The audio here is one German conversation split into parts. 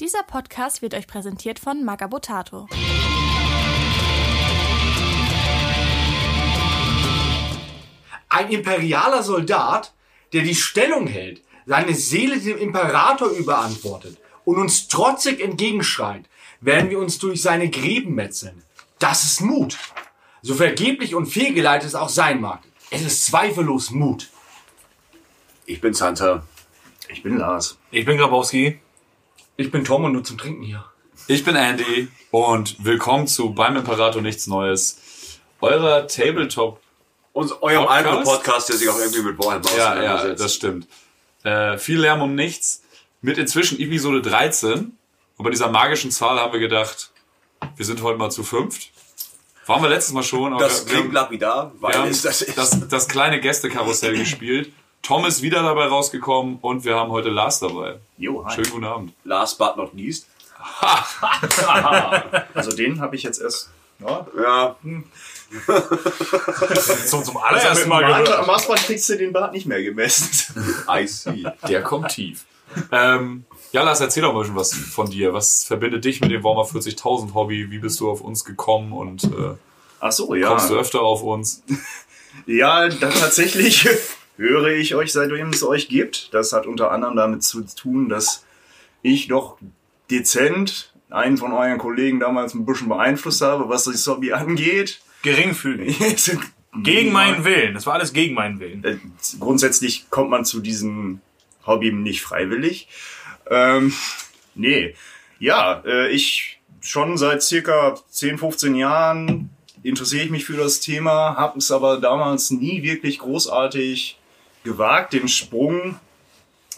Dieser Podcast wird euch präsentiert von Magabotato. Ein imperialer Soldat, der die Stellung hält, seine Seele dem Imperator überantwortet und uns trotzig entgegenschreit, werden wir uns durch seine Gräben metzeln. Das ist Mut. So vergeblich und fehlgeleitet es auch sein mag. Es ist zweifellos Mut. Ich bin Santa. Ich bin Lars. Ich bin Grabowski. Ich bin Tom und nur zum Trinken hier. Ich bin Andy und willkommen zu Beim Imperator Nichts Neues. Eurer Tabletop. Und eurem Podcast? anderen Podcast, der sich auch irgendwie mit Warhammer Ja, ja, das stimmt. Äh, viel Lärm um nichts. Mit inzwischen Episode 13. Und bei dieser magischen Zahl haben wir gedacht, wir sind heute mal zu fünft. Waren wir letztes Mal schon, aber Das wir, klingt lapidar, weil wir haben es das ist. das, das kleine Gästekarussell gespielt. Tom ist wieder dabei rausgekommen und wir haben heute Lars dabei. Jo, hi. Schönen guten Abend. Last but not least. Also den habe ich jetzt erst. Ja, Ja, Zum, zum also allerersten Mal gehört. Am Maßband kriegst du den Bart nicht mehr gemessen. I see. Der kommt tief. Ähm, ja, Lars, erzähl doch mal schon was von dir. Was verbindet dich mit dem Warhammer 40.000 Hobby? Wie bist du auf uns gekommen und äh, Ach so, ja. kommst du öfter auf uns? Ja, dann tatsächlich höre ich euch, seitdem es euch gibt. Das hat unter anderem damit zu tun, dass ich doch dezent einen von euren Kollegen damals ein bisschen beeinflusst habe, was das Hobby angeht. Geringfügig. Gegen meinen Willen. Das war alles gegen meinen Willen. Äh, Grundsätzlich kommt man zu diesem Hobby nicht freiwillig. Ähm, nee. Ja, äh, ich schon seit circa 10, 15 Jahren interessiere ich mich für das Thema, habe es aber damals nie wirklich großartig gewagt, den Sprung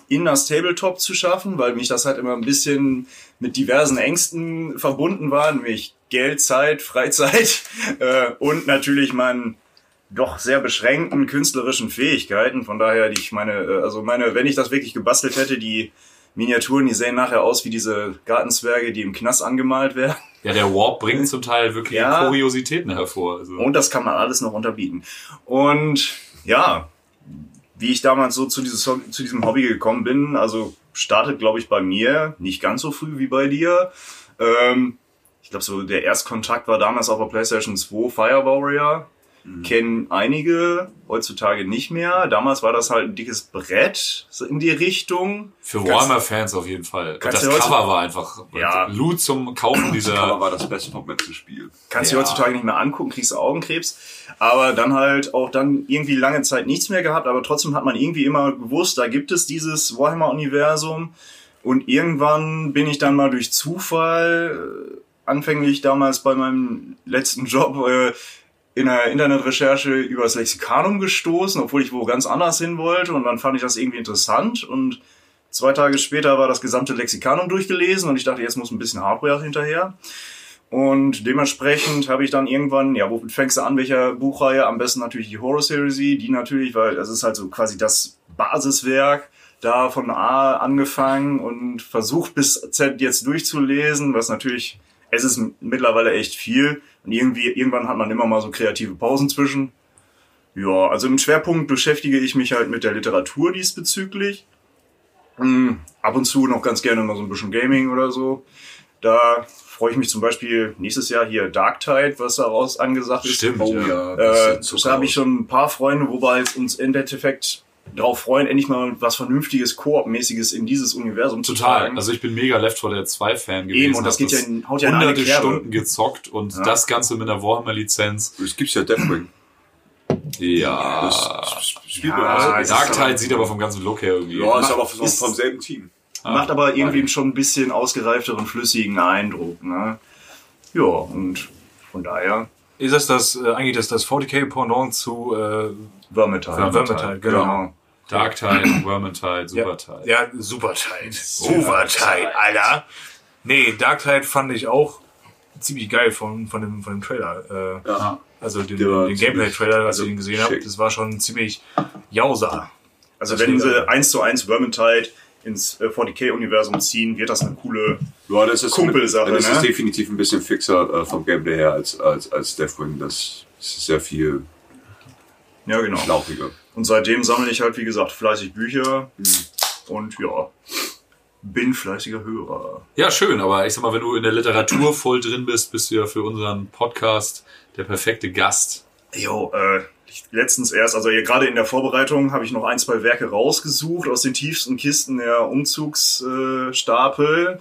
in das Tabletop zu schaffen, weil mich das halt immer ein bisschen mit diversen Ängsten verbunden war, nämlich Geld, Zeit, Freizeit äh, und natürlich mein doch sehr beschränkten künstlerischen Fähigkeiten. Von daher, die ich meine, äh, also meine, wenn ich das wirklich gebastelt hätte, die Miniaturen, die sehen nachher aus wie diese Gartenzwerge, die im Knast angemalt werden. Ja, der Warp bringt zum Teil wirklich Ja. Kuriositäten hervor. Also, Und das kann man alles noch unterbieten. Und ja, wie ich damals so zu, dieses, zu diesem Hobby gekommen bin, also startet, glaube ich, bei mir nicht ganz so früh wie bei dir. Ähm, ich glaube, so der Erstkontakt war damals auf der PlayStation 2 Fire Warrior. Kennen einige, heutzutage nicht mehr. Damals war das halt ein dickes Brett so in die Richtung. für Warhammer-Fans auf jeden Fall. Das Cover war einfach Ja. Loot zum Kaufen dieser. war das beste vom letzten Spiel. Kannst Ja. du heutzutage nicht mehr angucken, kriegst Augenkrebs. Aber dann halt auch dann irgendwie lange Zeit nichts mehr gehabt, aber trotzdem hat man irgendwie immer gewusst, da gibt es dieses Warhammer-Universum. Und irgendwann bin ich dann mal durch Zufall, äh, anfänglich damals bei meinem letzten Job, äh, in der Internetrecherche über das Lexikanum gestoßen, obwohl ich wo ganz anders hin wollte. Und dann fand ich das irgendwie interessant. Und zwei Tage später war das gesamte Lexikanum durchgelesen und ich dachte, jetzt muss ein bisschen Hardware hinterher. Und dementsprechend habe ich dann irgendwann, ja, womit fängst du an, welcher Buchreihe? Am besten natürlich die Horror Series, die natürlich, weil das ist halt so quasi das Basiswerk, da von A angefangen und versucht bis Z jetzt durchzulesen, was natürlich, es ist mittlerweile echt viel. Und irgendwie, irgendwann hat man immer mal so kreative Pausen zwischen. Ja, also im Schwerpunkt beschäftige ich mich halt mit der Literatur diesbezüglich. Hm, ab und zu noch ganz gerne mal so ein bisschen Gaming oder so. Da freue ich mich zum Beispiel nächstes Jahr hier Darktide, was daraus angesagt ist. Stimmt, Oh ja. Äh, da habe ich schon ein paar Freunde, wobei es uns im Endeffekt darauf freuen, endlich mal was Vernünftiges, Koop-mäßiges in dieses Universum zu Total. tragen. Also ich bin mega Left 4 Dead 2 Fan gewesen. Eben, und das geht ja in- haut ja in hunderte. Stunden gezockt und Ja. das Ganze mit einer Warhammer-Lizenz. Es gibt ja Deathwing. Ja. Das spielt Ja, man also. es ist Darktide sieht aber vom ganzen Look her irgendwie. Ja, ist aber vom, ist- vom selben Team. Macht aber irgendwie schon ein bisschen ausgereifteren, flüssigen Eindruck. Ne? Ja, und von daher Ist das das, äh, eigentlich das, das 40k-Pendant zu, äh, Vermintide. Vermintide, genau. Darktide, Vermintide, Supertide. ja, Supertide. Supertide, Alter. Nee, Darktide fand ich auch ziemlich geil von, von, dem, von dem Trailer. Äh, Ja. Also den, den Gameplay-Trailer, als also ich den gesehen habe, das war schon ziemlich jausa. Also Das wenn sie eins zu eins Vermintide ins äh, 40k-Universum ziehen, wird das eine coole Ja, das ist Kumpelsache, Das ist ne? definitiv ein bisschen fixer äh, vom Gameplay her als, als, als Deathwing. Das ist sehr viel Ja, genau. lauchiger. Und seitdem sammle ich halt, wie gesagt, fleißig Bücher. Und ja. bin fleißiger Hörer. Ja, schön, aber ich sag mal, wenn du in der Literatur voll drin bist, bist du ja für unseren Podcast der perfekte Gast. Jo, äh, ich- letztens erst, also gerade in der Vorbereitung habe ich noch ein, zwei Werke rausgesucht aus den tiefsten Kisten der Umzugsstapel.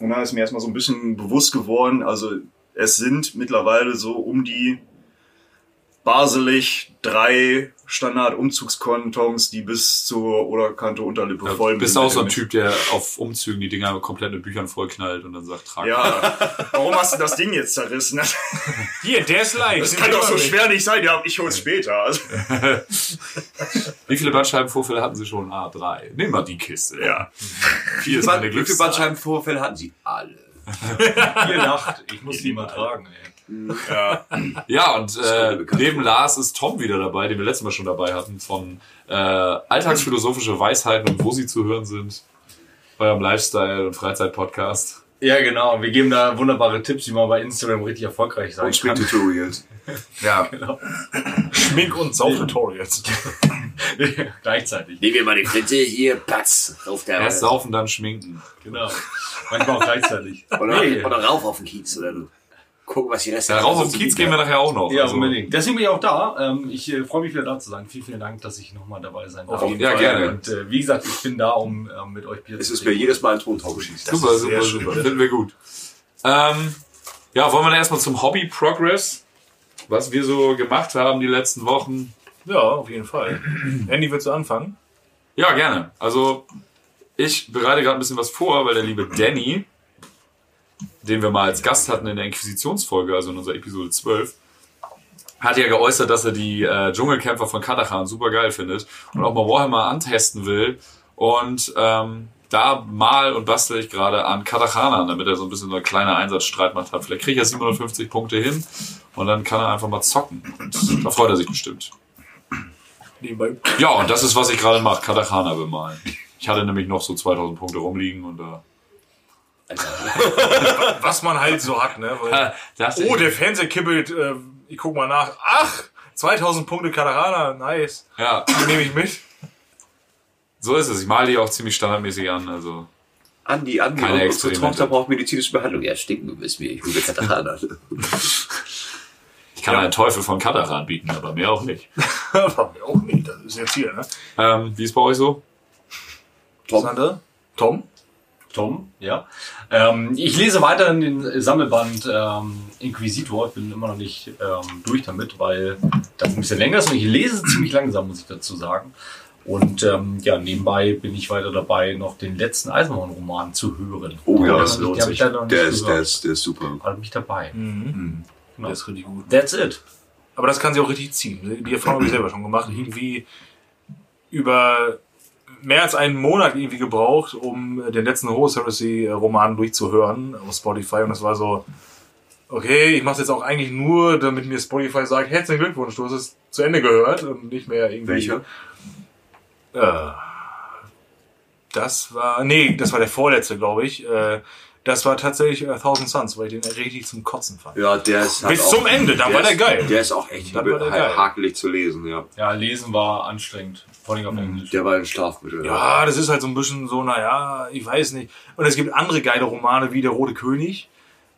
Äh, und da ist mir erstmal so ein bisschen bewusst geworden, also es sind mittlerweile so um die baselig drei Standard-Umzugskontons, die bis zur Oberkante Unterlippe voll Du bist sind auch so ein Typ, der auf Umzügen die Dinger komplett mit Büchern vollknallt und dann sagt, trag. Ja, warum hast du das Ding jetzt zerrissen? Hier, der ist leicht. Das kann doch so schwer nicht sein. Ja, ich hol's später. Also, Wie viele Bandscheibenvorfälle hatten Sie schon? Ah, drei. Nehmen wir die Kiste. ja. Vier ist Wie viele. Bandscheibenvorfälle hatten sie? Alle. Ihr lacht, ich muss die mal tragen, ey. Ja, und ist mir äh, neben. Lars ist Tom wieder dabei, den wir letztes Mal schon dabei hatten, von äh, alltagsphilosophische Weisheiten und wo sie zu hören sind. Eurem Lifestyle- und Freizeit-Podcast. Ja, genau. Wir geben da wunderbare Tipps, wie man bei Instagram richtig erfolgreich sein Und kann. Sprint-Tutorials. Ja. Schmink- und Sauf-Tutorials. Gleichzeitig. Nehmen wir mal die Flinte, hier, Platz, auf der Erst saufen, dann schminken. Genau. Manchmal auch gleichzeitig. oder, Nee. oder rauf auf den Kiez oder du. Gucken, was die Reste Ja, rauf auf den Kiez gehen wir nachher auch noch. Ja, Also, unbedingt. Deswegen bin ich auch da. Ähm, ich äh, freue mich wieder da zu sein. Vielen, vielen Dank, dass ich nochmal dabei sein darf. Ja, Fall. gerne. Und äh, wie gesagt, ich bin da, um ähm, mit euch Bier Es zu ist mir jedes Mal ein Tontauben schießt. Super, ist super, schön. super. Finden wir gut. Ähm, ja, wollen wir dann erstmal zum Hobby Progress, was wir so gemacht haben die letzten Wochen. Ja, auf jeden Fall. Andy, willst du anfangen? Ja, gerne. Also, ich bereite gerade ein bisschen was vor, weil der liebe Danny, den wir mal als Gast hatten in der Inquisitionsfolge, also in unserer Episode 12, hat ja geäußert, dass er die äh, Dschungelkämpfer von Katachan super geil findet und auch mal Warhammer antesten will. Und ähm, da mal und bastel ich gerade an Katachanern, damit er so ein bisschen so eine kleine Einsatzstreitmacht hat. Vielleicht kriege ich ja 750 Punkte hin und dann kann er einfach mal zocken. Und da freut er sich bestimmt. Nebenbei. Ja, und das ist, was ich gerade mache, Katachana bemalen. Ich hatte nämlich noch so 2000 Punkte rumliegen und da... Was man halt so hat, ne? Weil, oh, der Fernseher kippelt. Äh, ich guck mal nach. Ach, 2000 Punkte Katarana. Nice. Ja, Die nehme ich mit. so ist es. Ich male die auch ziemlich standardmäßig an, also... Andi, Andi, Keine unsere Experimente. Tochter braucht medizinische Behandlung. Ja, stinken müssen wir. Ich will Katana. Ich kann einen Teufel von Katachan bieten, aber mehr auch nicht. Aber auch nicht. Das ist jetzt hier, ne? Ähm, wie ist bei euch so? Tom. Sander? Tom? Tom, ja. Ähm, ich lese weiter in den Sammelband ähm, Inquisitor. Ich bin immer noch nicht ähm, durch damit, weil das ein bisschen länger ist und ich lese ziemlich langsam, muss ich dazu sagen. Und ähm, ja, nebenbei bin ich weiter dabei, noch den letzten Eisenhorn-Roman zu hören. Oh ja, das lohnt sich. leider noch nicht Der ist, der ist, der ist super. Halt mich dabei. Mhm. Der ist richtig gut. That's it. Aber das kann sie auch richtig ziehen. Die Erfahrung habe ich selber schon gemacht. Irgendwie über mehr als einen Monat irgendwie gebraucht, um den letzten Horus Heresy Roman durchzuhören auf Spotify. Und das war so, okay, ich mache jetzt auch eigentlich nur, damit mir Spotify sagt, herzlichen Glückwunsch, du hast es zu Ende gehört und nicht mehr irgendwie. Welcher? Äh, das war, nee, das war der vorletzte, glaube ich. Äh, das war tatsächlich äh, Thousand Suns, weil ich den richtig zum Kotzen fand. Ja, der ist halt Bis auch, zum Ende, da war der ist, geil. Der ist auch echt Dann war der geil. hakelig zu lesen, ja. Ja, lesen war anstrengend. Vor allem auf Englisch. Der war ein Schlafmittel. Ja, das ist halt so ein bisschen so, naja, ich weiß nicht. Und es gibt andere geile Romane wie Der Rote König,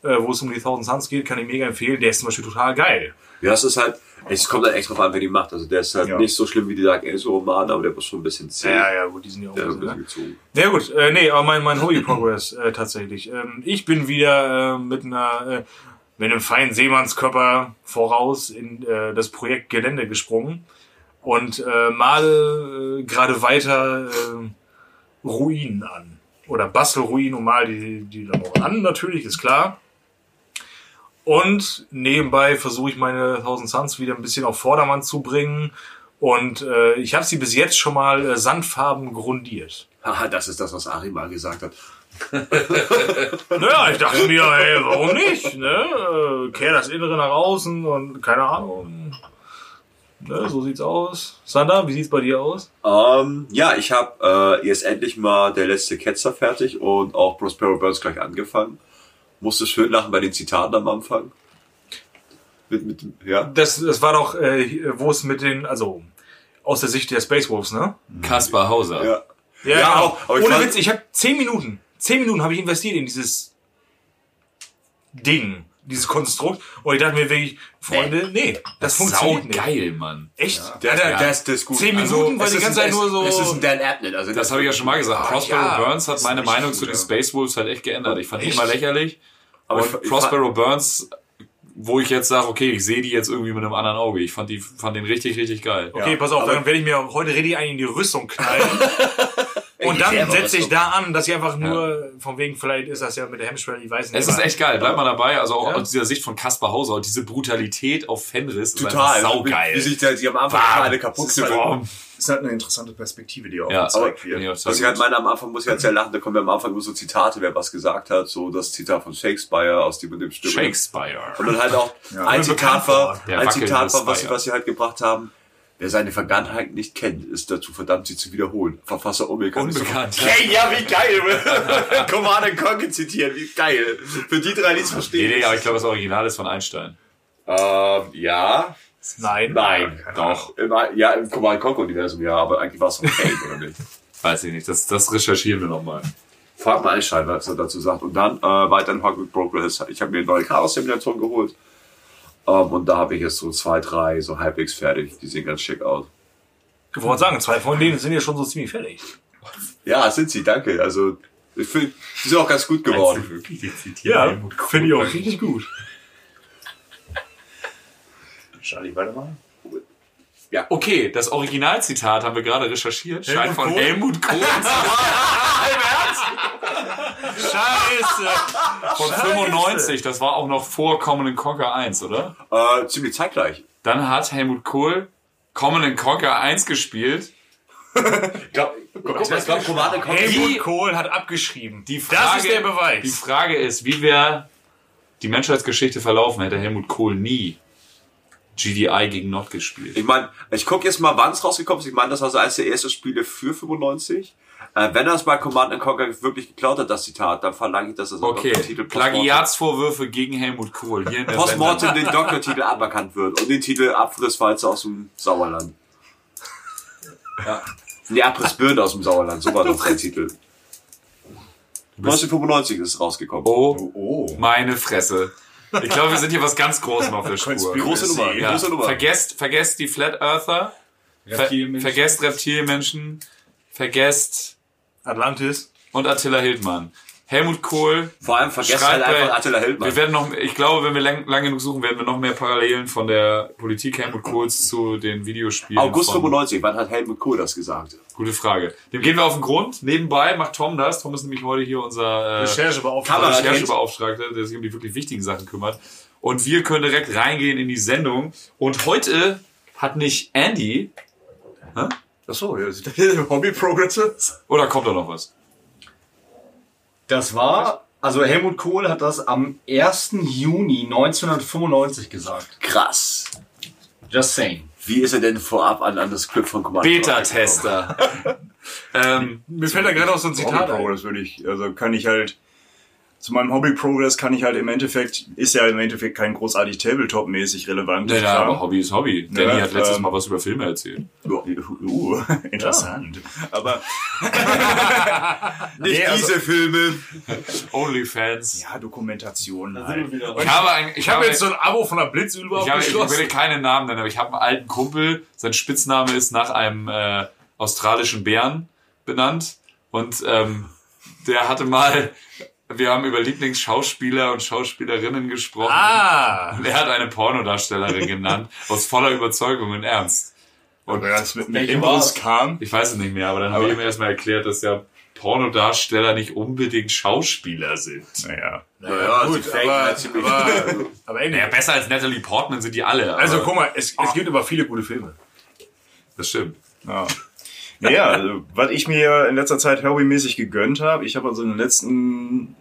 äh, wo es um die Thousand Suns geht, kann ich mega empfehlen. Der ist zum Beispiel total geil. Ja, es ist halt, es kommt halt echt drauf an, wer die macht. Also der ist halt Ja. nicht so schlimm wie die Dark Ages Roman, aber der war schon ein bisschen zäh. ja, gut, die sind ja auch Der ein bisschen ne? gezogen. Ja gut, äh, nee, aber mein, mein Hobby Progress äh, tatsächlich. Ähm, ich bin wieder äh, mit einer äh, mit einem feinen Seemannskörper voraus in äh, das Projekt Gelände gesprungen und äh, male äh, gerade weiter äh, Ruinen an. Oder bastel Ruinen und mal die, die dann auch an, natürlich, ist klar. Und nebenbei versuche ich meine 1000 Suns wieder ein bisschen auf Vordermann zu bringen. Und äh, ich habe sie bis jetzt schon mal äh, sandfarben grundiert. Haha, das ist das, was Ari mal gesagt hat. Naja, ich dachte mir, hey, warum nicht? Ne? Äh, Kehr das Innere nach außen und keine Ahnung. Ne, so sieht's aus. Sander, wie sieht's bei dir aus? Ähm, ja, ich habe äh, jetzt endlich mal der letzte Ketzer fertig und auch Prospero Burns gleich angefangen. Musste schön lachen bei den Zitaten am Anfang. Mit, mit, ja. Das, das war doch, äh, wo es mit den, also aus der Sicht der Space Wolves, ne? Kaspar Hauser. Ja. Ja, Ja, genau. auch, aber ich Ohne fand- Witz, ich habe zehn Minuten, zehn Minuten habe ich investiert in dieses Ding, dieses Konstrukt. Und ich dachte mir wirklich, Freunde, nee, das, funktioniert nicht. geil, Mann. Echt? Der, Alter, der ist, der ist gut. Zehn Also, Minuten, weil es die ganze Zeit nur so. Es ist ein Dan Abnett. Also Das habe ich ja schon mal gesagt. Prospero ja. Burns hat meine Meinung gut, zu den ja. Space Wolves halt echt geändert. Ich fand die Echt? immer lächerlich. Aber und ich- ich Prospero Burns, wo ich jetzt sage, okay, ich sehe die jetzt irgendwie mit einem anderen Auge. Ich fand die, fand den richtig, richtig geil. Okay, pass auf, dann werde ich mir heute richtig einen in die Rüstung knallen. Und dann setze ich da an, dass ich einfach nur, von wegen, vielleicht ist das ja mit der Hemmschwelle, ich weiß nicht. Es ist echt geil, bleibt mal dabei. Also auch Ja. aus dieser Sicht von Kaspar Hauser und diese Brutalität auf Fenris ist Total. einfach Wie, wie saugeil. sich der, die am Anfang alle kaputt Das ist halt- ist halt eine interessante Perspektive, die auch Ja, gezeigt wird. Ja, Was ich halt meine, am Anfang muss ich halt sehr lachen, da kommen ja am Anfang nur so Zitate, wer was gesagt hat, so das Zitat von Shakespeare aus dem und dem Stück. Shakespeare. Und dann halt auch Ja. ein Zitat war, ein Zitat war, was sie, was sie halt gebracht haben. Wer seine Vergangenheit nicht kennt, ist dazu verdammt, sie zu wiederholen. Verfasser unbekannt. Unbekannt. So, Okay, ja, wie geil. Command Conquer zitieren, wie geil. Für die drei, die es Nee, verstehen. nee, aber ich glaube, das Original ist von Einstein. Ähm, ja, Nein. nein, doch. Im, ja, im Command Conquer Universum, ja, aber eigentlich war es von Kane, oder nicht? Weiß ich nicht. Das, das recherchieren wir nochmal. Frag mal Einstein, was er dazu sagt. Und dann äh, weiter in Hogwarts Progress. Ich habe mir neue Chaos-Simulatoren geholt. Ähm, und da habe ich jetzt so zwei, drei so halbwegs fertig. Die sehen ganz schick aus. Ich wollte sagen, zwei von denen sind ja schon so ziemlich fertig. Ja, sind sie, danke. Also, ich finde, die sind auch ganz gut geworden. Ja, finde ich auch richtig gut. Charlie, weitermachen? Okay, das Originalzitat haben wir gerade recherchiert. Scheint von Kohl? Helmut Kohl Scheiße. von 95. Das war auch noch vor Common Conquer 1, oder? Äh, ziemlich zeitgleich. Dann hat Helmut Kohl Common Conquer 1 gespielt. Ich glaube, glaub, Command Conquer. Helmut Kohl hat abgeschrieben. Die Frage, das ist der Beweis. Die Frage ist, wie wäre die Menschheitsgeschichte verlaufen, hätte Helmut Kohl nie GDI gegen Not gespielt. Ich meine, ich gucke jetzt mal, wann es rausgekommen ist. Ich meine, das war so eines der ersten Spiele für 95. Äh, wenn es bei Command Conquer wirklich geklaut hat, das Zitat, dann verlange ich, dass so Okay, Titel Plagiatsvorwürfe gegen Helmut Kohl. Hier in der Postmortem den Doktortitel aberkannt wird und den Titel Abrisswalze aus dem Sauerland. Ja. Die Abrissbirne aus dem Sauerland, so war doch sein Titel. 1995 ist es rausgekommen. Oh, Oh. meine Fresse. Ich glaube, wir sind hier was ganz Großem auf der Spur. Große Nummer, Ja, große Nummer. vergesst, vergesst die Flat Earther, ver Reptilienmenschen. vergesst Reptilienmenschen, vergesst Atlantis. und Attila Hildmann. Helmut Kohl. Vor allem vergesst halt einfach bei- Attila Hildmann. Wir werden noch, ich glaube, wenn wir lang, lang genug suchen, werden wir noch mehr Parallelen von der Politik Helmut Kohls zu den Videospielen. August von, 95, wann hat Helmut Kohl das gesagt? Gute Frage. Dem gehen wir auf den Grund. Nebenbei macht Tom das. Tom ist nämlich heute hier unser äh, Recherchebeauftragter. Recherchebeauftragter, der sich um die wirklich wichtigen Sachen kümmert. Und wir können direkt reingehen in die Sendung. Und heute hat nicht Andy, Achso, ja, Hobby Progresses. oder kommt da noch was? Das war, also Helmut Kohl hat das am 1. Juni 1995 gesagt. Krass. Just saying. Wie ist er denn vorab an, an das Skript von Command Conquer Beta-Tester. ähm, Mir fällt da gerade auch so ein Zitat ein. Progress würde ich, also kann ich halt, zu meinem Hobby Progress kann ich halt im Endeffekt, ist ja im Endeffekt kein großartig Tabletop-mäßig relevant. nee, ja, aber Hobby ist Hobby. Danny hat letztes ähm, Mal was über Filme erzählt. Uh, uh, interessant. Aber Nicht Nee, also- diese Filme. Onlyfans. ja, Dokumentation halt. Ich habe, ein, ich Ich habe jetzt so ein Abo von der Blitzübel Ich, habe, ich will keinen Namen nennen, aber ich habe einen alten Kumpel, sein Spitzname ist nach einem äh, australischen Bären benannt. Und ähm, der hatte mal, wir haben über Lieblingsschauspieler und Schauspielerinnen gesprochen. Ah! Und er hat eine Pornodarstellerin genannt, aus voller Überzeugung und Ernst. Und das mit, war's? kam, Ich weiß es nicht mehr, aber dann haben wir ihm erstmal erklärt, dass ja Pornodarsteller nicht unbedingt Schauspieler sind. naja. Naja, gut, sie aber- ziemlich. aber- Aber Naja, besser als Natalie Portman sind die alle. also guck mal, es, es gibt aber viele gute Filme. Das stimmt. Ja. Naja, also, was ich mir in letzter Zeit hobbymäßig gegönnt habe, ich habe also in den letzten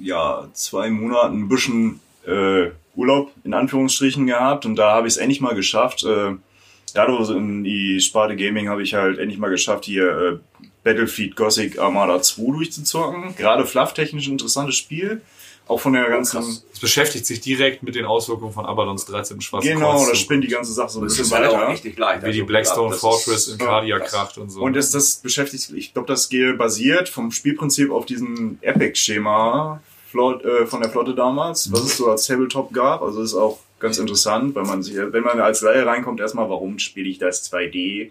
ja, zwei Monaten ein bisschen äh, Urlaub in Anführungsstrichen gehabt und da habe ich es endlich mal geschafft. Äh, dadurch in die Sparte Gaming habe ich halt endlich mal geschafft, hier äh, Battlefield Gothic Armada 2 durchzuzocken. Gerade flufftechnisch ein interessantes Spiel. Auch von der ganzen... Es beschäftigt sich direkt mit den Auswirkungen von Abadons 13. Schwarzen genau, das spinnt die ganze Sache so ein bisschen ist halt weiter. echt nicht leicht. Wie die Also, Blackstone das Fortress ist- in Cardia kracht und so. Und das, das beschäftigt sich, ich glaube, das geht basiert vom Spielprinzip auf diesem Epic-Schema Flot, äh, von der Flotte damals, was es so als Tabletop gab. Also ist auch ganz interessant, weil man sich, wenn man als Laie reinkommt, erstmal, warum spiele ich das 2D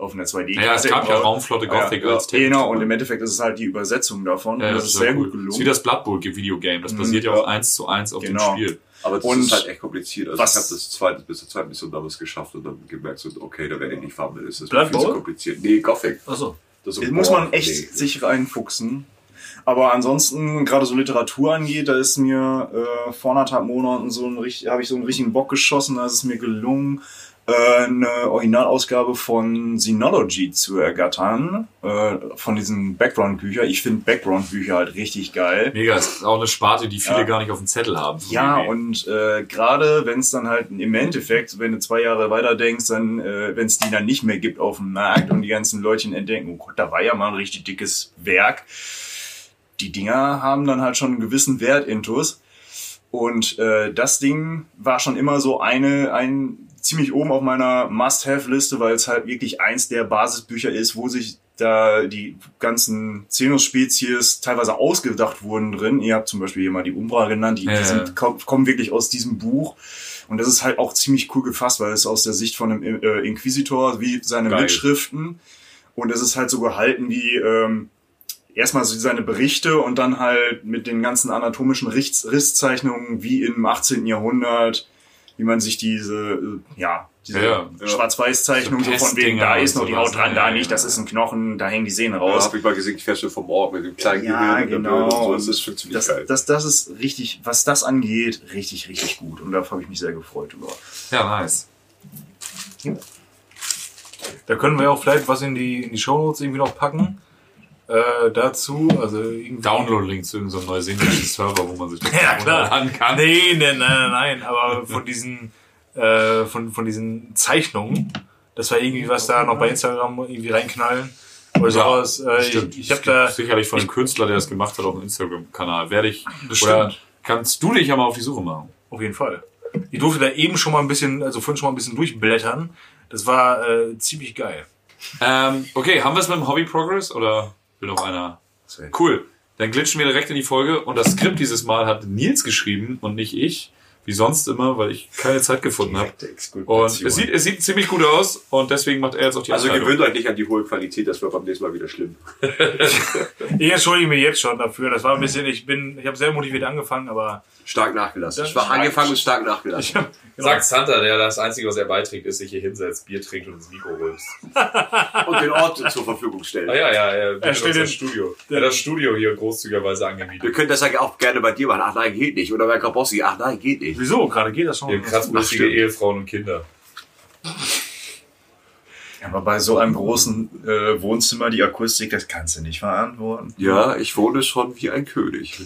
auf einer 2D? ja, es gab ja Raumflotte Gothic ja, als ja, Genau, und im Endeffekt ist es halt die Übersetzung davon. Ja, und das, ist sehr gut Das gelungen. ist wie das Blood Bowl Videogame. Das Mhm, basiert ja ja. auch eins zu eins auf Genau. dem Spiel. Aber das Und ist halt echt kompliziert. Also was- ich habe das zweite bis zur zweiten Mission damals geschafft und dann gemerkt, so, okay, da werde ich nicht farmen, das ist Blood viel zu kompliziert. Nee, Gothic. Achso. Das so, muss man echt nee. sich reinfuchsen. Aber ansonsten, gerade so Literatur angeht, da ist mir äh, vor anderthalb Monaten so ein richtig, habe ich so einen richtigen Bock geschossen, da ist es mir gelungen, eine Originalausgabe von Synology zu ergattern, äh, von diesen Background-Büchern. Ich finde Background-Bücher halt richtig geil. Mega, ist auch eine Sparte, die viele Ja. gar nicht auf dem Zettel haben. Ja, wie- und äh, gerade wenn es dann halt im Endeffekt, wenn du zwei Jahre weiter denkst, dann, äh, wenn es die dann nicht mehr gibt auf dem Markt und die ganzen Leutchen entdecken, oh Gott, da war ja mal ein richtig dickes Werk. Die Dinger haben dann halt schon einen gewissen Wert intus. Und äh, das Ding war schon immer so eine, ein ziemlich oben auf meiner Must-Have-Liste, weil es halt wirklich eins der Basisbücher ist, wo sich da die ganzen Xenos-Spezies teilweise ausgedacht wurden drin. Ihr habt zum Beispiel hier mal die Umbra genannt, die, Ja, die sind, kommen wirklich aus diesem Buch. Und das ist halt auch ziemlich cool gefasst, weil es aus der Sicht von einem äh, Inquisitor, wie seine Geil. Mitschriften. Und es ist halt so gehalten wie ähm, erstmal so seine Berichte und dann halt mit den ganzen anatomischen Riss Risszeichnungen wie im 18. Jahrhundert, wie man sich diese, äh, ja, diese Ja, ja. Schwarz-Weiß-Zeichnung so So von wegen, da ist noch und die Haut dran, ne? da Ja, nicht, ja. das ist ein Knochen, da hängen die Sehnen Ja, raus. habe ich mal gesehen, die Feste vom Ort mit dem kleinen Ja, Gehirn genau. Und so. Das ist schon ziemlich das, geil. das, das ist richtig, was das angeht, richtig, richtig gut. Und darauf habe ich mich sehr gefreut über. ja, nice. Da können wir auch vielleicht was in die, in die Shownotes irgendwie noch packen. Äh, dazu, also irgendwie. Download-Link zu irgendeinem neuseeländischen Server, wo man sich das Ja, runterladen kann. Nee, nee, nein, nein, nein, aber von diesen, äh, von, von diesen Zeichnungen, das war irgendwie was da noch bei Instagram irgendwie reinknallen. Oder sowas. Äh, Stimmt. ich ich habe da, sicherlich von dem Künstler, der das gemacht hat, auf dem Instagram-Kanal. Werde ich. Bestimmt. Oder kannst du dich ja mal auf die Suche machen? auf jeden Fall. Ich durfte da eben schon mal ein bisschen, also vorhin schon mal ein bisschen durchblättern. Das war äh, ziemlich geil. Ähm, okay, haben wir es mit dem Hobby Progress oder will noch einer? Cool. Dann glitschen wir direkt in die Folge und das Skript dieses Mal hat Nils geschrieben und nicht ich, wie sonst immer, weil ich keine Zeit gefunden habe. Und es sieht, es sieht ziemlich gut aus und deswegen macht er jetzt auch die Also gewöhnt euch nicht an die hohe Qualität, das wird beim nächsten Mal wieder schlimm. Ich entschuldige mich jetzt schon dafür. Das war ein bisschen, ich bin, ich habe sehr motiviert angefangen, aber Stark nachgelassen. Ich war ist angefangen und stark nachgelassen. ich hab, Sagt Santa, der das Einzige, was er beiträgt, ist, sich hier hinsetzt, Bier trinkt und ins Mikro rülpst. Und den Ort zur Verfügung stellen. Ah ja, ja, er bietet stellt das Studio. Er hat das Studio hier großzügigerweise angemietet. Wir können das ja auch gerne bei dir machen. Ach nein, geht nicht. Oder bei Krabossi. Ach nein, geht nicht. Wieso? Gerade geht das schon. Kratzbürstige stimmt. Ehefrauen und Kinder. Aber bei so einem großen äh, Wohnzimmer, die Akustik, das kannst du nicht verantworten. Ja, ich wohne schon wie ein König.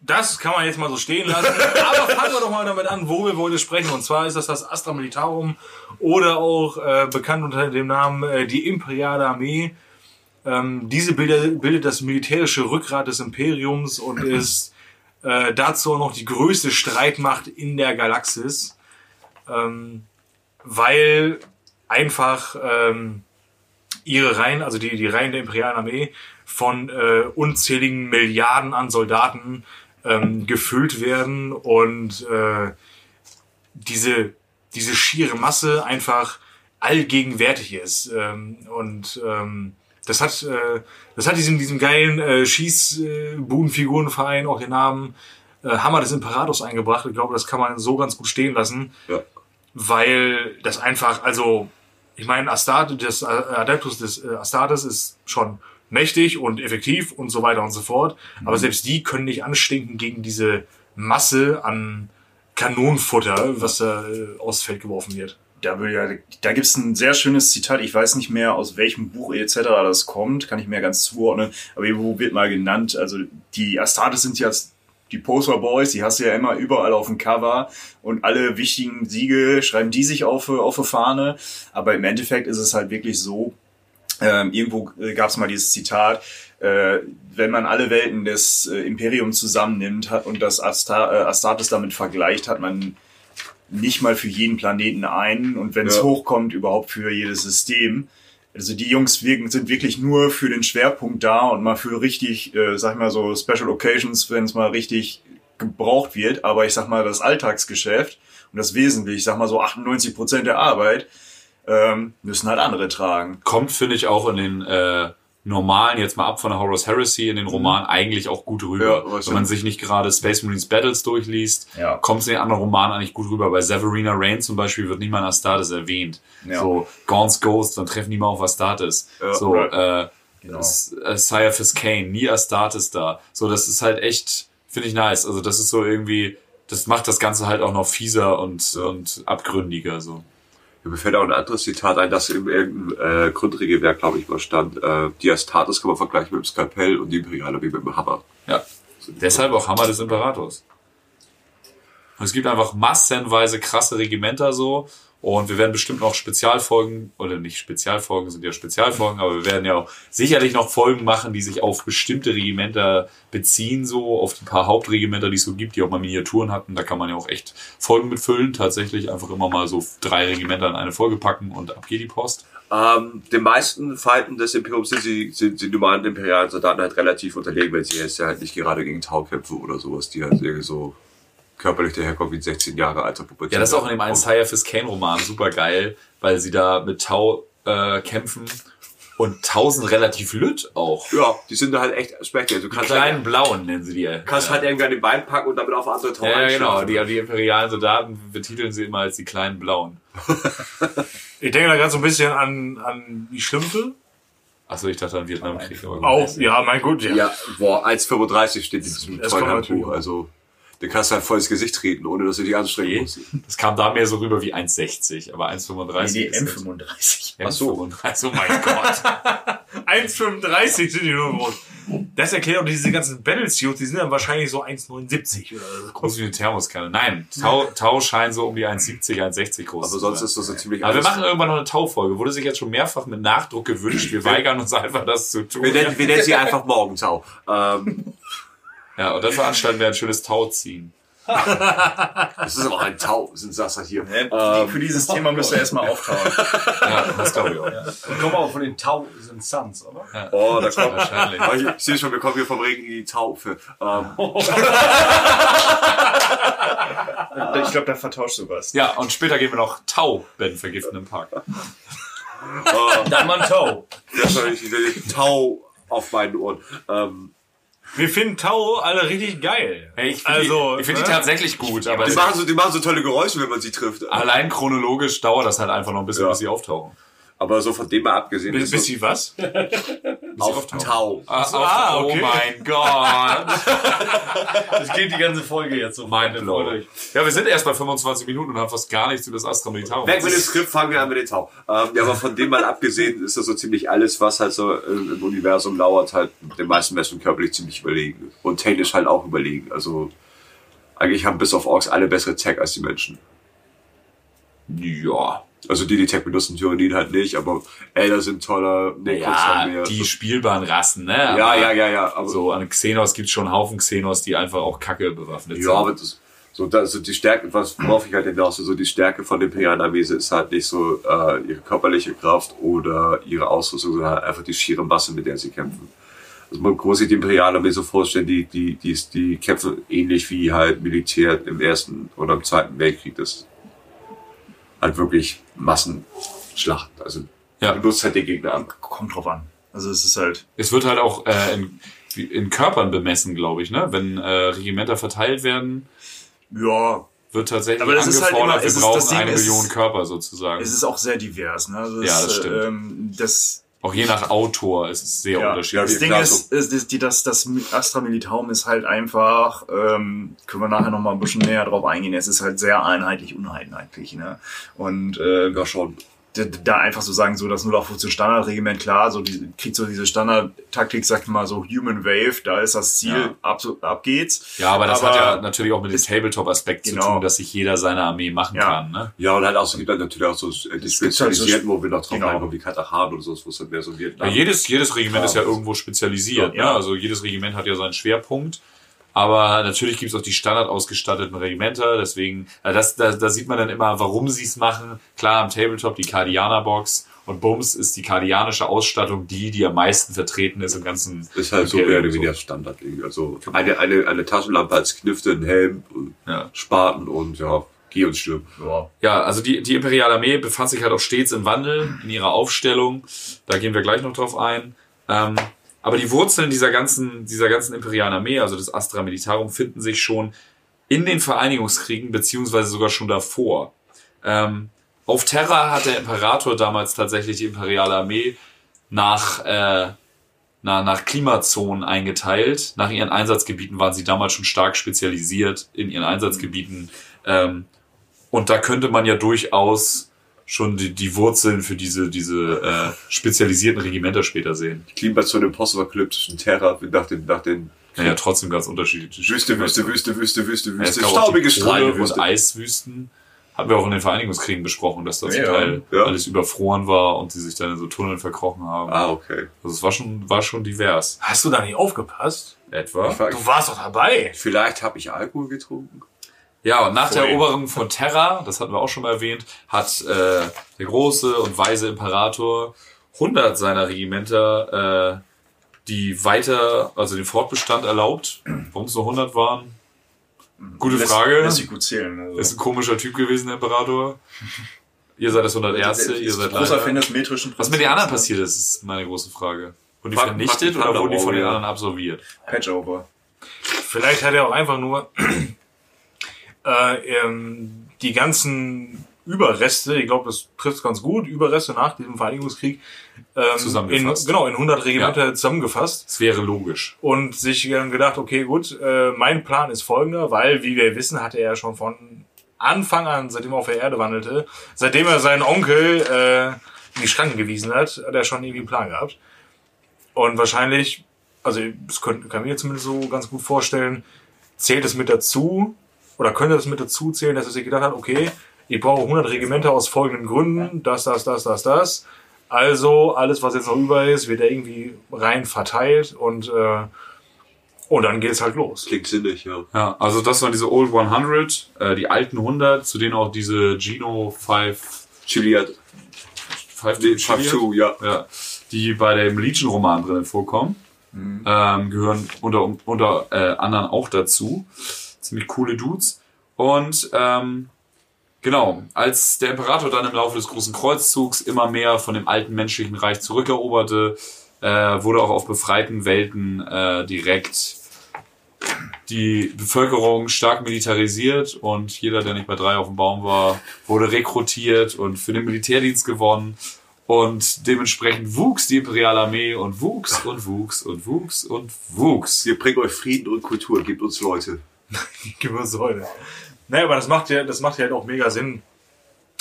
Das kann man jetzt mal so stehen lassen. Aber fangen wir doch mal damit an, wo wir heute sprechen. Und zwar ist das das Astra Militarum oder auch äh, bekannt unter dem Namen äh, die Imperiale Armee. Ähm, diese Bilder, bildet das militärische Rückgrat des Imperiums und ist äh, dazu noch die größte Streitmacht in der Galaxis. Ähm, weil einfach ähm, ihre Reihen, also die, die Reihen der Imperialen Armee, von äh, unzähligen Milliarden an Soldaten ähm, gefüllt werden und äh, diese, diese schiere Masse einfach allgegenwärtig ist. Ähm, und ähm, das hat, äh, das hat diesem, diesem geilen äh, Schießbudenfigurenverein auch den Namen äh, Hammer des Imperators eingebracht. Ich glaube, das kann man so ganz gut stehen lassen. Ja. Weil das einfach, also, ich meine, Astartes, das äh, Adeptus des äh, Astartes ist schon mächtig und effektiv und so weiter und so fort. Aber selbst die können nicht anstinken gegen diese Masse an Kanonenfutter, was da äh, aufs Feld geworfen wird. Da, will ja, da gibt's ein sehr schönes Zitat, ich weiß nicht mehr, aus welchem Buch etc. das kommt, kann ich mir ganz zuordnen, aber irgendwo wird mal genannt, also die Astartes sind ja die Poster Boys, die hast du ja immer überall auf dem Cover und alle wichtigen Siege schreiben die sich auf, auf die Fahne, aber im Endeffekt ist es halt wirklich so, Ähm, irgendwo äh, gab es mal dieses Zitat, äh, wenn man alle Welten des äh, Imperiums zusammennimmt hat und das Asta äh, Astartes damit vergleicht, hat man nicht mal für jeden Planeten einen und wenn es Ja. hochkommt, überhaupt für jedes System. Also die Jungs wirken, sind wirklich nur für den Schwerpunkt da und mal für richtig, äh, sag ich mal so, Special Occasions, wenn es mal richtig gebraucht wird. Aber ich sag mal, das Alltagsgeschäft und das Wesentliche, ich sag mal so 98 Prozent der Arbeit, ähm, müssen halt andere tragen. Kommt, finde ich, auch in den äh, normalen, jetzt mal ab von der Horus Heresy, in den Roman eigentlich auch gut rüber. Ja, Wenn man sich nicht gerade Space Marines Battles durchliest, Ja. kommt es in den anderen Romanen eigentlich gut rüber. Bei Severina Rain zum Beispiel wird nicht mal ein Astartes erwähnt. Ja. So, Gaunt's Ghost, dann treffen die mal auf Astartes. Ja, so, äh, Genau. Äh, Sire Kane, nie Astartes da. So, das ist halt echt, finde ich nice. Also das ist so irgendwie, das macht das Ganze halt auch noch fieser und, und abgründiger. So. Mir fällt auch ein anderes Zitat ein, das in äh, Grundregelwerk, glaube ich, mal stand. Äh, die Astartes kann man vergleichen mit dem Skalpell und die Imperiale wie mit dem Hammer. Ja. Deshalb auch Hammer des Imperators. Und es gibt einfach massenweise krasse Regimenter so. Und wir werden bestimmt noch Spezialfolgen, oder nicht Spezialfolgen, sind ja Spezialfolgen, aber wir werden ja auch sicherlich noch Folgen machen, die sich auf bestimmte Regimenter beziehen, so auf die paar Hauptregimenter, die es so gibt, die auch mal Miniaturen hatten. Da kann man ja auch echt Folgen mitfüllen. Tatsächlich einfach immer mal so drei Regimenter in eine Folge packen und ab geht die Post. Ähm, den meisten Feinden des Imperiums sind sie, sind die normalen imperialen Soldaten halt relativ unterlegen, wenn sie jetzt ja halt nicht gerade gegen Tau kämpfen oder sowas, die halt irgendwie so körperlich daherkommen wie ein 16 Jahre alter Pubertät. Ja, das ist auch in dem einen Sire Kane Roman super geil, weil sie da mit Tau äh, kämpfen und Tau sind relativ lütt auch. Ja, die sind da halt echt spektakulär. Du Die kannst kleinen halt, blauen nennen sie die. kannst halt irgendwie an den Bein packen und damit auf andere Tau ja, ja, genau. Die, die imperialen Soldaten betiteln sie immer als die kleinen blauen. Ich denke da gerade so ein bisschen an, an die Schlümpfe. Achso, ich dachte an den Vietnamkrieg. aber. Auch, ja, mein Gott, ja. Ja, boah, 1,35 steht in diesem tollen kommt Handbuch. Du kannst halt voll ins Gesicht treten, ohne dass du dich anstrengen Nee. musst. Das kam da mehr so rüber wie 1,60, aber 1,35 Nee, das. M35. Ach so. Also mein Gott. 1,35 sind die nur groß. Das erklärt auch diese ganzen Battlesuits, die sind dann wahrscheinlich so 1,79 oder so. Groß wie eine Thermoskanne. Nein, Tau, Tau scheint so um die 1,70, 1,60 groß Aber sonst ist das so ziemlich Aber wir machen irgendwann noch eine Taufolge. Wurde sich jetzt schon mehrfach mit Nachdruck gewünscht. Wir weigern uns einfach, das zu tun. Wir nennen, wir nennen sie einfach Morgentau. Ähm, Ja, und dann veranstalten wir ein schönes Tauziehen. das ist aber auch ein Tau, sind Sasser hier. Ähm, Für dieses Thema müsst ihr erstmal auftauen. Ja, das glaube ich auch. Wir kommen auch von den Tau sind Suns, oder? Oh, da kommt Wahrscheinlich. Ich, ich sehe schon, wir kommen hier vom Regen in die Taufe. Ähm, Ich glaube, da vertauscht du was. Ja, und später gehen wir noch Tau-Ben vergiften im Park. Dann mal Tau. das war ich, ich, Tau auf meinen Ohren. Ähm, Wir finden Tau alle richtig geil. Hey, ich finde Also, die, ich find die ne? tatsächlich gut, aber die, machen so, die machen so tolle Geräusche, wenn man sie trifft. allein chronologisch dauert das halt einfach noch ein bisschen, Ja. bis sie auftauchen. Aber so von dem mal abgesehen, Bis, ist bis so sie was? auf Tau. Ah, ah, Oh okay. mein Gott. Das geht die ganze Folge jetzt so. Mein Lord. Ja, wir sind erst bei 25 Minuten und haben fast gar nichts über das Astra Militarum. Weg mit dem Skript, fangen wir an mit dem Tau. Ähm, ja, aber von dem mal abgesehen ist das so ziemlich alles, was halt so im im Universum lauert, halt den meisten Menschen körperlich ziemlich überlegen. Und technisch halt auch überlegen. Also eigentlich haben bis auf Orks alle bessere Tech als die Menschen. Ja. Also die, die Tech benutzen, Tyraniden halt nicht, aber Elder sind toller, Necrons Ja, haben mehr. die spielbaren Rassen, ne? ja, Aber ja, ja, ja. Aber, So, an Xenos gibt's schon einen Haufen Xenos, die einfach auch kacke bewaffnet ja, sind. aber das, so, das, so die Stärke, was, worauf ich halt hinaus so die Stärke von der imperialen Armee ist halt nicht so äh, ihre körperliche Kraft oder ihre Ausrüstung, sondern halt einfach die schiere Masse, mit der sie kämpfen. Also man muss sich die imperiale Armee so vorstellen, die, die, die, die kämpfen ähnlich wie halt Militär im Ersten oder im Zweiten Weltkrieg. Das ist halt wirklich Massenschlacht. Also Ja. du nutzt halt den Gegner an. Kommt drauf an. Also es ist halt, Es wird halt auch äh, in, in Körpern bemessen, glaube ich, ne? Wenn äh, Regimenter verteilt werden, ja, wird tatsächlich Aber das ist halt angefordert, immer- es wir ist- brauchen das Ding eine ist- Million Körper sozusagen. es ist auch sehr divers. Ne? Also Ja, das stimmt. Ähm, das, auch je nach Autor ist es sehr ja, unterschiedlich. das Ding klar, ist, ist, ist die, das, das Astra Militarum ist halt einfach, ähm, können wir nachher noch mal ein bisschen näher drauf eingehen, es ist halt sehr einheitlich, uneinheitlich. Ne? Und äh, Ja, schon. Da einfach so sagen, so das 0815 Standardregiment, klar, so die, kriegt so diese Standardtaktik, sagt mal so Human Wave, da ist das Ziel, Ja. ab, so- ab geht's. Ja, aber das Aber- hat ja natürlich auch mit dem Tabletop-Aspekt Genau. zu tun, dass sich jeder seine Armee machen Ja. kann. Ne? Ja, und halt auch, es gibt halt natürlich auch so äh, die Es gibt halt so- spezialisierten, wo wir noch drauf Genau. reinkommen, wie Katachan oder so, wo es dann mehr so Ja, Vietnam. jedes, jedes Regiment ist ja irgendwo spezialisiert. Ja. Ne? Also jedes Regiment hat ja seinen Schwerpunkt. Aber natürlich gibt es auch die standardausgestatteten Regimenter. Deswegen, äh, das, da, da sieht man dann immer, warum sie es machen. Klar, am Tabletop die Kardianer-Box. Und Bums ist die kardianische Ausstattung die, die am meisten vertreten ist im ganzen ist halt so mehr oder so. weniger Standard. Also eine, eine, eine Taschenlampe als Knifte, ein Helm, Ja. Spaten und ja, geh und stirb. Ja. Ja, also die, die Imperiale Armee befand sich halt auch stets im Wandel in ihrer Aufstellung. Da gehen wir gleich noch drauf ein. Ähm, aber die Wurzeln dieser ganzen, dieser ganzen imperialen Armee, also des Astra Militarum, finden sich schon in den Vereinigungskriegen, beziehungsweise sogar schon davor. Ähm, auf Terra hat der Imperator damals tatsächlich die imperiale Armee nach, äh, na, nach Klimazonen eingeteilt. Nach ihren Einsatzgebieten waren sie damals schon stark spezialisiert in ihren Einsatzgebieten. Ähm, und da könnte man ja durchaus schon die, die Wurzeln für diese, diese äh, spezialisierten Regimenter später sehen. Klimazone postapokalyptischen Terror nach den, nach den Naja, trotzdem ganz unterschiedliche Wüste, Wüste, Wüste, Wüste, Wüste, Ja, Wüste, die staubige Strahlenwüste. und Eiswüsten. Hatten wir auch in den Vereinigungskriegen besprochen, dass da zum Ja, Teil ja. alles überfroren war und die sich dann in so Tunneln verkrochen haben. Ah, okay. Also es war schon, war schon divers. Hast du da nicht aufgepasst? Etwa. Du warst doch dabei. Vielleicht habe ich Alkohol getrunken. Ja, und nach der Voll. Eroberung von Terra, das hatten wir auch schon mal erwähnt, hat äh, der große und weise Imperator 100 seiner Regimenter, äh, die weiter, also den Fortbestand erlaubt. Warum es nur 100 waren? Gute Lässt- Frage. Lässt sich gut zählen. Also. Ist ein komischer Typ gewesen, der Imperator. Ihr seid das 101. Ihr seid großer. Fan des metrischen Was mit den anderen Prinzips. passiert ist, ist meine große Frage. Wurden die vernichtet oder wurden die von den anderen absolviert? Patchover. Vielleicht hat er auch einfach nur äh, ähm, die ganzen Überreste, ich glaube, das trifft ganz gut, Überreste nach diesem Vereinigungskrieg, ähm, in, Zusammengefasst. genau, in 100 Regimenter zusammengefasst Das wäre logisch. und sich dann gedacht, okay, gut, äh, mein Plan ist folgender, weil, wie wir wissen, hatte er ja schon von Anfang an, seitdem er auf der Erde wandelte, seitdem er seinen Onkel äh, in die Schranken gewiesen hat, hat er schon irgendwie einen Plan gehabt. Und wahrscheinlich, also das könnte, kann mir zumindest so ganz gut vorstellen, zählt es mit dazu oder könnte es mit dazu zählen, dass er sich gedacht hat, okay, ich brauche 100 Regimenter aus folgenden Gründen, das, das, das, das, das. Also alles, was jetzt noch über ist, wird irgendwie rein verteilt und äh, und dann geht's halt los. Klingt sinnig, ja. Ja, also das waren diese Old 100, äh, die alten 100, zu denen auch diese Geno 5, Chili hat 5, den Fafsu, ja. ja, die bei dem Legion-Roman drin vorkommen, ähm, gehören unter, unter äh, anderem auch dazu. Ziemlich coole Dudes. Und ähm, genau, als der Imperator dann im Laufe des Großen Kreuzzugs immer mehr von dem alten menschlichen Reich zurückeroberte, äh, wurde auch auf befreiten Welten äh, direkt die Bevölkerung stark militarisiert und jeder, der nicht bei drei auf dem Baum war, wurde rekrutiert und für den Militärdienst gewonnen. Und dementsprechend wuchs die imperiale Armee und wuchs und wuchs und wuchs und wuchs. Wir bringen euch Frieden und Kultur, gebt uns Leute. Gib uns Säule. Naja, aber das macht ja, das macht ja halt auch mega Sinn,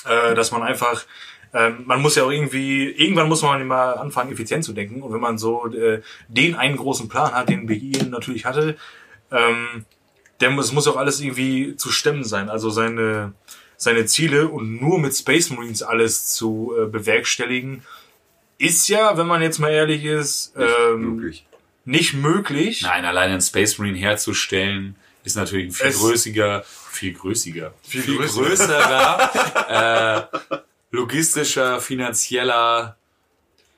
äh, dass man einfach, ähm, man muss ja auch irgendwie, irgendwann muss man mal anfangen, effizient zu denken. Und wenn man so äh, den einen großen Plan hat, den Begin natürlich hatte, ähm, muss, es muss auch alles irgendwie zu stemmen sein. Also seine, seine Ziele und nur mit Space Marines alles zu äh, bewerkstelligen, ist ja, wenn man jetzt mal ehrlich ist, ähm, Wirklich. nicht möglich. Nein, allein einen Space Marine herzustellen, ist natürlich ein viel Es- größiger, viel größiger, Viel viel größer. größerer, äh, logistischer, finanzieller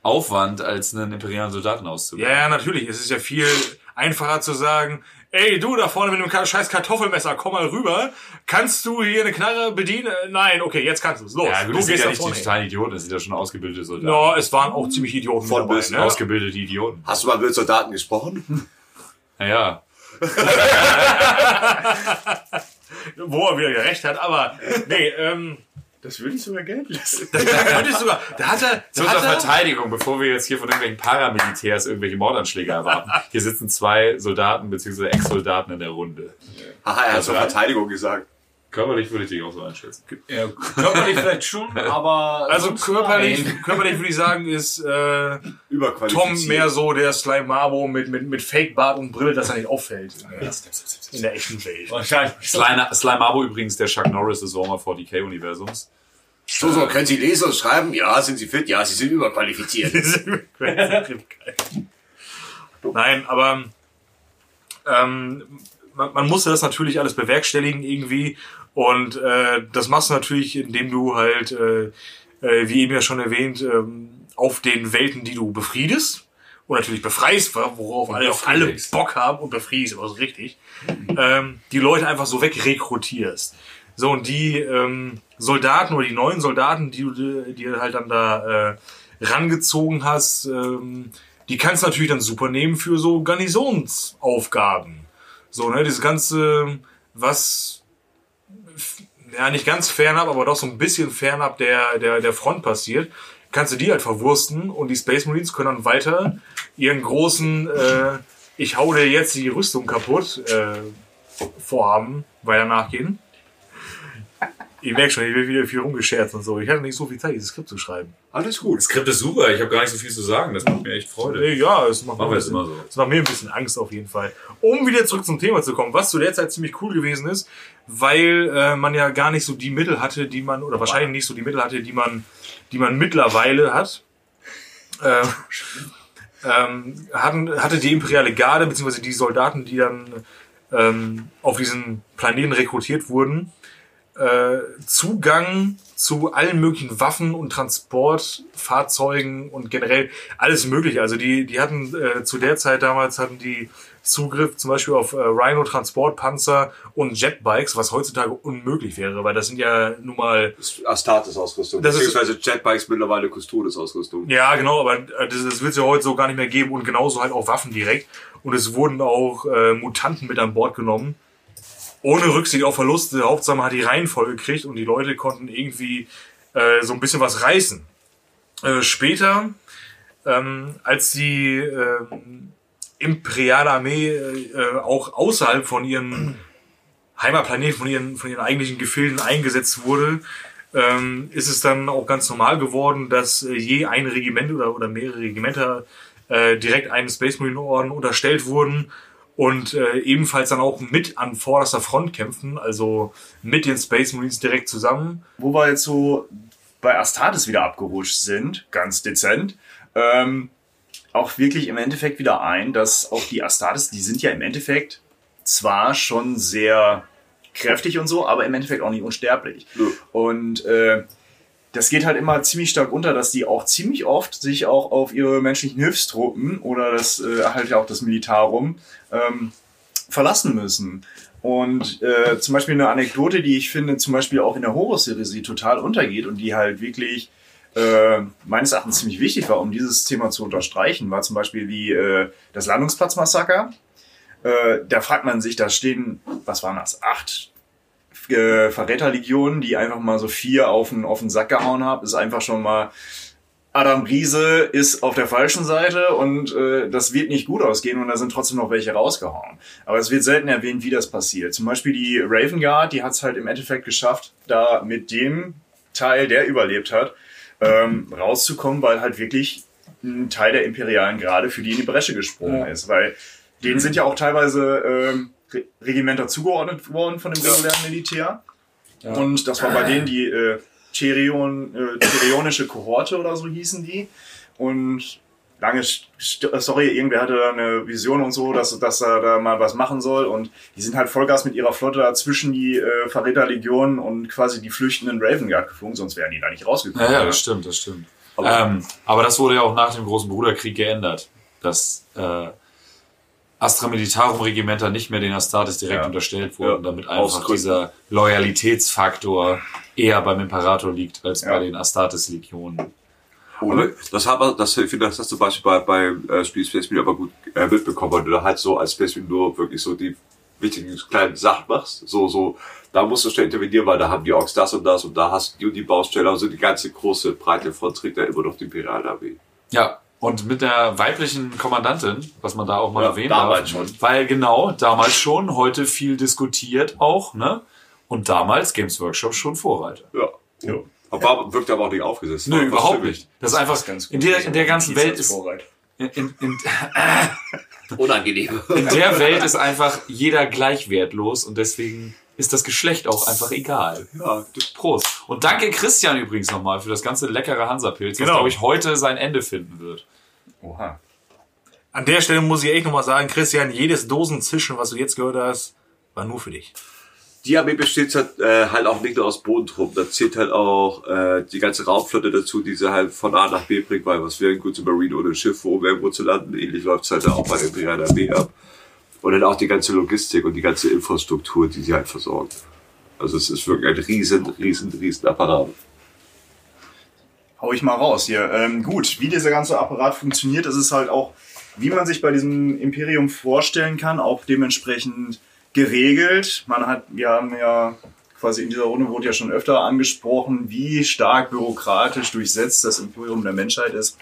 Aufwand, als einen imperialen Soldaten auszubilden. Ja, ja, natürlich. Es ist ja viel einfacher zu sagen, ey, du da vorne mit dem scheiß Kartoffelmesser, komm mal rüber. Kannst du hier eine Knarre bedienen? Äh, Nein, okay, jetzt kannst du es. Los, Ja, gut, du das sind gehst ja nicht die totalen Idioten, das sind ja schon ausgebildete Soldaten. No, es waren auch ziemlich Idioten Von dabei. Ne? Ausgebildete Idioten. Hast du mal mit Soldaten gesprochen? Naja, Wo er wieder recht hat, aber nee, ähm, Das würde ich sogar gelten lassen. da ich sogar, da hat er, Zu da unserer hat er, Verteidigung, bevor wir jetzt hier von irgendwelchen Paramilitärs irgendwelche Mordanschläge erwarten. Hier sitzen zwei Soldaten bzw. Ex-Soldaten in der Runde. Haha, er hat Also zur Verteidigung gesagt. Körperlich würde ich dich auch so einschätzen. Ja, körperlich vielleicht schon, aber. Also körperlich, nein. körperlich würde ich sagen, ist äh, Überqualifiziert. Tom mehr so der Slime Marbo mit, mit, mit Fake-Bart und Brille, dass er nicht auffällt in der echten Welt. Wahrscheinlich. Slime, Slime Abo übrigens der Chuck Norris des Warhammer 40k-Universums. So, so, können Sie lesen und schreiben? Ja, sind Sie fit? Ja, Sie sind überqualifiziert. Nein, aber ähm, man, man musste das natürlich alles bewerkstelligen irgendwie und äh, das machst du natürlich, indem du halt, äh, äh, wie eben ja schon erwähnt, ähm, auf den Welten, die du befriedest und natürlich befreist, worauf alle, auf alle. Bock haben und befriedest, aber so richtig, ähm, die Leute einfach so wegrekrutierst. So, und die ähm, Soldaten oder die neuen Soldaten, die du dir- halt dann da äh, rangezogen hast, ähm, die kannst du natürlich dann super nehmen für so Garnisonsaufgaben. So, ne, dieses ganze, was ja nicht ganz fernab, aber doch so ein bisschen fernab der, der, der Front passiert, kannst du die halt verwursten und die Space Marines können dann weiter ihren großen, äh, ich hau dir jetzt die Rüstung kaputt, äh, Vorhaben weiter nachgehen. Ich merke schon, ich will wieder viel rumgescherzt und so. Ich hatte nicht so viel Zeit, dieses Skript zu schreiben. Alles gut. Das Skript ist super, ich habe gar nicht so viel zu sagen, das macht mir echt Freude. Äh, Ja, es macht, Machen mir wir ein es bisschen, immer so. es macht mir ein bisschen Angst auf jeden Fall. Um wieder zurück zum Thema zu kommen, was zu der Zeit ziemlich cool gewesen ist, weil äh, man ja gar nicht so die Mittel hatte, die man, oder wahrscheinlich nicht so die Mittel hatte, die man, die man mittlerweile hat. Äh, ähm, hatten, hatte die imperiale Garde, beziehungsweise die Soldaten, die dann ähm, auf diesen Planeten rekrutiert wurden, äh, Zugang zu allen möglichen Waffen und Transportfahrzeugen und generell alles mögliche. Also die, die hatten äh, zu der Zeit damals hatten die Zugriff zum Beispiel auf äh, Rhino Transportpanzer und Jetbikes, was heutzutage unmöglich wäre, weil das sind ja nun mal Astartes-Ausrüstung. Das ist- Beziehungsweise Jetbikes mittlerweile Custodes-Ausrüstung. ja, genau, aber äh, das, das wird es ja heute so gar nicht mehr geben und genauso halt auch Waffen direkt. Und es wurden auch äh, Mutanten mit an Bord genommen. Ohne Rücksicht auf Verluste. Hauptsache hat die Reihenfolge gekriegt und die Leute konnten irgendwie äh, so ein bisschen was reißen. Äh, später, ähm, als die ähm, imperiale Armee äh, auch außerhalb von ihren Heimatplaneten, von ihren, von ihren eigentlichen Gefilden eingesetzt wurde, ähm, ist es dann auch ganz normal geworden, dass äh, je ein Regiment oder, oder mehrere Regimenter äh, direkt einem Space Marine Orden unterstellt wurden und äh, ebenfalls dann auch mit an vorderster Front kämpfen, also mit den Space Marines direkt zusammen. wo wir jetzt so bei Astartes wieder abgerutscht sind, ganz dezent, ähm, auch wirklich im Endeffekt wieder ein, dass auch die Astartes, die sind ja im Endeffekt zwar schon sehr kräftig und so, aber im Endeffekt auch nicht unsterblich. Und äh, das geht halt immer ziemlich stark unter, dass die auch ziemlich oft sich auch auf ihre menschlichen Hilfstruppen oder das äh, halt auch das Militarum ähm, verlassen müssen. Und äh, zum Beispiel eine Anekdote, die ich finde, zum Beispiel auch in der Horus-Serie total untergeht und die halt wirklich äh, meines Erachtens ziemlich wichtig war, um dieses Thema zu unterstreichen, war zum Beispiel wie äh, das Landungsplatzmassaker. Äh, da fragt man sich, da stehen, was waren das, acht äh, Verräterlegionen, die einfach mal so vier auf den, auf den Sack gehauen haben. Ist einfach schon mal Adam Riese ist auf der falschen Seite und äh, das wird nicht gut ausgehen und da sind trotzdem noch welche rausgehauen. Aber es wird selten erwähnt, wie das passiert. Zum Beispiel die Raven Guard, die hat es halt im Endeffekt geschafft, da mit dem Teil, der überlebt hat, ähm, rauszukommen, weil halt wirklich ein Teil der Imperialen gerade für die in die Bresche gesprungen ist. Weil denen sind ja auch teilweise ähm, Re Regimenter zugeordnet worden von dem regulären Militär. Und das war bei denen die äh, Cherion, äh, Cherionische Kohorte oder so hießen die. Und lange St- Story, irgendwer hatte da eine Vision und so, dass, dass er da mal was machen soll. Und die sind halt Vollgas mit ihrer Flotte da zwischen die äh, Verräterlegionen und quasi die flüchtenden Raven Guard geflogen, sonst wären die da nicht rausgekommen. Ja, ja, das stimmt, das stimmt. ähm, aber das wurde ja auch nach dem Großen Bruderkrieg geändert, dass äh, Astra Militarum Regimenter nicht mehr den Astartes direkt Ja. unterstellt wurden, damit einfach dieser Loyalitätsfaktor eher beim Imperator liegt als bei den Astartes Legionen. Aber das hat das, ich finde, das hast du zum Beispiel bei, bei äh, Spiel Space Marine aber gut äh, mitbekommen, weil du da halt so als Space Marine nur wirklich so die wichtigen kleinen Sachen machst. So, so, da musst du schnell intervenieren, weil da haben die Orks das und das und da hast du die Baustelle. Also die ganze große, breite Front trägt da immer noch die Imperialarmee. Ja, und mit der weiblichen Kommandantin, was man da auch mal Ja, erwähnen damals darf. schon. Weil genau, damals schon, heute viel diskutiert auch, ne? Und damals Games Workshop schon Vorreiter. Ja. ja. Aber wirkt aber auch nicht aufgesetzt. Nö, überhaupt nicht. Das ist einfach, in der, in der ganzen Welt ist, in, in, in, Unangenehm. in der Welt ist einfach jeder gleich wertlos und deswegen ist das Geschlecht auch einfach egal. Ja, das Prost. Und danke Christian übrigens nochmal für das ganze leckere Hansa-Pilz, Genau. glaube ich, heute sein Ende finden wird. Oha. An der Stelle muss ich echt nochmal sagen, Christian, jedes Dosenzischen, was du jetzt gehört hast, war nur für dich. Die Armee besteht halt, äh, halt auch nicht nur aus Bodentruppen. Da zählt halt auch äh, die ganze Raumflotte dazu, die sie halt von A nach B bringt, weil was wäre ein guter Marine ohne Schiff, um irgendwo zu landen? Ähnlich läuft es halt auch bei der Imperialen Armee ab. Und dann auch die ganze Logistik und die ganze Infrastruktur, die sie halt versorgt. Also es ist wirklich ein riesen, riesen, riesen Apparat. hau ich mal raus hier. Ähm, gut, wie dieser ganze Apparat funktioniert, ist es halt auch, wie man sich bei diesem Imperium vorstellen kann, auch dementsprechend geregelt. Man hat, wir haben ja quasi in dieser Runde wurde ja schon öfter angesprochen, wie stark bürokratisch durchsetzt das Imperium der Menschheit ist.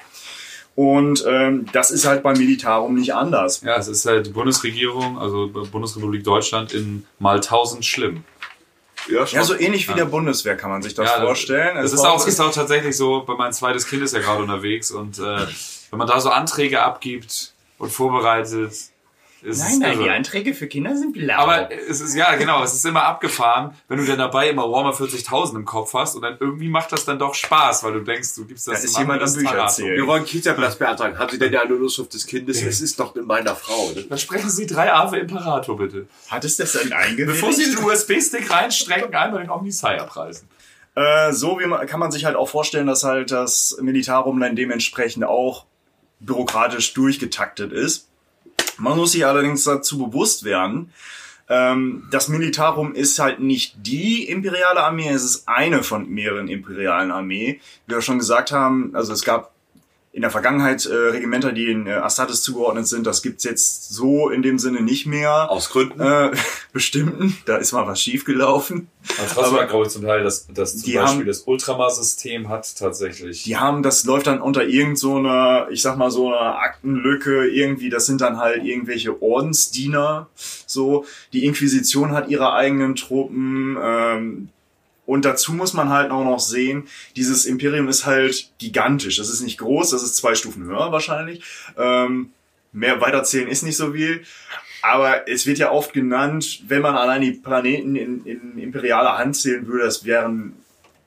Und ähm, das ist halt beim Militarum nicht anders. Ja, es ist halt die Bundesregierung, also Bundesrepublik Deutschland in mal tausend schlimm. Ja, Ja, so ähnlich wie der Bundeswehr kann man sich das Ja, vorstellen. Es ist auch, ist auch tatsächlich so, bei mein zweites Kind ist ja gerade unterwegs und äh, wenn man da so Anträge abgibt und vorbereitet, ist es irre. Einträge für Kinder sind blau. Aber es ist, ja, genau, es ist immer abgefahren, wenn du dann dabei immer Warhammer 40.000 im Kopf hast und dann irgendwie macht das dann doch Spaß, weil du denkst, du gibst das Da ist jemand Bücher erzählen. Wir wollen Kita-Platz beantragen. Haben Sie denn ja eine Unterschrift des Kindes? Es ist doch in meiner Frau. Ne? Dann sprechen Sie drei Ave Imperator bitte. hat es das denn eingewilligt? Bevor Sie den USB-Stick reinstrecken, einmal den Omnisci abreißen. Äh, so wie man, kann man sich halt auch vorstellen, dass halt das Militarum dann dementsprechend auch bürokratisch durchgetaktet ist. Man muss sich allerdings dazu bewusst werden, ähm, das Militarum ist halt nicht die imperiale Armee, es ist eine von mehreren imperialen Armee. Wie wir schon gesagt haben, also es gab in der Vergangenheit äh, Regimenter, die in äh, Astartes zugeordnet sind. Das gibt's jetzt so in dem Sinne nicht mehr. Aus Gründen. Äh, bestimmten, da ist mal was schiefgelaufen. Aber trotzdem Aber- glaube ich zum Teil, dass, dass zum Beispiel haben- das Ultramar-System hat tatsächlich. Die haben, das läuft dann unter irgend so einer, ich sag mal so einer Aktenlücke irgendwie, das sind dann halt irgendwelche Ordensdiener, so. Die Inquisition hat ihre eigenen Truppen, ähm, und dazu muss man halt auch noch sehen, dieses Imperium ist halt gigantisch. Das ist nicht groß, das ist zwei Stufen höher wahrscheinlich. Ähm, mehr weiterzählen ist nicht so viel. Aber es wird ja oft genannt, wenn man allein die Planeten in, in imperialer Hand zählen würde, das wären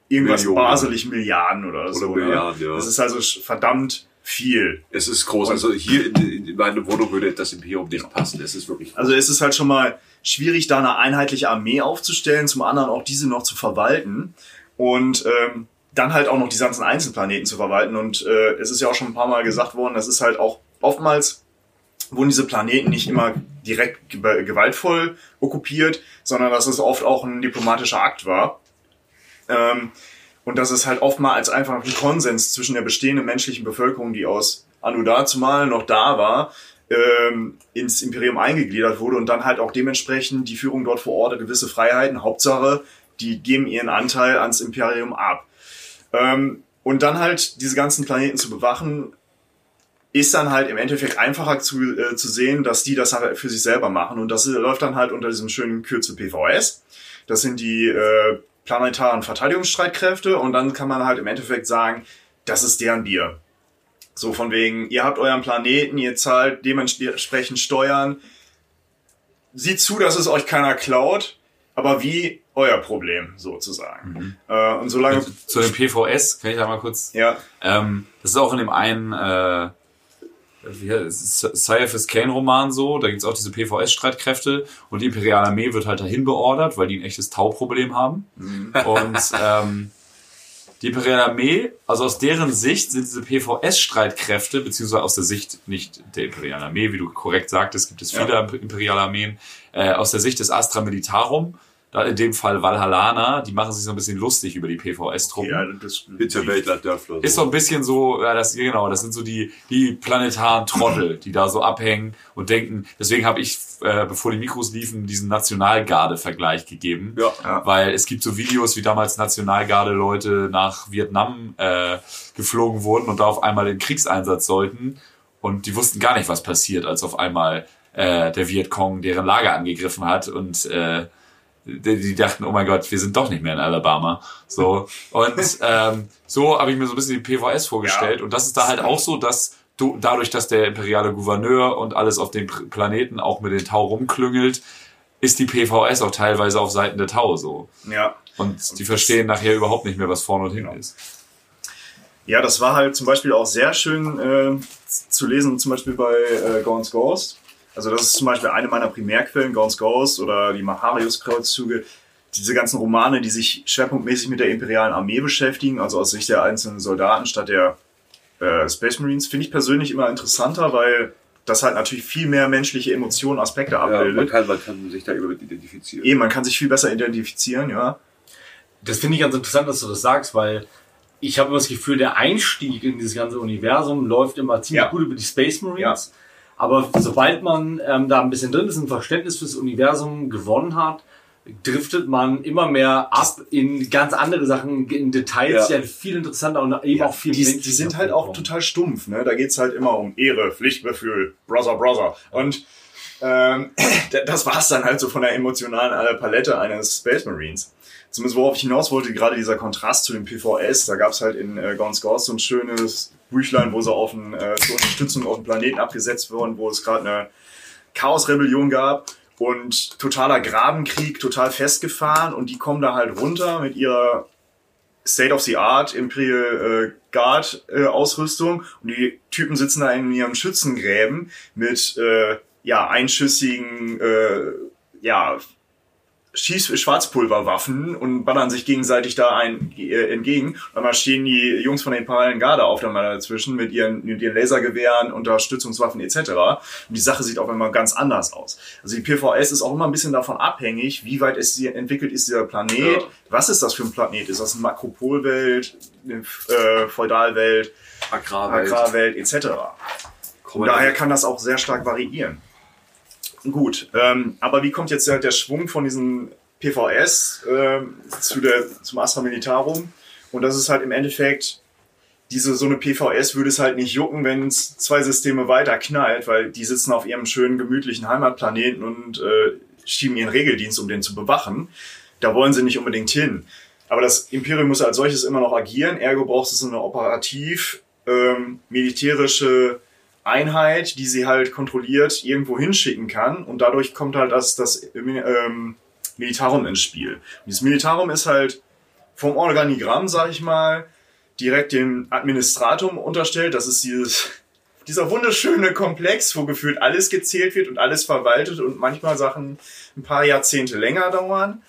irgendwas Millionen. baselig Milliarden oder, so. Milliarden, ne? ja. Das ist also verdammt viel. Es ist groß. Also hier in, in meine Wohnung würde das Imperium nicht passen. Es ist wirklich groß. Also es ist halt schon mal schwierig, da eine einheitliche Armee aufzustellen, zum anderen auch diese noch zu verwalten und ähm, dann halt auch noch die ganzen Einzelplaneten zu verwalten. Und äh, es ist ja auch schon ein paar Mal gesagt worden, das ist halt auch oftmals wurden diese Planeten nicht immer direkt ge- gewaltvoll okkupiert, sondern dass es oft auch ein diplomatischer Akt war. Ähm, und dass es halt oftmals einfach ein Konsens zwischen der bestehenden menschlichen Bevölkerung, die aus Anno dazumal noch da war, ähm, ins Imperium eingegliedert wurde und dann halt auch dementsprechend die Führung dort vor Ort gewisse Freiheiten. Hauptsache, die geben ihren Anteil ans Imperium ab. Ähm, und dann halt diese ganzen Planeten zu bewachen, ist dann halt im Endeffekt einfacher zu, äh, zu sehen, dass die das halt für sich selber machen. Und das äh, läuft dann halt unter diesem schönen Kürzel PVS. Das sind die äh, planetaren Verteidigungsstreitkräfte und dann kann man halt im Endeffekt sagen, das ist deren Bier. So von wegen, ihr habt euren Planeten, ihr zahlt dementsprechend Steuern. Sieht zu, dass es euch keiner klaut, aber wie euer Problem sozusagen. Äh, und solange, Zu dem PVS kann ich da mal kurz ja, Ähm, das ist auch in dem einen äh, es? Cyphers Kane Roman so, da gibt's auch diese PVS-Streitkräfte und die Imperiale Armee wird halt dahin beordert, weil die ein echtes Tauproblem haben. Und ähm, die Imperiale Armee, also aus deren Sicht sind diese PVS-Streitkräfte, beziehungsweise aus der Sicht nicht der Imperialen Armee, wie du korrekt sagtest, gibt es viele Imperiale Armeen, äh, aus der Sicht des Astra Militarum, da in dem Fall Valhallana, die machen sich so ein bisschen lustig über die PVS-Truppen. ja, das, Hinterwäldler-Dörfler. Ist so ein bisschen so, ja, das, genau, das sind so die, die planetaren Trottel, die da so abhängen und denken, deswegen habe ich, äh, bevor die Mikros liefen, diesen Nationalgarde-Vergleich gegeben. Ja. Ja. Weil es gibt so Videos, wie damals Nationalgarde-Leute nach Vietnam äh, geflogen wurden und da auf einmal in Kriegseinsatz sollten. Und die wussten gar nicht, was passiert, als auf einmal äh, der Vietcong deren Lager angegriffen hat und äh, die, dachten, oh mein Gott, wir sind doch nicht mehr in Alabama. So. Und ähm, so habe ich mir so ein bisschen die PVS vorgestellt. Und das ist da halt auch so, dass du, dadurch, dass der imperiale Gouverneur und alles auf dem Planeten auch mit den Tau rumklüngelt, ist die PVS auch teilweise auf Seiten der Tau so. Ja. Und die verstehen nachher überhaupt nicht mehr, was vorne und hinten ist. Ja, das war halt zum Beispiel auch sehr schön äh, zu lesen, zum Beispiel bei äh, Gaunt's Ghost. Also das ist zum Beispiel eine meiner Primärquellen, Gaunt's Ghost oder die Maharius-Kreuzzüge. Diese ganzen Romane, die sich schwerpunktmäßig mit der imperialen Armee beschäftigen, also aus Sicht der einzelnen Soldaten statt der äh, Space Marines, finde ich persönlich immer interessanter, weil das halt natürlich viel mehr menschliche Emotionen, Aspekte Ja, man, abbildet. kann, man kann sich da mit identifizieren. Eben, man kann sich viel besser identifizieren, ja. Das finde ich ganz interessant, dass du das sagst, weil ich habe immer das Gefühl, der Einstieg in dieses ganze Universum läuft immer ziemlich Ja. gut über die Space Marines. Aber sobald man ähm, da ein bisschen drin ist, ein Verständnis fürs Universum gewonnen hat, driftet man immer mehr ab in ganz andere Sachen, in Details, die Ja. halt viel interessanter und eben auch viel die, die sind halt auch total stumpf, ne? Da geht's halt immer um Ehre, Pflichtgefühl, Brother, Brother. Und ähm, das war's dann halt so von der emotionalen Palette eines Space Marines. Zumindest worauf ich hinaus wollte, gerade dieser Kontrast zu dem PVS, da gab's halt in äh, Gaunt's Ghost so ein schönes Büchlein, wo sie auf den, äh, zur Unterstützung auf dem Planeten abgesetzt wurden, wo es gerade eine Chaosrebellion gab und totaler Grabenkrieg, total festgefahren und die kommen da halt runter mit ihrer State of the Art Imperial äh, Guard äh, Ausrüstung und die Typen sitzen da in ihrem Schützengräben mit äh, ja einschüssigen äh, ja Schieß Schwarzpulverwaffen und ballern sich gegenseitig da ein, äh, entgegen. Und dann stehen die Jungs von der Imperialen Garde auf einmal dazwischen mit ihren, mit ihren Lasergewehren, Unterstützungswaffen etc. Und die Sache sieht auf einmal ganz anders aus. Also die PVS ist auch immer ein bisschen davon abhängig, wie weit ist die, entwickelt ist dieser Planet, Ja. was ist das für ein Planet? Ist das eine Makropolwelt, eine äh, Feudalwelt, Agrarwelt. Agrarwelt etc. Daher kann das auch sehr stark variieren. Gut, ähm, aber wie kommt jetzt halt der Schwung von diesen PVS ähm, zu der, zum Astra Militarum? Und das ist halt im Endeffekt, diese so eine PVS würde es halt nicht jucken, wenn es zwei Systeme weiter knallt, weil die sitzen auf ihrem schönen, gemütlichen Heimatplaneten und äh, schieben ihren Regeldienst, um den zu bewachen. Da wollen sie nicht unbedingt hin. Aber das Imperium muss als solches immer noch agieren, ergo braucht es eine operativ ähm, militärische Einheit, die sie halt kontrolliert irgendwo hinschicken kann und dadurch kommt halt das, das ähm, Militarum ins Spiel. Und dieses Militarum ist halt vom Organigramm, sag ich mal, direkt dem Administratum unterstellt. Das ist dieses, dieser wunderschöne Komplex, wo gefühlt alles gezählt wird und alles verwaltet und manchmal Sachen ein paar Jahrzehnte länger dauern.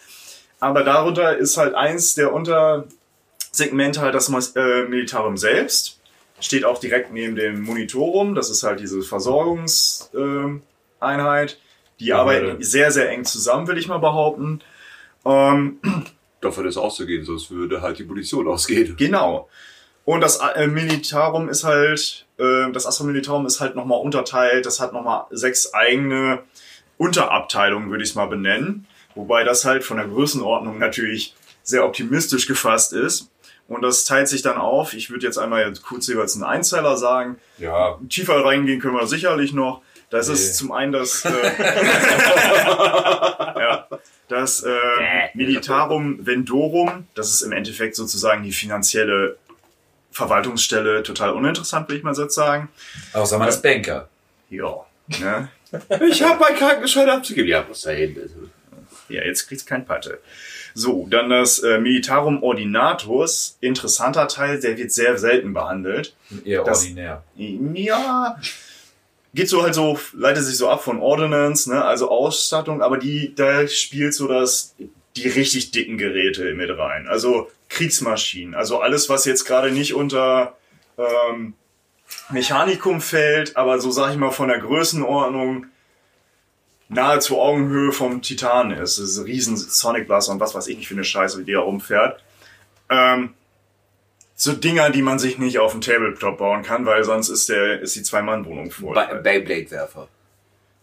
Aber darunter ist halt eins der Untersegmente halt das äh, Militarum selbst steht auch direkt neben dem Monitorum. Das ist halt diese Versorgungseinheit. die arbeiten sehr, sehr eng zusammen, will ich mal behaupten. Ähm, Davon ist auszugehen, sonst würde halt die Munition ausgehen. Genau. Und das äh, Militarum ist halt, äh, das Astra Militarum ist halt nochmal unterteilt. Das hat nochmal sechs eigene Unterabteilungen, würde ich es mal benennen. Wobei das halt von der Größenordnung natürlich sehr optimistisch gefasst ist. Und das teilt sich dann auf. Ich würde jetzt einmal jetzt kurz jeweils einen Einzeiler sagen. Ja, Tiefer reingehen können wir sicherlich noch. Das Nee. ist zum einen das, äh, ja, das äh, Militarum Vendorum. Das ist im Endeffekt sozusagen die finanzielle Verwaltungsstelle. Total uninteressant, will ich mal so sagen. Außer man ist Banker. Ja. Ne? Ich habe meinen Krankenschein abzugeben. Ja, muss da hin. Ja, jetzt kriegt's kein Patte. So, dann das äh, Militarum Ordinatus. Interessanter Teil, der wird sehr selten behandelt. Eher Das- ordinär. Ja, geht so halt so, leitet sich so ab von Ordnance, ne, also Ausstattung, aber die, da spielt so das, die richtig dicken Geräte mit rein. Also Kriegsmaschinen, also alles, was jetzt gerade nicht unter ähm, Mechanikum fällt, aber so sag ich mal von der Größenordnung nahezu Augenhöhe vom Titan ist. Das ist ein riesen Sonic Blaster und was weiß ich nicht für eine Scheiße, die da rumfährt. Ähm, so Dinger, die man sich nicht auf dem Tabletop bauen kann, weil sonst ist der ist die Zwei-Mann-Wohnung voll. Beyblade-Werfer.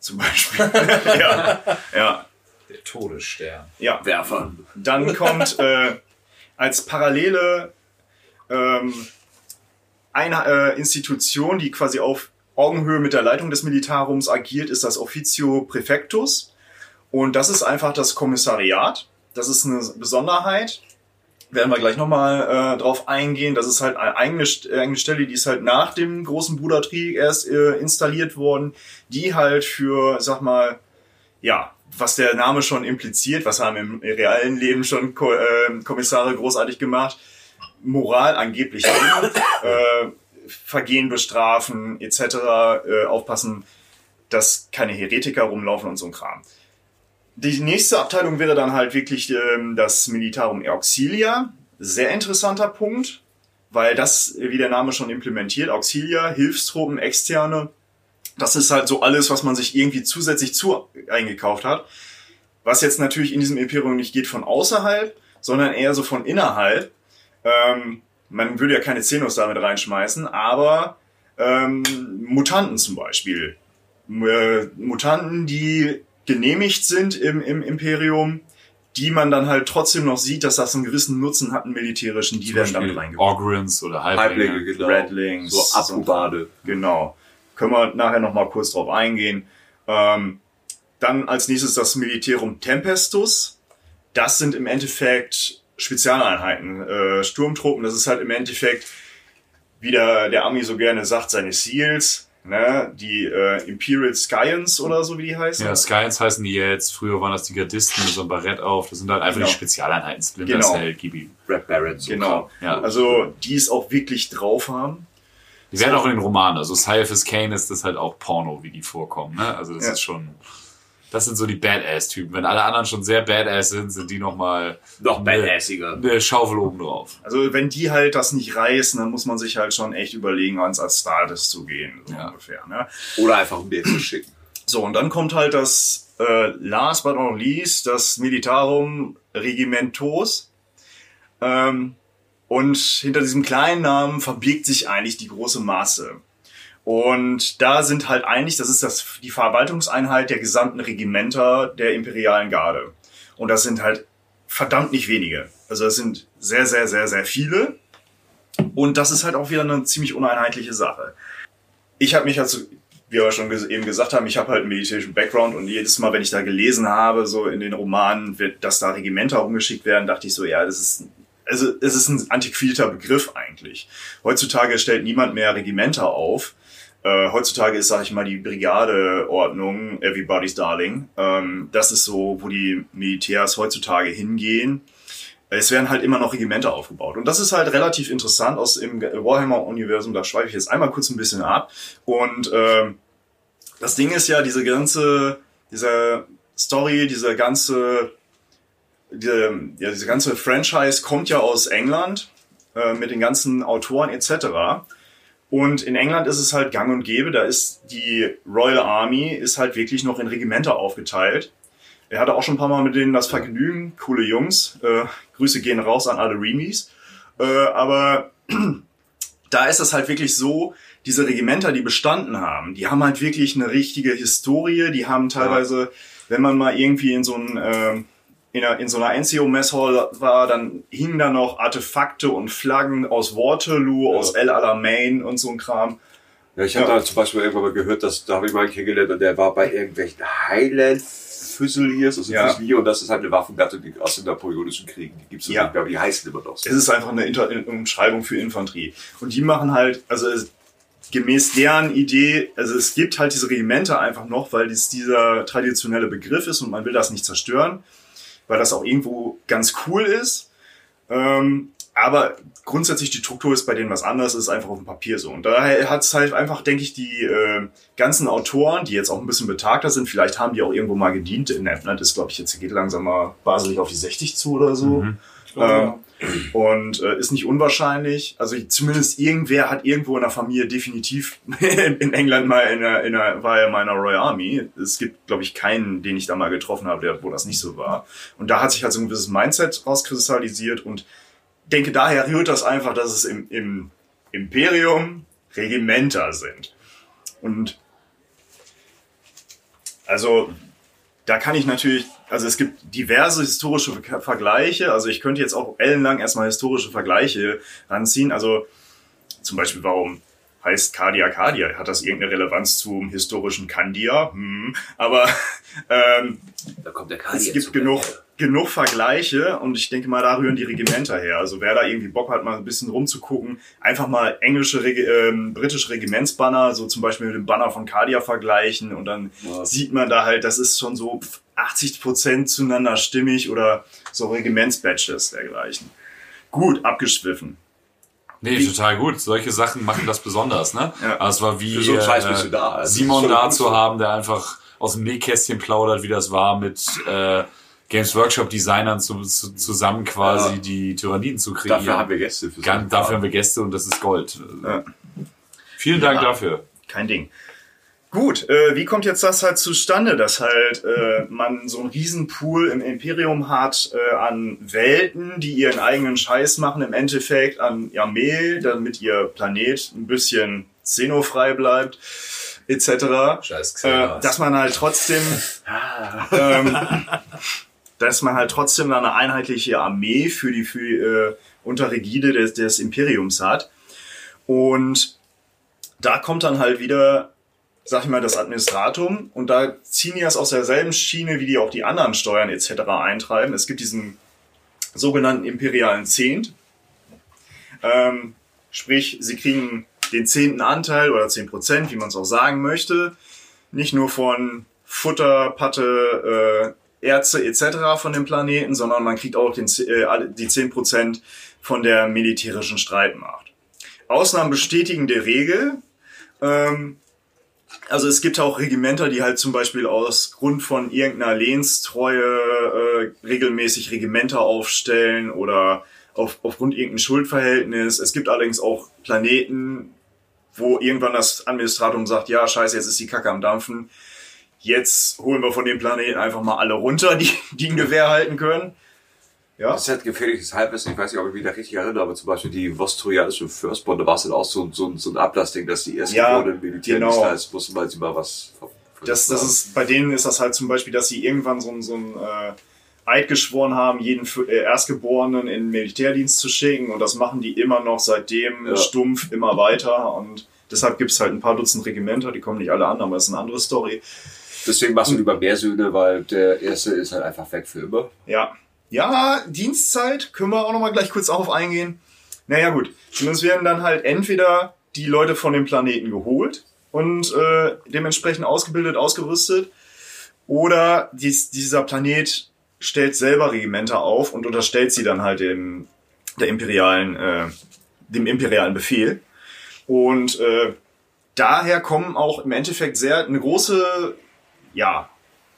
Zum Beispiel. ja, ja, Der Todesstern. ja. Werfer. Dann kommt äh, als parallele ähm, eine äh, Institution, die quasi auf Augenhöhe mit der Leitung des Militarums agiert, ist das Officio Prefectus. Und das ist einfach das Kommissariat. Das ist eine Besonderheit. Werden wir gleich nochmal äh, drauf eingehen. Das ist halt eine eigene, St- eigene Stelle, die ist halt nach dem großen Bruderkrieg erst äh, installiert worden, die halt für, sag mal, ja, was der Name schon impliziert, was haben im realen Leben schon äh, Kommissare großartig gemacht, Moral angeblich äh, Vergehen bestrafen, etc., äh, aufpassen, dass keine Heretiker rumlaufen und so ein Kram. Die nächste Abteilung wäre dann halt wirklich ähm, das Militarum Auxilia. Sehr interessanter Punkt, weil das, wie der Name schon implementiert, Auxilia, Hilfstruppen, externe, das ist halt so alles, was man sich irgendwie zusätzlich zu eingekauft hat. Was jetzt natürlich in diesem Imperium nicht geht von außerhalb, sondern eher so von innerhalb. Ähm, man würde ja keine Xenos damit reinschmeißen, aber ähm, Mutanten zum Beispiel. Äh, Mutanten, die genehmigt sind im, im Imperium, die man dann halt trotzdem noch sieht, dass das einen gewissen Nutzen hat, einen militärischen, die werden damit reingebaut. Orgrins oder Halblinge, Halblinge. genau. Redlings, So Abrubade. Genau. Können wir nachher noch mal kurz drauf eingehen. Ähm, dann als nächstes das Militarum Tempestus. Das sind im Endeffekt Spezialeinheiten, äh, Sturmtruppen. Das ist halt im Endeffekt, wie der, der Ami so gerne sagt, seine Seals, ne? die äh, Imperial Science oder so, wie die heißen. Ja, Skyans heißen die jetzt. Früher waren das die Gardisten mit so einem Barett auf. Das sind halt einfach Genau. die Spezialeinheiten. Splinter Genau. Cell, gib ihm. Red Barrett. So Genau. Ja. Also die es auch wirklich drauf haben. Die werden auch in den Romanen. Also Cyphus Kane ist das halt auch Porno, wie die vorkommen. Ne? Also das Ja. ist schon. Das sind so die Badass-Typen. Wenn alle anderen schon sehr Badass sind, sind die nochmal Noch badassiger. eine Schaufel oben drauf. Also wenn die halt das nicht reißen, dann muss man sich halt schon echt überlegen, ans als Stardust zu gehen, so Ja. ungefähr. Ne? Oder einfach ein Bild zu schicken. So, und dann kommt halt das äh, last but not least, das Militarum Regimentos. Ähm, und hinter diesem kleinen Namen verbirgt sich eigentlich die große Masse. Und da sind halt eigentlich, das ist das, die Verwaltungseinheit der gesamten Regimenter der imperialen Garde. Und das sind halt verdammt nicht wenige. Also das sind sehr, sehr, sehr, sehr viele. Und das ist halt auch wieder eine ziemlich uneinheitliche Sache. Ich habe mich also, wie wir schon eben gesagt haben, ich habe halt einen militärischen Background und jedes Mal, wenn ich da gelesen habe, so in den Romanen, dass da Regimenter rumgeschickt werden, dachte ich so, ja, das ist, also es ist ein antiquierter Begriff eigentlich. Heutzutage stellt niemand mehr Regimenter auf. Äh, heutzutage ist, sag ich mal, die Brigadeordnung Everybody's Darling. Ähm, das ist so, wo die Militärs heutzutage hingehen. Es werden halt immer noch Regimenter aufgebaut. Und das ist halt relativ interessant aus dem Warhammer-Universum. Da schweife ich jetzt einmal kurz ein bisschen ab. Und ähm, das Ding ist ja, diese ganze, diese Story, diese ganze, diese, ja, diese ganze Franchise kommt ja aus England äh, mit den ganzen Autoren etc. Und in England ist es halt gang und gäbe, da ist die Royal Army ist halt wirklich noch in Regimenter aufgeteilt. Er hatte auch schon ein paar Mal mit denen das Vergnügen, coole Jungs. Äh, Grüße gehen raus an alle Remies. Äh, aber da ist es halt wirklich so, diese Regimenter, die bestanden haben, die haben halt wirklich eine richtige Historie. Die haben teilweise, wenn man mal irgendwie in so ein ähm, in, einer, in so einer NCO-Messhall war, dann hingen da noch Artefakte und Flaggen aus Waterloo, aus El Alamein und so ein Kram. Ja, ich habe Ja. da zum Beispiel irgendwann mal gehört, dass da habe ich mal einen kennengelernt und der war bei irgendwelchen Highland Fusiliers, also Ja. Fusilier, und das ist halt eine Waffengattung die aus den Napoleonischen Kriegen. Die gibt's Ja. nicht mehr, aber die heißen immer noch so. Es ist einfach eine Inter Umschreibung für Infanterie. Und die machen halt, also es, gemäß deren Idee, also es gibt halt diese Regimenter einfach noch, weil das dieser traditionelle Begriff ist und man will das nicht zerstören, weil das auch irgendwo ganz cool ist. Ähm, aber grundsätzlich die Struktur ist bei denen was anderes, ist einfach auf dem Papier so. Und daher hat es halt einfach, denke ich, die äh, ganzen Autoren, die jetzt auch ein bisschen betagter sind, vielleicht haben die auch irgendwo mal gedient in Appnet, ist glaube ich jetzt geht langsam mal baselig auf die 60 zu oder so. Ähm, und äh, ist nicht unwahrscheinlich. Also zumindest irgendwer hat irgendwo in der Familie definitiv in England mal in der, in der, war ja mal in der Royal Army. Es gibt, glaube ich, keinen, den ich da mal getroffen habe, der, wo das nicht so war. Und da hat sich halt so ein gewisses Mindset rauskristallisiert und denke, daher rührt das einfach, dass es im, im Imperium Regimenter sind. Und also da kann ich natürlich, also es gibt diverse historische Ver- Vergleiche. Also ich könnte jetzt auch ellenlang erstmal historische Vergleiche ranziehen. Also zum Beispiel, warum heißt Cardia Cardia. Hat das irgendeine Relevanz zum historischen Kandia? Hm. Aber ähm, Da kommt der es Kadi gibt genug, genug Vergleiche und ich denke mal, da rühren die Regimenter her. Also wer da irgendwie Bock hat, mal ein bisschen rumzugucken, einfach mal englische, Regi ähm, britische Regimentsbanner, so zum Beispiel mit dem Banner von Cardia vergleichen und dann sieht man da halt, das ist schon so 80 Prozent zueinander stimmig oder so Regimentsbadges dergleichen. Gut, abgeschwiffen. Nee, total gut. Solche Sachen machen das besonders, ne? Ja. Also es war wie Für so einen Scheiß bist äh, du da. Also, Simon da zu haben, der einfach aus dem Nähkästchen plaudert, wie das war, mit äh, Games Workshop Designern zu, zu, zusammen quasi Ja. die Tyranniden zu kreieren. Dafür haben wir Gäste. Für so Gan- einen dafür haben wir Gäste und das ist Gold. Ja. Vielen Dank dafür. Kein Ding. Gut, äh, wie kommt jetzt das halt zustande, dass halt äh, man so einen Riesenpool im Imperium hat äh, an Welten, die ihren eigenen Scheiß machen, im Endeffekt an Armee, damit ihr Planet ein bisschen xenofrei bleibt, etc. Scheiß Äh, Xenas. dass man halt trotzdem, ähm, dass man halt trotzdem eine einheitliche Armee für die für, äh, unter Rigide des, des Imperiums hat. Und da kommt dann halt wieder, sag ich mal, das Administratum und da ziehen die das aus derselben Schiene, wie die auch die anderen Steuern etc. eintreiben. Es gibt diesen sogenannten imperialen Zehnt. Ähm, sprich, sie kriegen den zehnten Anteil oder 10 Prozent, wie man es auch sagen möchte. Nicht nur von Futter, Patte, äh, Erze etc. von dem Planeten, sondern man kriegt auch den, äh, die 10 Prozent von der militärischen Streitmacht. Ausnahmen bestätigen der Regel. Ähm, also es gibt auch Regimenter, die halt zum Beispiel aus Grund von irgendeiner Lehnstreue äh, regelmäßig Regimenter aufstellen oder auf, aufgrund irgendein Schuldverhältnis. Es gibt allerdings auch Planeten, wo irgendwann das Administratum sagt, ja, scheiße, jetzt ist die Kacke am Dampfen. Jetzt holen wir von dem Planeten einfach mal alle runter, die, die ein Gewehr halten können. Ja, Das ist halt gefährliches Halbwissen. Ich weiß nicht, ob ich mich da richtig erinnere, aber zum Beispiel die vostrojanischen Firstborn, da war es dann auch so, so, so ein Ablassding, dass die ersten Ja, ja, Militär genau. ist, mussten weil sie mal was. das, das ist, bei denen ist das halt zum Beispiel, dass sie irgendwann so, ein- so ein äh, Eid geschworen haben, jeden äh, Erstgeborenen in den Militärdienst zu schicken und das machen die immer noch seitdem Ja. stumpf immer weiter und deshalb gibt es halt ein paar Dutzend Regimenter, die kommen nicht alle an, aber das ist eine andere Story. Deswegen machst du lieber mehr Söhne, weil der erste ist halt einfach weg für immer. Ja. Ja, Dienstzeit können wir auch nochmal gleich kurz auf eingehen. Naja, gut. Zumindest werden dann halt entweder die Leute von dem Planeten geholt und äh, dementsprechend ausgebildet, ausgerüstet, oder dies, dieser Planet stellt selber Regimenter auf und unterstellt sie dann halt dem, der imperialen, äh, dem imperialen Befehl. Und äh, daher kommen auch im Endeffekt sehr eine große, ja,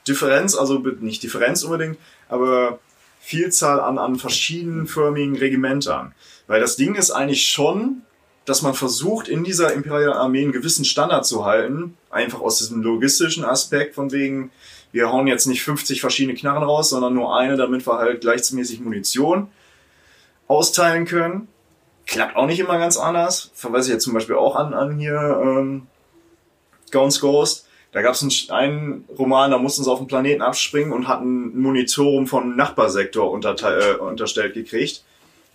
Differenz, also nicht Differenz unbedingt, aber Vielzahl an, an verschiedenförmigen Regimentern. Weil das Ding ist eigentlich schon, dass man versucht, in dieser imperialen Armee einen gewissen Standard zu halten. Einfach aus diesem logistischen Aspekt von wegen, wir hauen jetzt nicht 50 verschiedene Knarren raus, sondern nur eine, damit wir halt gleichmäßig Munition austeilen können. Klappt auch nicht immer ganz anders. Verweise ich jetzt zum Beispiel auch an, an hier ähm, Gaunt's Ghost. Da gab es einen, einen Roman, da mussten sie auf den Planeten abspringen und hatten ein Monitorum vom Nachbarsektor unterte- äh, unterstellt gekriegt.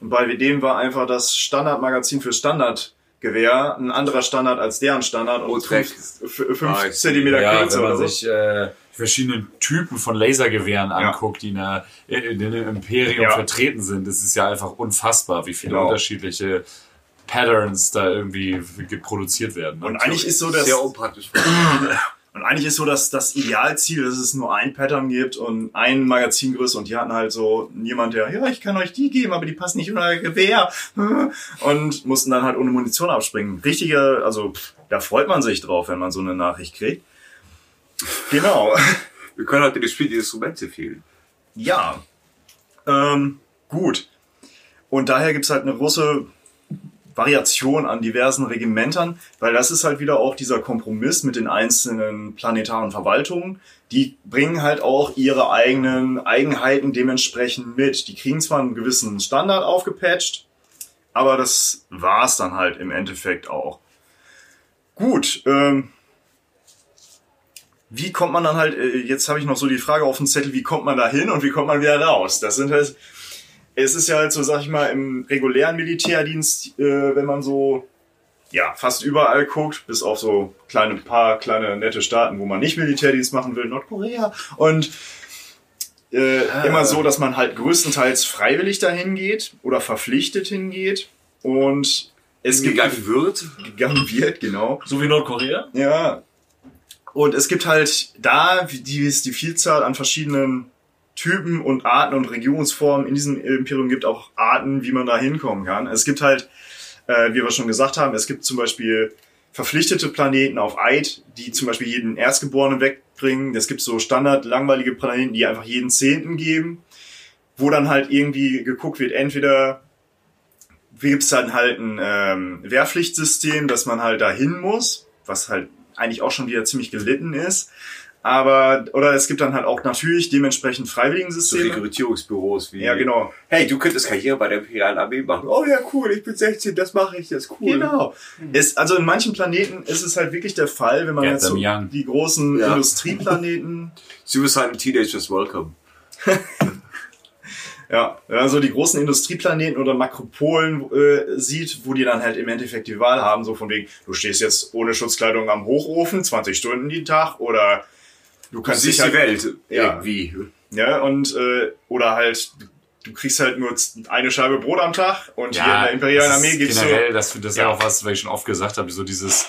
Und bei dem war einfach das Standardmagazin für Standardgewehr ein anderer Standard als deren Standard Oh, und Dreck. fünf, fünf Ah, ich sehe. Zentimeter Ja, kürzer wenn man oder so. sich äh, verschiedene Typen von Lasergewehren anguckt, die in, der, in dem Imperium Ja. vertreten sind, das ist ja einfach unfassbar, wie viele Genau. unterschiedliche Patterns da irgendwie produziert werden. Und eigentlich ist so das, Sehr unpraktisch. Und eigentlich ist so dass das Idealziel, dass es nur ein Pattern gibt und ein Magazingröße und die hatten halt so jemand, der, ja, ich kann euch die geben, aber die passen nicht in euer Gewehr. Und mussten dann halt ohne Munition abspringen. Richtige, also da freut man sich drauf, wenn man so eine Nachricht kriegt. Genau. Wir können heute gespielt die Instrumente fehlen. Ja. Ähm, gut. Und daher gibt's halt eine große Variation an diversen Regimentern, weil das ist halt wieder auch dieser Kompromiss mit den einzelnen planetaren Verwaltungen. Die bringen halt auch ihre eigenen Eigenheiten dementsprechend mit. Die kriegen zwar einen gewissen Standard aufgepatcht, aber das war's dann halt im Endeffekt auch. Gut, ähm, wie kommt man dann halt, äh, jetzt habe ich noch so die Frage auf dem Zettel, wie kommt man da hin und wie kommt man wieder raus? Das sind halt, es ist ja halt so, sag ich mal, im regulären Militärdienst, äh, wenn man so ja, fast überall guckt, bis auf so kleine paar kleine nette Staaten, wo man nicht Militärdienst machen will, Nordkorea. Und äh, immer so, dass man halt größtenteils freiwillig dahin geht oder verpflichtet hingeht. Und es gibt Gegangen wird. gegangen wird, genau. So wie Nordkorea? Ja. Und es gibt halt da, wie die es die Vielzahl an verschiedenen Typen und Arten und Regierungsformen in diesem Imperium gibt, auch Arten, wie man da hinkommen kann. Es gibt halt, äh, wie wir schon gesagt haben, es gibt zum Beispiel verpflichtete Planeten auf Eid, die zum Beispiel jeden Erstgeborenen wegbringen. Es gibt so standard langweilige Planeten, die einfach jeden Zehnten geben, wo dann halt irgendwie geguckt wird, entweder wie gibt's dann halt ein ähm, Wehrpflichtsystem, dass man halt dahin muss, was halt eigentlich auch schon wieder ziemlich gelitten ist. Aber, oder es gibt dann halt auch natürlich dementsprechend So Freiwilligensysteme. Rekrutierungsbüros wie. Ja, genau. Hey, du könntest Karriere bei der Imperialen Armee machen. Oh ja, cool, ich bin 16, das mache ich, das ist cool. Genau. Ist, also in manchen Planeten ist es halt wirklich der Fall, wenn man Get jetzt so young. die großen Ja. Industrieplaneten, Suicide Teenagers Welcome. ja, also die großen Industrieplaneten oder Makropolen äh, sieht, wo die dann halt im Endeffekt die Wahl haben, so von wegen, du stehst jetzt ohne Schutzkleidung am Hochofen, 20 Stunden die Tag, oder du Du kannst siehst dich die halt, Welt. Ja. Irgendwie. Ja, und äh, oder halt, du kriegst halt nur eine Scheibe Brot am Tag und hier in der imperialen Armee gibt's so. generell, das, das ist ja Ja. auch was, was ich schon oft gesagt habe, so dieses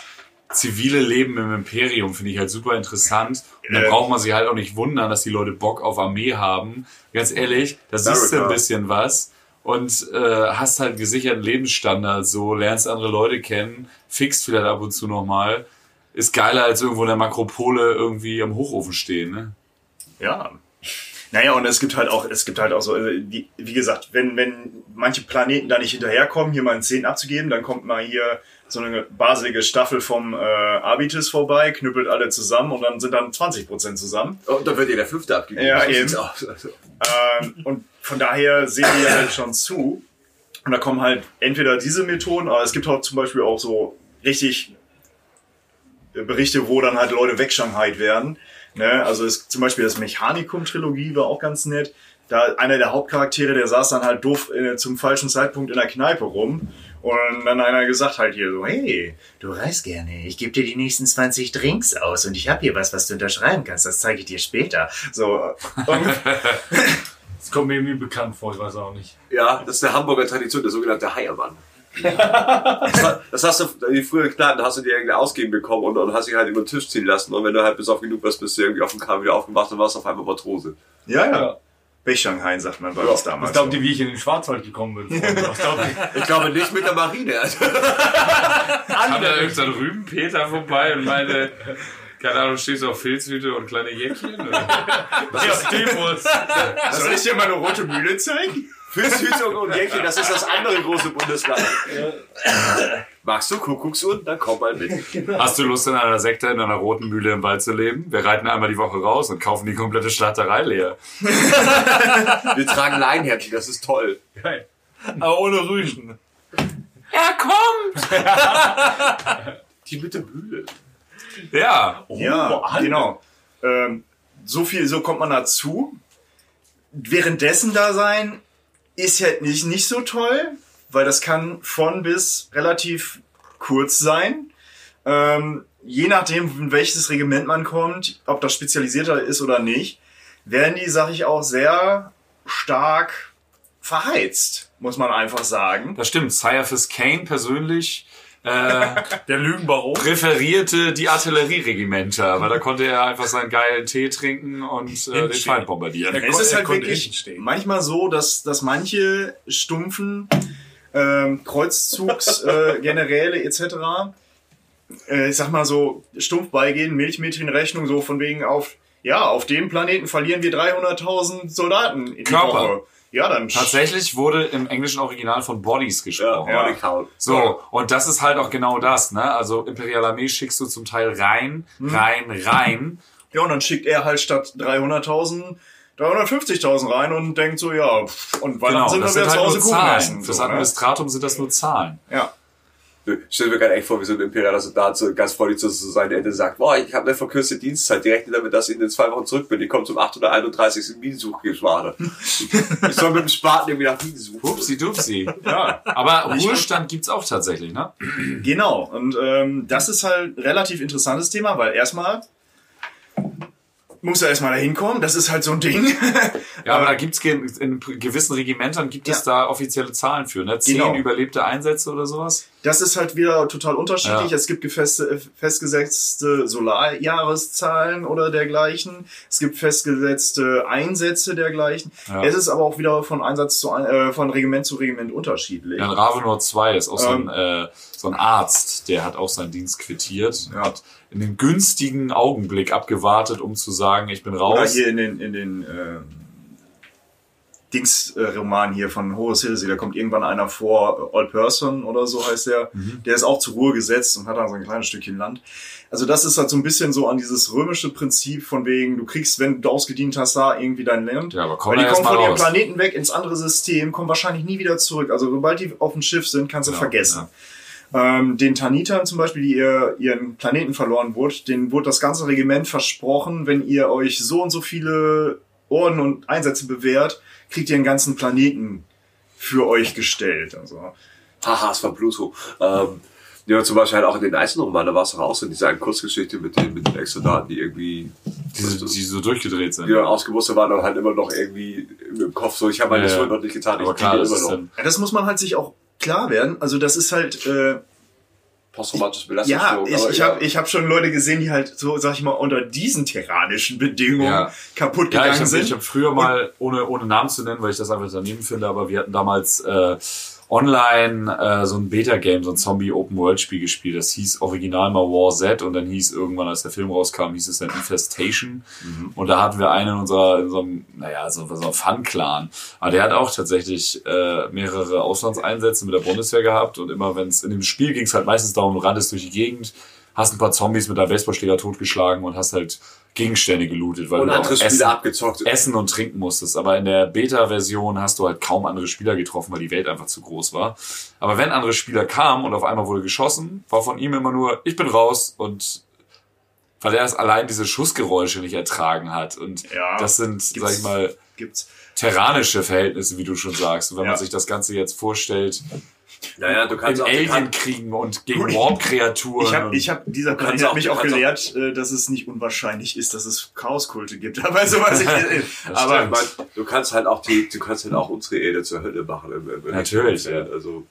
zivile Leben im Imperium finde ich halt super interessant. Und da Äh. braucht man sich halt auch nicht wundern, dass die Leute Bock auf Armee haben. Ganz ehrlich, da siehst du ein bisschen was und äh, hast halt gesicherten Lebensstandard, so lernst andere Leute kennen, fixt vielleicht ab und zu nochmal. Ist geiler als irgendwo in der Makropole irgendwie am Hochofen stehen, ne? Ja. Naja, und es gibt halt auch, es gibt halt auch so, also wie, wie gesagt, wenn, wenn manche Planeten da nicht hinterherkommen, hier mal einen 10 abzugeben, dann kommt mal hier so eine baselige Staffel vom äh, Arbitis vorbei, knüppelt alle zusammen und dann sind dann 20% zusammen. Und dann wird dir der fünfte abgegeben. Ja, eben. Ähm, und von daher sehen die halt schon zu. Und da kommen halt entweder diese Methoden, aber es gibt auch zum Beispiel auch so richtig Berichte, wo dann halt Leute wegschanghait werden. Ne? Also es, zum Beispiel das Mechanicum-Trilogie war auch ganz nett. Da einer der Hauptcharaktere, der saß dann halt doof äh, zum falschen Zeitpunkt in der Kneipe rum. Und dann einer gesagt halt hier so, hey, Du reist gerne. Ich gebe dir die nächsten 20 Drinks aus und ich habe hier was, was du unterschreiben kannst. Das zeige ich dir später. so, und, Das kommt mir irgendwie bekannt vor, ich weiß auch nicht. Ja, das ist eine Hamburger Tradition, der sogenannte Heiermann. Das, war- das hast du, die früher da hast du dir irgendwie ausgeben bekommen und, und hast dich halt über den Tisch ziehen lassen. Und wenn du halt bis auf genug warst, bist du irgendwie auf dem Kahn wieder aufgemacht und warst auf einmal Matrose. ja, ja. Ja. Sagt man bei Ja, uns Was damals. glaubt so. ihr, wie ich in den Schwarzwald gekommen bin? Was? Ich glaube nicht mit der Marine. Kam da irgendein Rübenpeter vorbei und meinte, keine Ahnung, stehst du auf Filzhüte und kleine Jäckchen? Oder? Ja, Stevos. Soll ich dir mal eine rote Mühle zeigen? Füßhütung und Jäckchen, das ist das andere große Bundesland. Magst du Kuckucksuhren? Dann komm mal mit. Hast du Lust, in einer Sekte in einer roten Mühle im Wald zu leben? Wir reiten einmal die Woche raus und kaufen die komplette Schlatterei leer. Wir tragen Leinhemden, das ist toll. Geil. Aber ohne Rüschen. Er kommt! Die mit der Mühle. Ja, Ja, Hand. genau. Ähm, so viel, so kommt man dazu. Währenddessen da sein ist halt nicht, nicht so toll, weil das kann von bis relativ kurz sein. Ähm, je nachdem, in welches Regiment man kommt, ob das spezialisierter ist oder nicht, werden die, sag ich auch, sehr stark verheizt, muss man einfach sagen. das stimmt. Caiaphas Kane persönlich äh, Der Lügenbaron. präferierte die Artillerieregimenter, weil da konnte er einfach seinen geilen Tee trinken und äh, den. Feind bombardieren. Er Es ist halt wirklich manchmal so, dass, dass manche stumpfen ähm, Kreuzzugsgeneräle äh, Generäle etc. Äh, ich sag mal so, stumpf beigehen, Milchmädchenrechnung, so von wegen auf, ja, auf dem Planeten verlieren wir 300.000 Soldaten in die Körper. Woche. Ja, dann Tatsächlich wurde im englischen Original von Bodies gesprochen. Ja. Body Count. So, und das ist halt auch genau das, ne? Also Imperiale Armee schickst du zum Teil rein, rein, rein. Ja, und dann schickt er halt statt 300.000 350.000 rein und denkt so, ja, pff, und Weihnachten Genau, sind wir sind zu halt Hause nur Kuchen Zahlen. essen. Fürs So, ne? Administratum sind das nur Zahlen. Ja. Stell mir gerade echt vor, wie so ein imperialer Soldat so ganz freundlich zu seinen Eltern sagt, boah, ich habe eine verkürzte Dienstzeit, die rechnen damit, dass ich in zwei Wochen zurück bin. Ich komme zum 831. Minensuchgeschwader. ich soll mit dem Spaten irgendwie nach Minen suchen. Upsi dupsi. Ja, Aber Ruhestand gibt's auch tatsächlich, ne? genau. Und ähm, das ist halt ein relativ interessantes Thema, weil erstmal muss er erstmal da hinkommen. Das ist halt so ein Ding. Ja, aber da gibt's ge in gewissen Regimentern gibt es Ja. da offizielle Zahlen für, ne? Zehn Genau. überlebte Einsätze oder sowas. Das ist halt wieder total unterschiedlich. Ja. Es gibt gefeste, festgesetzte Solarjahreszahlen oder dergleichen. Es gibt festgesetzte Einsätze dergleichen. Ja. Es ist aber auch wieder von Einsatz zu äh, von Regiment zu Regiment unterschiedlich. Ja, in Ravenor 2 ist auch so ein, Ähm. äh, so ein Arzt, der hat auch seinen Dienst quittiert. Ja. Hat in den günstigen Augenblick abgewartet, um zu sagen, ich bin Oder raus. hier in den, in den äh, Dings-Roman hier von Horace Hilsey, da kommt irgendwann einer vor, All Person oder so heißt der, Mhm. der ist auch zur Ruhe gesetzt und hat dann so ein kleines Stückchen Land. Also das ist halt so ein bisschen so an dieses römische Prinzip von wegen, du kriegst, wenn du ausgedient hast, da irgendwie dein Land. Ja, aber komm Weil die kommen von ihrem. Planeten weg ins andere System, kommen wahrscheinlich nie wieder zurück. Also sobald die auf dem Schiff sind, kannst du Genau, vergessen. Ähm, den Tanitern zum Beispiel, die ihr ihren Planeten verloren wurde, denen wurde das ganze Regiment versprochen, wenn ihr euch so und so viele Orden und Einsätze bewährt, kriegt ihr einen ganzen Planeten für euch gestellt. Also Haha, es war Pluto. Ähm, ja, zum Beispiel halt auch in den Eisenromanen, da war es doch auch so, diese eine Kurzgeschichte mit den, mit den Ex-Soldaten, die irgendwie Diese, die so durchgedreht sind. die dann ausgemustert waren und halt immer noch irgendwie im Kopf so, ich habe meine Ja, ja. Schuld noch nicht getan, aber ich klar, kriege das immer noch. ja, das muss man halt sich auch klar werden. Also das ist halt äh, Posttraumatische ja, Belastungsstörung. ich, aber ich ja. habe ich hab schon Leute gesehen, die halt so, sag ich mal, unter diesen tyrannischen Bedingungen Ja. kaputt Ja, gegangen ich habe sind. ich hab früher mal, ohne, ohne Namen zu nennen, weil ich das einfach daneben finde, aber wir hatten damals äh, online äh, so ein Beta-Game, so ein Zombie-Open-World-Spiel gespielt. Das hieß original mal War Z und dann hieß irgendwann, als der Film rauskam, hieß es dann Infestation. Und da hatten wir einen in, unserer, in so einem, naja, so, so einem Fun-Clan. Aber der hat auch tatsächlich äh, mehrere Auslandseinsätze mit der Bundeswehr gehabt und immer wenn es in dem Spiel ging es halt meistens darum, du rannst durch die Gegend, hast ein paar Zombies mit deinem Baseballschläger totgeschlagen und hast halt Gegenstände gelootet, weil und du auch andere Essen, Spieler abgezockt. essen und trinken musstest. Aber in der Beta-Version hast du halt kaum andere Spieler getroffen, weil die Welt einfach zu groß war. Aber wenn andere Spieler kamen und auf einmal wurde geschossen, war von ihm immer nur, ich bin raus und weil er es allein diese Schussgeräusche nicht ertragen hat. Und Ja, das sind, sag gibt's- ich mal, Gibt's. terranische Verhältnisse, wie du schon sagst. Und wenn Ja. man sich das Ganze jetzt vorstellt, Naja, du kannst auch, Alien-Kriegen und gegen Warp-Kreaturen. Ich habe, ich hab, dieser Planet hat auch- mich auch gelehrt, äh, dass es nicht unwahrscheinlich ist, dass es Chaoskulte gibt. Aber sowas ich, aber mein, du kannst halt auch die, du kannst halt auch unsere Erde zur Hölle machen. Im, im, Natürlich, Film. ja. Also,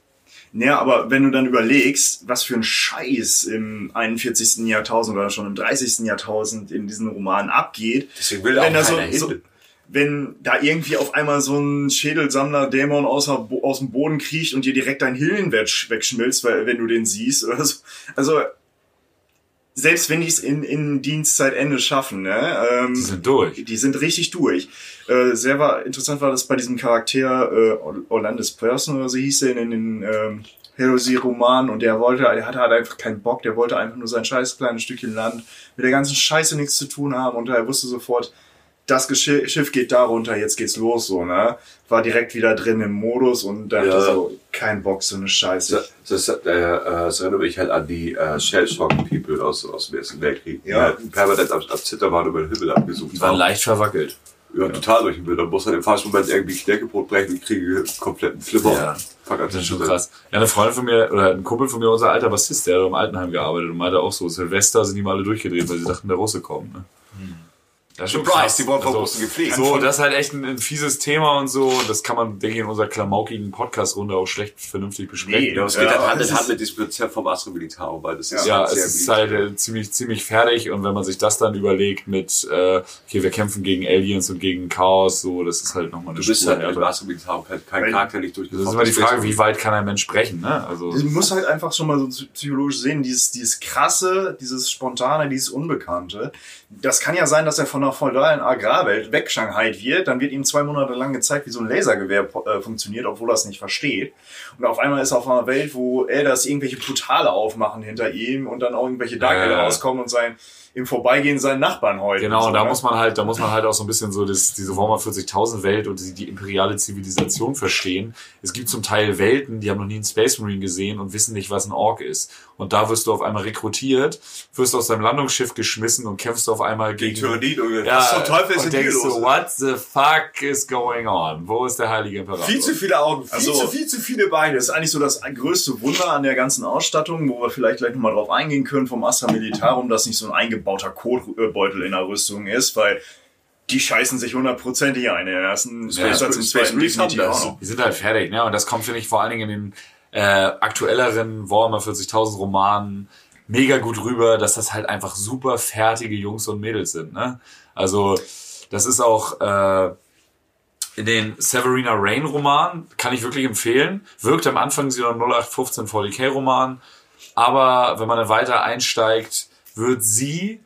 Ja, aber wenn du dann überlegst, was für ein Scheiß im 41. Jahrtausend oder schon im 30. Jahrtausend in diesen Romanen abgeht, deswegen will auch wenn da so, so. Wenn da irgendwie auf einmal so ein Schädelsammler-Dämon aus, aus dem Boden kriecht und dir direkt dein Hillen weg- wegschmilzt, weil, wenn du den siehst oder so. Also, selbst wenn die es in, in Dienstzeitende schaffen, ne? Ähm, die sind durch. die sind richtig durch. Äh, sehr war, interessant war das bei diesem Charakter äh, Orlandis Person oder so hieß er in den ähm, Heresy-Roman und der wollte, der hatte halt einfach keinen Bock, der wollte einfach nur sein scheiß kleines Stückchen Land mit der ganzen Scheiße nichts zu tun haben und er wusste sofort, das Schiff geht da runter, jetzt geht's los, so, ne? War direkt wieder drin im Modus und dachte Ja. so, kein Bock, so eine Scheiße. Das, das, äh, äh, das erinnert mich halt an die äh, Shell-Shock-People aus, aus dem Ersten Weltkrieg. Die Ja. halt permanent am, am Zitter waren über den Himmel abgesucht Die waren haben. leicht verwackelt. Ja, total durch den Bild. Dann muss halt im falschen Moment irgendwie Knäckebrot brechen und kriege kompletten Flipper. Ja. Fuck, Das ist schon krass. Ja, eine Freundin von mir, oder ein Kumpel von mir, unser alter Bassist, der hat im Altenheim gearbeitet und meinte auch so, Silvester sind die mal alle durchgedreht, weil sie dachten, der Russe kommt. Ne? Das ist schon Surprise, die wurden vom Also, gepflegt. So, das ist halt echt ein, ein fieses Thema und so. Das kann man, denke ich, in unserer klamaukigen Podcast-Runde auch schlecht vernünftig besprechen. Nee, Ja, es geht Ja, halt Hand das in Hand ist- mit diesem Konzept vom Astro Militaro, weil das ist Ja, halt es sehr ist halt äh, ziemlich, ziemlich fertig und wenn man sich das dann überlegt mit, äh, okay, wir kämpfen gegen Aliens und gegen Chaos, so, das ist halt nochmal eine Du bist Spur halt im härter. Astro Militaro kein, kein Charakter nicht Das ist immer die Frage, wie weit kann ein Mensch sprechen, ne? Also, Du musst halt einfach schon mal so psychologisch sehen, dieses, dieses krasse, dieses spontane, dieses Unbekannte. Das kann ja sein, dass er von einer feudalen Agrarwelt wegshanghait wird, dann wird ihm zwei Monate lang gezeigt, wie so ein Lasergewehr äh, funktioniert, obwohl er es nicht versteht. Und auf einmal ist er auf einer Welt, wo Elders irgendwelche Portale aufmachen hinter ihm und dann auch irgendwelche Dark Ja. rauskommen und sein im Vorbeigehen seinen Nachbarn heute. Genau, so, da ne? muss man halt, da muss man halt auch so ein bisschen so das, diese Warhammer 40.000 Welt und die, die imperiale Zivilisation verstehen. Es gibt zum Teil Welten, die haben noch nie einen Space Marine gesehen und wissen nicht, was ein Ork ist. Und da wirst du auf einmal rekrutiert, wirst aus deinem Landungsschiff geschmissen und kämpfst auf einmal gegen, Tyrannid, Junge. ja, Was zum Teufel ist und denkst so, what the fuck is going on? Wo ist der heilige Imperator? Viel zu viele Augen, viel Also- zu viel zu viele Beine. Das ist eigentlich so das größte Wunder an der ganzen Ausstattung, wo wir vielleicht gleich nochmal drauf eingehen können vom Astra Militarum, dass nicht so ein eingebauter Kotbeutel in der Rüstung ist, weil die scheißen sich hundertprozentig ein. In der ersten Ja, Satz im Space zweiten Marines haben das. Die sind halt fertig, ne? Und das kommt, finde ich, vor allen Dingen in den äh, aktuelleren Warhammer 40.000 Romanen mega gut rüber, dass das halt einfach super fertige Jungs und Mädels sind, ne? Also, das ist auch äh, in den Severina Rain Roman, kann ich wirklich empfehlen. Wirkt am Anfang wie ein 0815 40k Roman, aber wenn man dann weiter einsteigt, wird sie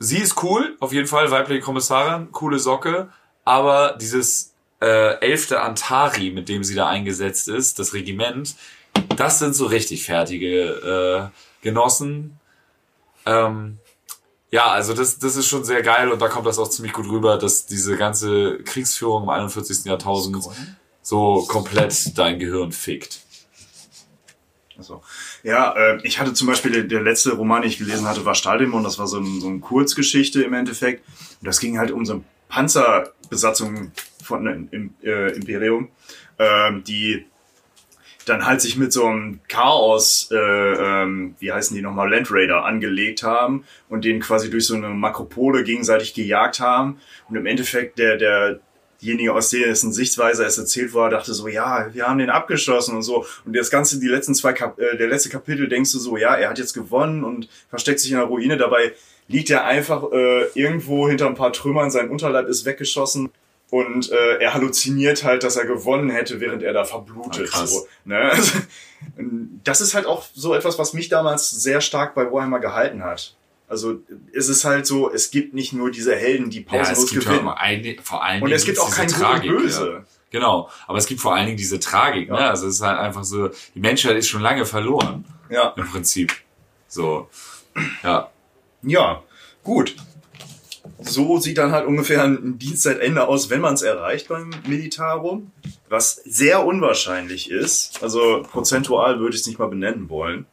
sie ist cool, auf jeden Fall, weibliche Kommissarin, coole Socke, aber dieses äh, elfte Antari, mit dem sie da eingesetzt ist, das Regiment, das sind so richtig fertige äh, Genossen. Ähm, ja, also das, das ist schon sehr geil und da kommt das auch ziemlich gut rüber, dass diese ganze Kriegsführung im 41. Jahrtausend so komplett dein Gehirn fickt. Also, ja, äh, ich hatte zum Beispiel, der, der letzte Roman, den ich gelesen hatte, war Stahldämon. Das war so, ein, so eine Kurzgeschichte im Endeffekt. Und das ging halt um so eine Panzerbesatzung von äh, im, äh, Imperium, ähm, die dann halt sich mit so einem Chaos, äh, ähm, wie heißen die nochmal, Land Raider angelegt haben und den quasi durch so eine Makropole gegenseitig gejagt haben. Und im Endeffekt der, der, derjenige, aus dessen Sichtweise es erzählt war, dachte so, ja, wir haben den abgeschossen und so. Und das Ganze, die letzten zwei Kap äh, der letzte Kapitel, denkst du so, ja, er hat jetzt gewonnen und versteckt sich in der Ruine. Dabei liegt er einfach äh, irgendwo hinter ein paar Trümmern, sein Unterleib ist weggeschossen. Und äh, er halluziniert halt, dass er gewonnen hätte, während er da verblutet. Ah, so, ne? das ist halt auch so etwas, was mich damals sehr stark bei Warhammer gehalten hat. Also es ist halt so, es gibt nicht nur diese Helden, die Ja, es pausenlos gibt gewinnen. ja ein, vor allen Und Dingen es gibt auch kein diese Gut und Tragik, Böse. Ja. Genau, aber es gibt vor allen Dingen diese Tragik. Ne? Also es ist halt einfach so, die Menschheit ist schon lange verloren Ja. im Prinzip. So, ja. Ja, gut. So sieht dann halt ungefähr ein Dienstzeitende aus, wenn man es erreicht beim Militarum. Was sehr unwahrscheinlich ist, also prozentual würde ich es nicht mal benennen wollen,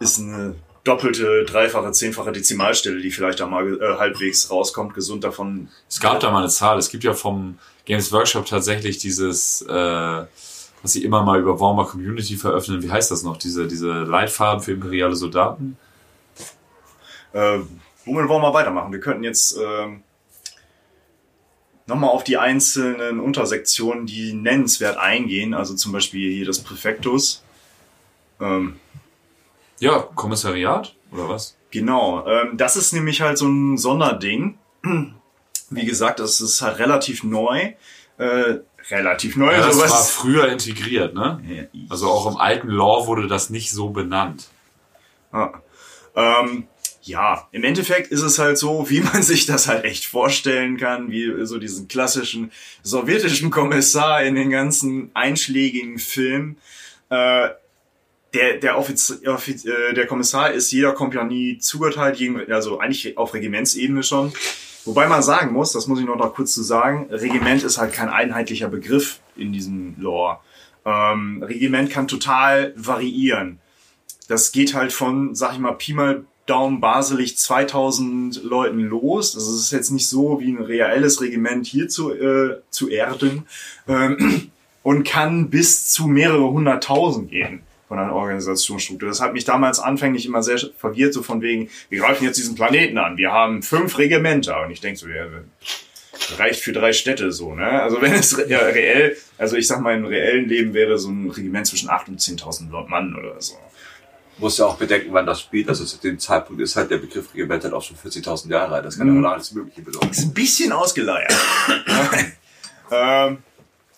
ist eine doppelte, dreifache, zehnfache Dezimalstelle, die vielleicht da mal äh, halbwegs rauskommt, gesund davon. Es gab da mal eine Zahl. Es gibt ja vom Games Workshop tatsächlich dieses, äh, was sie immer mal über Warhammer Community veröffentlichen. Wie heißt das noch? Diese, diese Leitfarben für imperiale Soldaten? Äh, womit wollen wir weitermachen? Wir könnten jetzt ähm, nochmal auf die einzelnen Untersektionen, die nennenswert eingehen, also zum Beispiel hier das Präfektus. Ähm, Ja, Kommissariat oder was? Genau, ähm, das ist nämlich halt so ein Sonderding. Wie gesagt, das ist halt relativ neu. Äh, relativ neu. Ja, das sowas- war früher integriert, ne? Also auch im alten Lore wurde das nicht so benannt. Ja. Ähm, ja, im Endeffekt ist es halt so, wie man sich das halt echt vorstellen kann, wie so diesen klassischen sowjetischen Kommissar in den ganzen einschlägigen Filmen. Äh, der, der, Offiz äh, der Kommissar ist jeder Kompanie zugeteilt, also eigentlich auf Regimentsebene schon. Wobei man sagen muss, das muss ich noch, noch kurz zu sagen, Regiment ist halt kein einheitlicher Begriff in diesem Lore. Ähm, Regiment kann total variieren. Das geht halt von, sag ich mal, Pi mal Daumen baselig 2000 Leuten los. Das ist jetzt nicht so wie ein reelles Regiment hier zu, äh, zu erden. Ähm, und kann bis zu mehrere hunderttausend gehen von einer Organisationsstruktur. Das hat mich damals anfänglich immer sehr verwirrt, so von wegen, wir greifen jetzt diesen Planeten an, wir haben fünf Regimenter. Und ich denke so, ja, reicht für drei Städte so, ne? Also wenn es re ja, reell, also ich sag mal, im reellen Leben wäre so ein Regiment zwischen 8.000 und 10.000 Mann oder so. Muss ja auch bedenken, wann das spielt. Also zu dem Zeitpunkt ist halt der Begriff Regiment halt auch schon 40.000 Jahre alt. Das kann ja Mhm. alles Mögliche bedeuten. Ist ein bisschen ausgeleiert. ähm,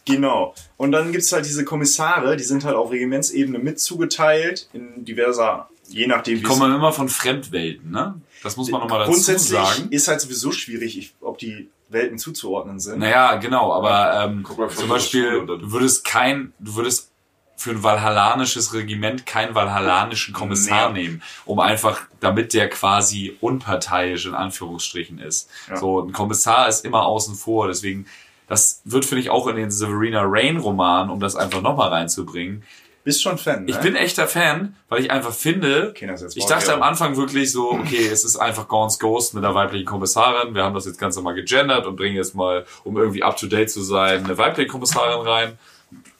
genau. Und dann gibt's halt diese Kommissare, die sind halt auf Regimentsebene mit zugeteilt, in diverser, je nachdem Die wie kommen immer von Fremdwelten, ne? Das muss man nochmal dazu Grundsätzlich sagen. ist halt sowieso schwierig, ob die Welten zuzuordnen sind. Naja, genau, aber ähm, zum Beispiel, du würdest kein, du würdest für ein valhallanisches Regiment keinen valhallanischen Kommissar Nee. nehmen, um einfach, damit der quasi unparteiisch in Anführungsstrichen ist. Ja. So, ein Kommissar ist immer außen vor, deswegen, das wird, finde ich, auch in den Severina Rain Roman, um das einfach nochmal reinzubringen. Bist schon Fan, ne? Ich bin echter Fan, weil ich einfach finde, Okay, ich dachte am Anfang wirklich so, okay, es ist einfach Gaunt's Ghost mit einer weiblichen Kommissarin. Wir haben das jetzt ganz normal gegendert und bringen jetzt mal, um irgendwie up to date zu sein, eine weibliche Kommissarin rein.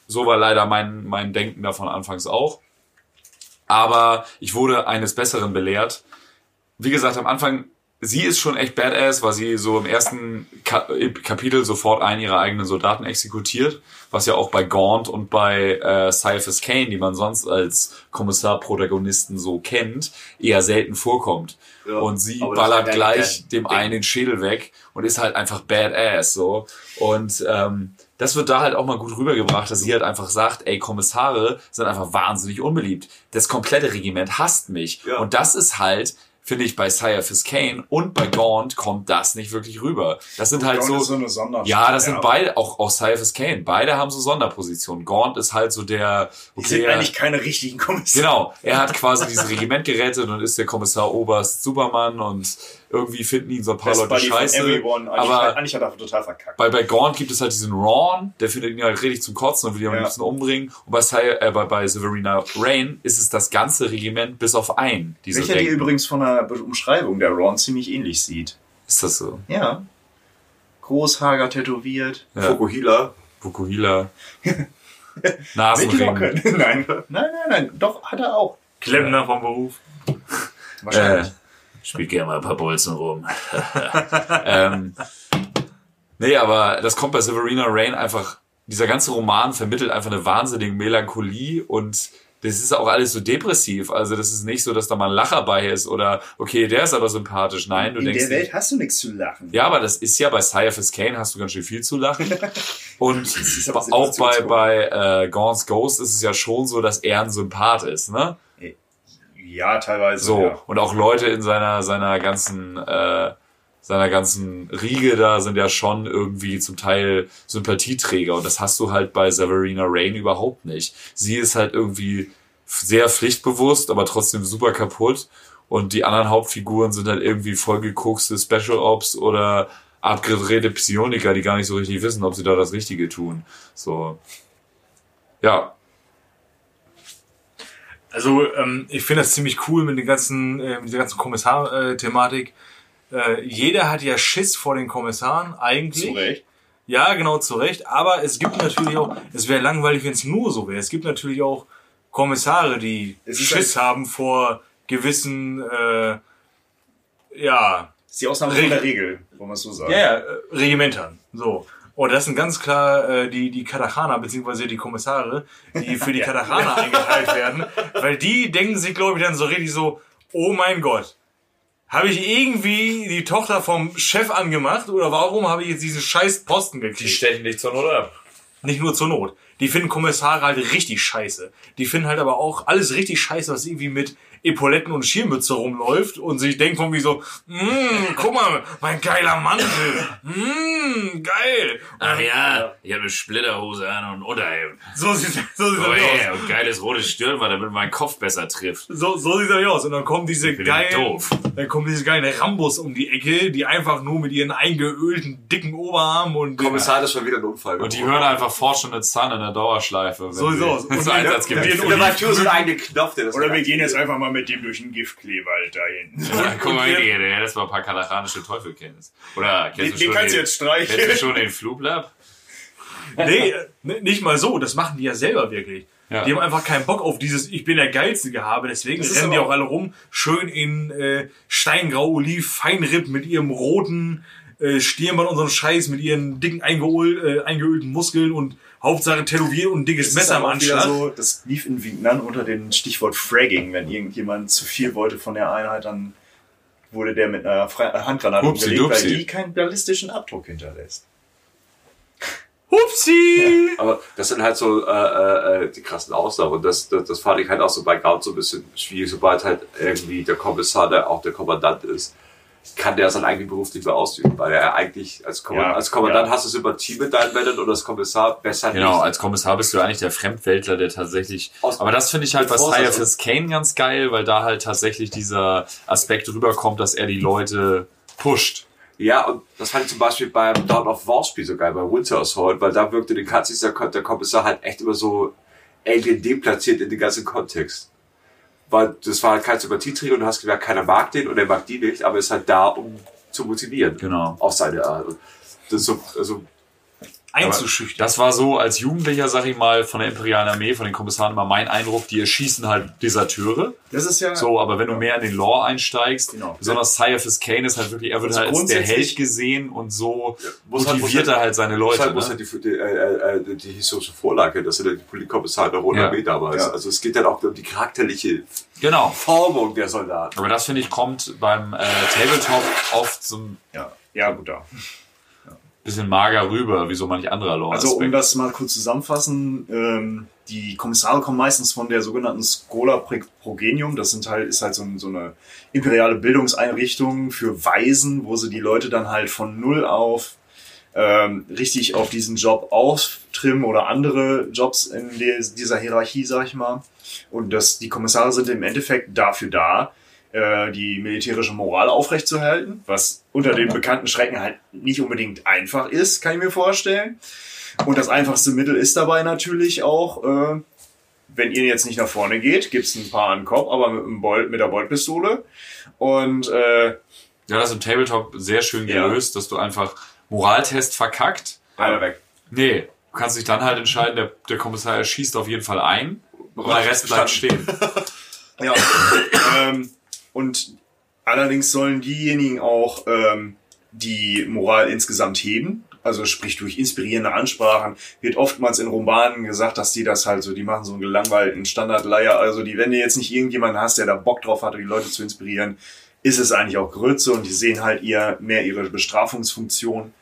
So war leider mein, mein Denken davon anfangs auch. Aber ich wurde eines Besseren belehrt. Wie gesagt, am Anfang, sie ist schon echt badass, weil sie so im ersten Ka Kapitel sofort einen ihrer eigenen Soldaten exekutiert, was ja auch bei Gaunt und bei äh, Cyphus Kane, die man sonst als Kommissar-Protagonisten so kennt, eher selten vorkommt. Ja, und sie ballert gleich der dem einen den Schädel weg und ist halt einfach badass so. Und ähm, das wird da halt auch mal gut rübergebracht, dass sie halt einfach sagt, ey, Kommissare sind einfach wahnsinnig unbeliebt. Das komplette Regiment hasst mich. Ja. Und das ist halt, finde ich, bei Sire Fiskane und bei Gaunt kommt das nicht wirklich rüber. Das sind halt Gaunt so, ist so ja, das sind beide, auch, auch Sire Fiskane, beide haben so Sonderpositionen. Gaunt ist halt so der, Die sind eigentlich keine richtigen Kommissare. Genau, er hat quasi dieses Regiment gerettet und ist der Kommissar Oberst Superman und irgendwie finden ihn so ein paar Best Leute Buddy scheiße. everyone. Eigentlich, Aber eigentlich hat er total verkackt. bei, bei Gaunt gibt es halt diesen Ron, der findet ihn halt richtig zum Kotzen und will ihn am Ja. liebsten umbringen. Und bei, Cy- äh, bei, bei Severina Rain ist es das ganze Regiment bis auf einen. Die so Welcher dir übrigens von der Umschreibung der Ron ziemlich ähnlich sieht. Ist das so? Ja. Großhager tätowiert. Ja. Fokuhila. Bukuhila. Mit Nasenring. Nein. Nein, nein, nein. Doch, hat er auch. Klempner vom Beruf. Wahrscheinlich. Äh, spielt gerne mal ein paar Bolzen rum. ähm, nee, aber das kommt bei Severina Rain einfach, dieser ganze Roman vermittelt einfach eine wahnsinnige Melancholie und das ist auch alles so depressiv. Also das ist nicht so, dass da mal ein Lacher bei ist oder okay, der ist aber sympathisch. Nein, du In denkst der Welt nicht- hast du nichts zu lachen. ja, aber das ist ja bei Sire Kane hast du ganz schön viel zu lachen. Und auch bei, bei äh, Gaunt's Ghost ist es ja schon so, dass er ein Sympath ist, ne? Ja, teilweise. So, Ja. und auch Leute in seiner, seiner ganzen, äh, seiner ganzen Riege da sind ja schon irgendwie zum Teil Sympathieträger und das hast du halt bei Severina Rain überhaupt nicht. Sie ist halt irgendwie sehr pflichtbewusst, aber trotzdem super kaputt und die anderen Hauptfiguren sind halt irgendwie vollgekokste Special Ops oder abgedrehte Psioniker, die gar nicht so richtig wissen, ob sie da das Richtige tun. So. Ja, Also ähm, ich finde das ziemlich cool mit, den ganzen, äh, mit dieser ganzen Kommissar-Thematik. Äh, jeder hat ja Schiss vor den Kommissaren eigentlich. Zu Recht. Ja, genau, zu Recht. Aber es gibt natürlich auch, es wäre langweilig, wenn es nur so wäre. Es gibt natürlich auch Kommissare, die Schiss haben vor gewissen, äh, ja, Das ist die Ausnahme von der Regel, wollen wir es so sagen. ja, ja, äh, Regimentern. So. Und das sind ganz klar äh, die, die Katachana, beziehungsweise die Kommissare, die für die Katachana eingeteilt werden. Weil die denken sich, glaube ich, dann so richtig so, oh mein Gott, habe ich irgendwie die Tochter vom Chef angemacht oder warum habe ich jetzt diesen scheiß Posten Die gekriegt? stechen dich zur Not ab. Nicht nur zur Not. Die finden Kommissare halt richtig scheiße. Die finden halt aber auch alles richtig scheiße, was irgendwie mit Epauletten und Schirmmütze rumläuft und sich denkt von wie so, mmm, guck mal, mein geiler Mantel, mmm, geil. Ach ja, ich habe eine Splitterhose an und Unterhemd. So sieht so sieht Oh das yeah, aus. und geiles rotes Stirnband, damit mein Kopf besser trifft. So, so sieht das aus. Und dann kommen diese geilen, doof. dann kommen diese geilen Rambos um die Ecke, die einfach nur mit ihren eingeölten, dicken Oberarmen und Kommissar ist schon wieder ein Unfall. und die hören einfach Fortunate Son in der Dauerschleife. So sie sieht's aus. Und Zur die- Einsatzgebiet und die- fliegen. Der Matthias so einen eigenen Knopf, der das Oder wir gehen jetzt einfach mal mit dem durch den Giftkleewald dahin. Ja, guck mal, hier, der hättest mal ein paar katalanische Teufel kennst. Oder kennst Den, du den schon kannst du den, jetzt streichen. kennst du schon den Flublab? Nee, äh, nicht mal so, das machen die ja selber wirklich. Ja. Die haben einfach keinen Bock auf dieses Ich bin der geilste Gehabe, deswegen rennen die auch alle rum, schön in äh, Steingrau, Oliv, Feinripp mit ihrem roten äh, Stirnband und so einen Scheiß, mit ihren dicken eingeöl, äh, eingeölten Muskeln und Hauptsache tätowiert und ein dickes Das Messer am Anschlag. So, das lief in Vietnam unter dem Stichwort Fragging. Wenn irgendjemand zu viel wollte von der Einheit, dann wurde der mit einer Fre- Handgranate Upsi umgelegt, weil dupsi. die keinen ballistischen Abdruck hinterlässt. Upsi! Aber das sind halt so äh, äh, äh, die krassen Ausnahmen. Und das, das, das fand ich halt auch so bei Gaut so ein bisschen schwierig, sobald halt irgendwie der Kommissar, der auch der Kommandant ist, kann der seinen eigenen Beruf nicht mehr ausüben, weil er eigentlich als, Kommand Ja, als Kommandant ja. hast du Sympathie mit deinen Männern und als Kommissar besser Genau, nicht. als Kommissar bist du eigentlich der Fremdweltler, der tatsächlich. Aus- aber das finde ich halt bei es Sire fürs Kane ganz geil, weil da halt tatsächlich dieser Aspekt rüberkommt, dass er die Leute pusht. Ja, und das fand ich zum Beispiel beim Dawn of War Spiel so geil, bei Winter Assault, weil da wirkte den der, der Kommissar halt echt immer so alien deplatziert in den ganzen Kontext. Weil das war halt kein Sympathieträger und du hast gemerkt, keiner mag den und er mag die nicht, aber ist halt da, um zu motivieren. Genau. Auf seine Art. Das ist so, also, Einzuschüchtern. Das war so als Jugendlicher, sag ich mal, von der Imperialen Armee, von den Kommissaren immer mein Eindruck, die erschießen halt Deserteure. Das ist ja. So, aber wenn du mehr in den Lore einsteigst, Genau. besonders Caiaphas Kane ist halt wirklich, er wird Also halt als der Held gesehen und so muss halt- muss motiviert er halt seine Leute. Deshalb muss Ne? halt die, die, äh, äh, die historische Vorlage, das sind ja die Politkommissare der Roten Ja. Armee damals. Ja. Also es geht dann auch um die charakterliche Genau. Formung der Soldaten. Aber das finde ich kommt beim äh, Tabletop oft ein Ja, ja gut da. Bisschen mager rüber, wie so manch anderer Lore. Also um das mal kurz zusammenfassen, ähm, die Kommissare kommen meistens von der sogenannten Schola Pre- Progenium. Das sind halt, ist halt so, so eine imperiale Bildungseinrichtung für Waisen, wo sie die Leute dann halt von null auf ähm, richtig auf diesen Job auftrimmen oder andere Jobs in der, dieser Hierarchie, sag ich mal. Und das, die Kommissare sind im Endeffekt dafür da, äh, die militärische Moral aufrechtzuerhalten, was unter den bekannten Schrecken halt nicht unbedingt einfach ist, kann ich mir vorstellen. Und das einfachste Mittel ist dabei natürlich auch, äh, wenn ihr jetzt nicht nach vorne geht, gibt's ein paar an den Kopf, aber mit, Bolt, mit der Boltpistole. Und äh, Ja, das ist im Tabletop sehr schön Ja. gelöst, dass du einfach Moraltest verkackt. Einer weg. Nee, du kannst dich dann halt entscheiden, der, der Kommissar schießt auf jeden Fall ein und der Rest bleibt stehen. Ja. ähm, und allerdings sollen diejenigen auch ähm, die Moral insgesamt heben. Also sprich durch inspirierende Ansprachen wird oftmals in Romanen gesagt, dass die das halt so, die machen so einen gelangweilten Standardleier. Also die, wenn du jetzt nicht irgendjemanden hast, der da Bock drauf hat, die Leute zu inspirieren, ist es eigentlich auch Grütze und die sehen halt eher mehr ihre Bestrafungsfunktion.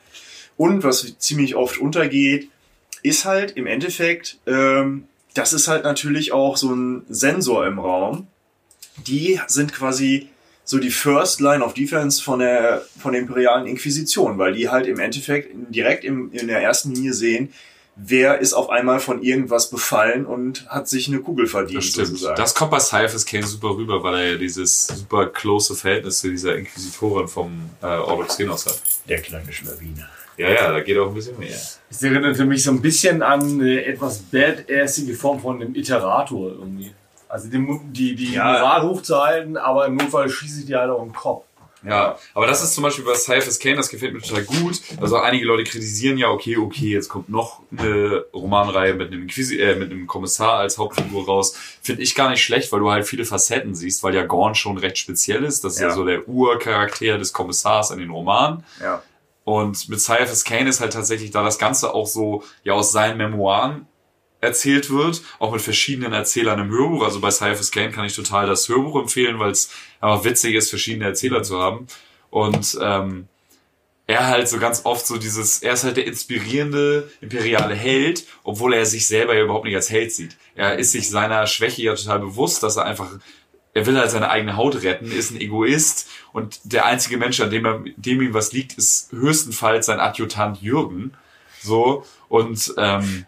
Und was ziemlich oft untergeht, ist halt im Endeffekt, ähm, das ist halt natürlich auch so ein Sensor im Raum. Die sind quasi so die First Line of Defense von der, von der imperialen Inquisition, weil die halt im Endeffekt direkt im, in der ersten Linie sehen, wer ist auf einmal von irgendwas befallen und hat sich eine Kugel verdient, Das stimmt. sozusagen. Das kommt bei Cyphers Kane super rüber, weil er ja dieses super close Verhältnis zu dieser Inquisitorin vom äh, Ordo Xenos hat. Der kleine Schlawiner. Ja, ja, da geht auch ein bisschen mehr. Es erinnert für mich so ein bisschen an eine etwas badassige Form von einem Iterator irgendwie. Also die, die, die Ja. Moral hochzuhalten, aber im Notfall schieße ich dir halt auch im Kopf. Ja, aber das ist zum Beispiel bei Cyphers Kane, das gefällt mir total gut. Also einige Leute kritisieren ja, okay, okay, jetzt kommt noch eine Romanreihe mit einem, Inquisi äh, mit einem Kommissar als Hauptfigur raus. Finde ich gar nicht schlecht, weil du halt viele Facetten siehst, weil ja Gorn schon recht speziell ist. Das ist ja, Ja. so der Urcharakter des Kommissars in den Romanen. Ja. Und mit Cyphers Kane ist halt tatsächlich da das Ganze auch so ja aus seinen Memoiren erzählt wird, auch mit verschiedenen Erzählern im Hörbuch. Also bei Cyphers Kane kann ich total das Hörbuch empfehlen, weil es einfach witzig ist, verschiedene Erzähler zu haben. Und ähm, er halt so ganz oft so dieses, er ist halt der inspirierende imperiale Held, obwohl er sich selber ja überhaupt nicht als Held sieht. Er ist sich seiner Schwäche ja total bewusst, dass er einfach, er will halt seine eigene Haut retten, ist ein Egoist und der einzige Mensch, an dem, er, dem ihm was liegt, ist höchstenfalls sein Adjutant Jürgen. So, und ähm,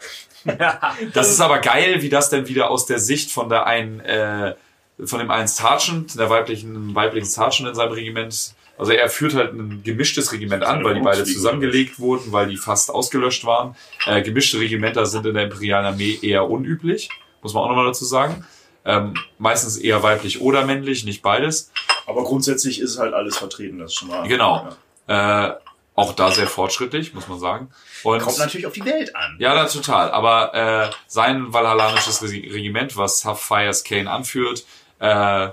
das ist aber geil, wie das denn wieder aus der Sicht von der einen, äh, von dem einen Sergeant, der weiblichen, weiblichen Sergeant in seinem Regiment, also er führt halt ein gemischtes Regiment an, weil die beide zusammengelegt wurden, weil die fast ausgelöscht waren. Äh, gemischte Regimenter sind in der imperialen Armee eher unüblich, muss man auch nochmal dazu sagen. Ähm, meistens eher weiblich oder männlich, nicht beides. Aber grundsätzlich ist halt alles vertreten, das ist schon mal. Genau. Ja. Äh, auch da sehr fortschrittlich, muss man sagen. Und Kommt natürlich auf die Welt an. ja, da total. Aber äh, sein valhallanisches Regi- Regiment, was Sapphires Kane anführt, äh,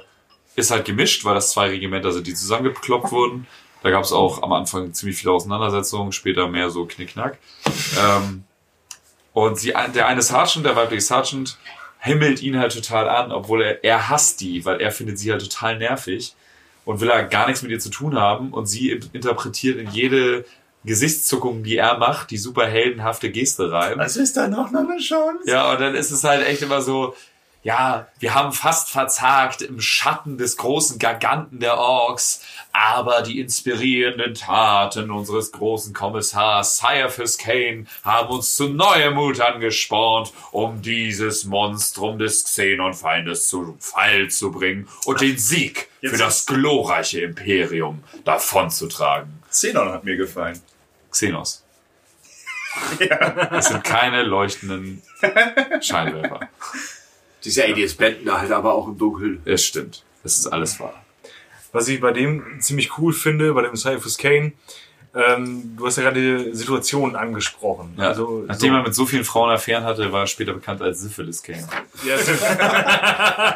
ist halt gemischt, weil das zwei Regimenter sind, die zusammengekloppt wurden. Da gab es auch am Anfang ziemlich viele Auseinandersetzungen, später mehr so Knickknack. Ähm, und sie, der eine Sergeant, der weibliche Sergeant, himmelt ihn halt total an, obwohl er, er hasst die, weil er findet sie halt total nervig und will er gar nichts mit ihr zu tun haben und sie interpretiert in jede Gesichtszuckungen, die er macht, die super heldenhafte Geste reiben. Also ist da noch eine Chance? Ja, und dann ist es halt echt immer so, ja, wir haben fast verzagt im Schatten des großen Giganten der Orks, aber die inspirierenden Taten unseres großen Kommissars Caiaphas Kane haben uns zu neuem Mut angespornt, um dieses Monstrum des Xenon-Feindes zu Fall zu bringen und den Sieg für Jetzt- das glorreiche Imperium davonzutragen. Xenon hat mir gefallen. Xenos. Es sind keine leuchtenden Scheinwerfer. Diese Aliens blenden halt aber auch im Dunkeln. Es stimmt. Das ist alles wahr. Was ich bei dem ziemlich cool finde, bei dem Cyphus Kane, ähm, du hast ja gerade die Situation angesprochen. Ja. Also, Nachdem so, er mit so vielen Frauen Affären hatte, war er später bekannt als Syphilis Kane. ja, es-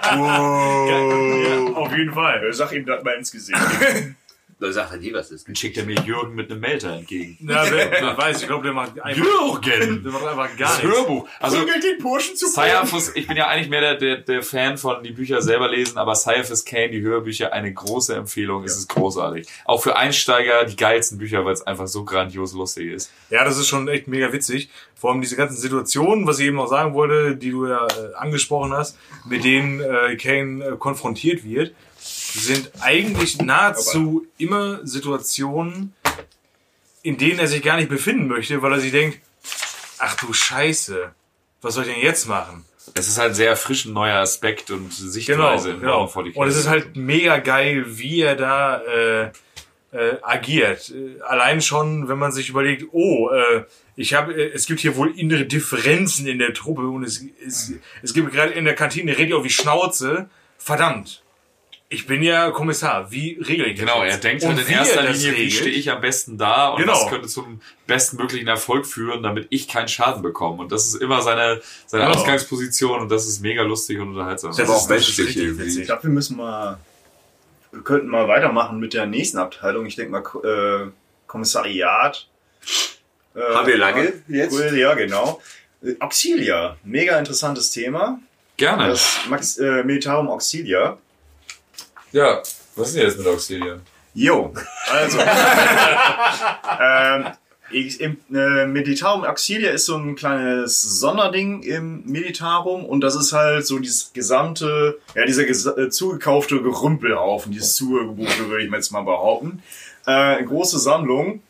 ja, auf jeden Fall. Sag ihm das mal ins Gesicht. Da sagt er nie, was ist. Dann schickt er mir Jürgen mit einem Melter entgegen. Na, wer, wer weiß, ich glaube, der macht einfach, Jürgen! der macht einfach gar Das nichts. Hörbuch. Also, Prügelt den Burschen zu Caiaphas, ich bin ja eigentlich mehr der, der, der Fan von die Bücher selber lesen, aber Caiaphas Kane, die Hörbücher, eine große Empfehlung. Es ist großartig. Auch für Einsteiger die geilsten Bücher, weil es einfach so grandios lustig ist. Ja, das ist schon echt mega witzig. Vor allem diese ganzen Situationen, was ich eben noch sagen wollte, die du ja äh, angesprochen hast, mit denen äh, Kane äh, konfrontiert wird, sind eigentlich nahezu immer Situationen, in denen er sich gar nicht befinden möchte, weil er sich denkt, ach du Scheiße, was soll ich denn jetzt machen? Es ist halt ein sehr frisch ein neuer Aspekt und Genau, Sichtweise genau. Die Und es ist halt mega geil, wie er da äh, äh, agiert. Allein schon, wenn man sich überlegt, oh, äh, ich habe, äh, es gibt hier wohl innere Differenzen in der Truppe und es, es, es gibt gerade in der Kantine redet ihr auf die Schnauze. Verdammt. Ich bin ja Kommissar. Wie regel ich das Genau, jetzt? er denkt halt in wie erster er Linie, wie regelt, stehe ich am besten da und Genau. was könnte zum bestmöglichen Erfolg führen, damit ich keinen Schaden bekomme. Und das ist immer seine, seine Genau. Ausgangsposition und das ist mega lustig und unterhaltsam. Das auch ist- das ist menschlich richtig irgendwie. witzig. Ich glaube, wir müssen mal, wir könnten mal weitermachen mit der nächsten Abteilung. Ich denke mal, äh, Kommissariat. Äh, Haben wir lange jetzt? Cool, ja, genau. Äh, Auxilia, mega interessantes Thema. Gerne. Das Max, äh, Militarum Auxilia. Ja, was ist denn jetzt mit Auxilia? Jo, also. ähm, ich, im, äh, Militarum Auxilia ist so ein kleines Sonderding im Militarum und das ist halt so dieses gesamte, ja, dieser gesa- äh, zugekaufte Gerümpelhaufen, dieses zugebuchte, würde ich mal jetzt mal behaupten. Äh, große Sammlung.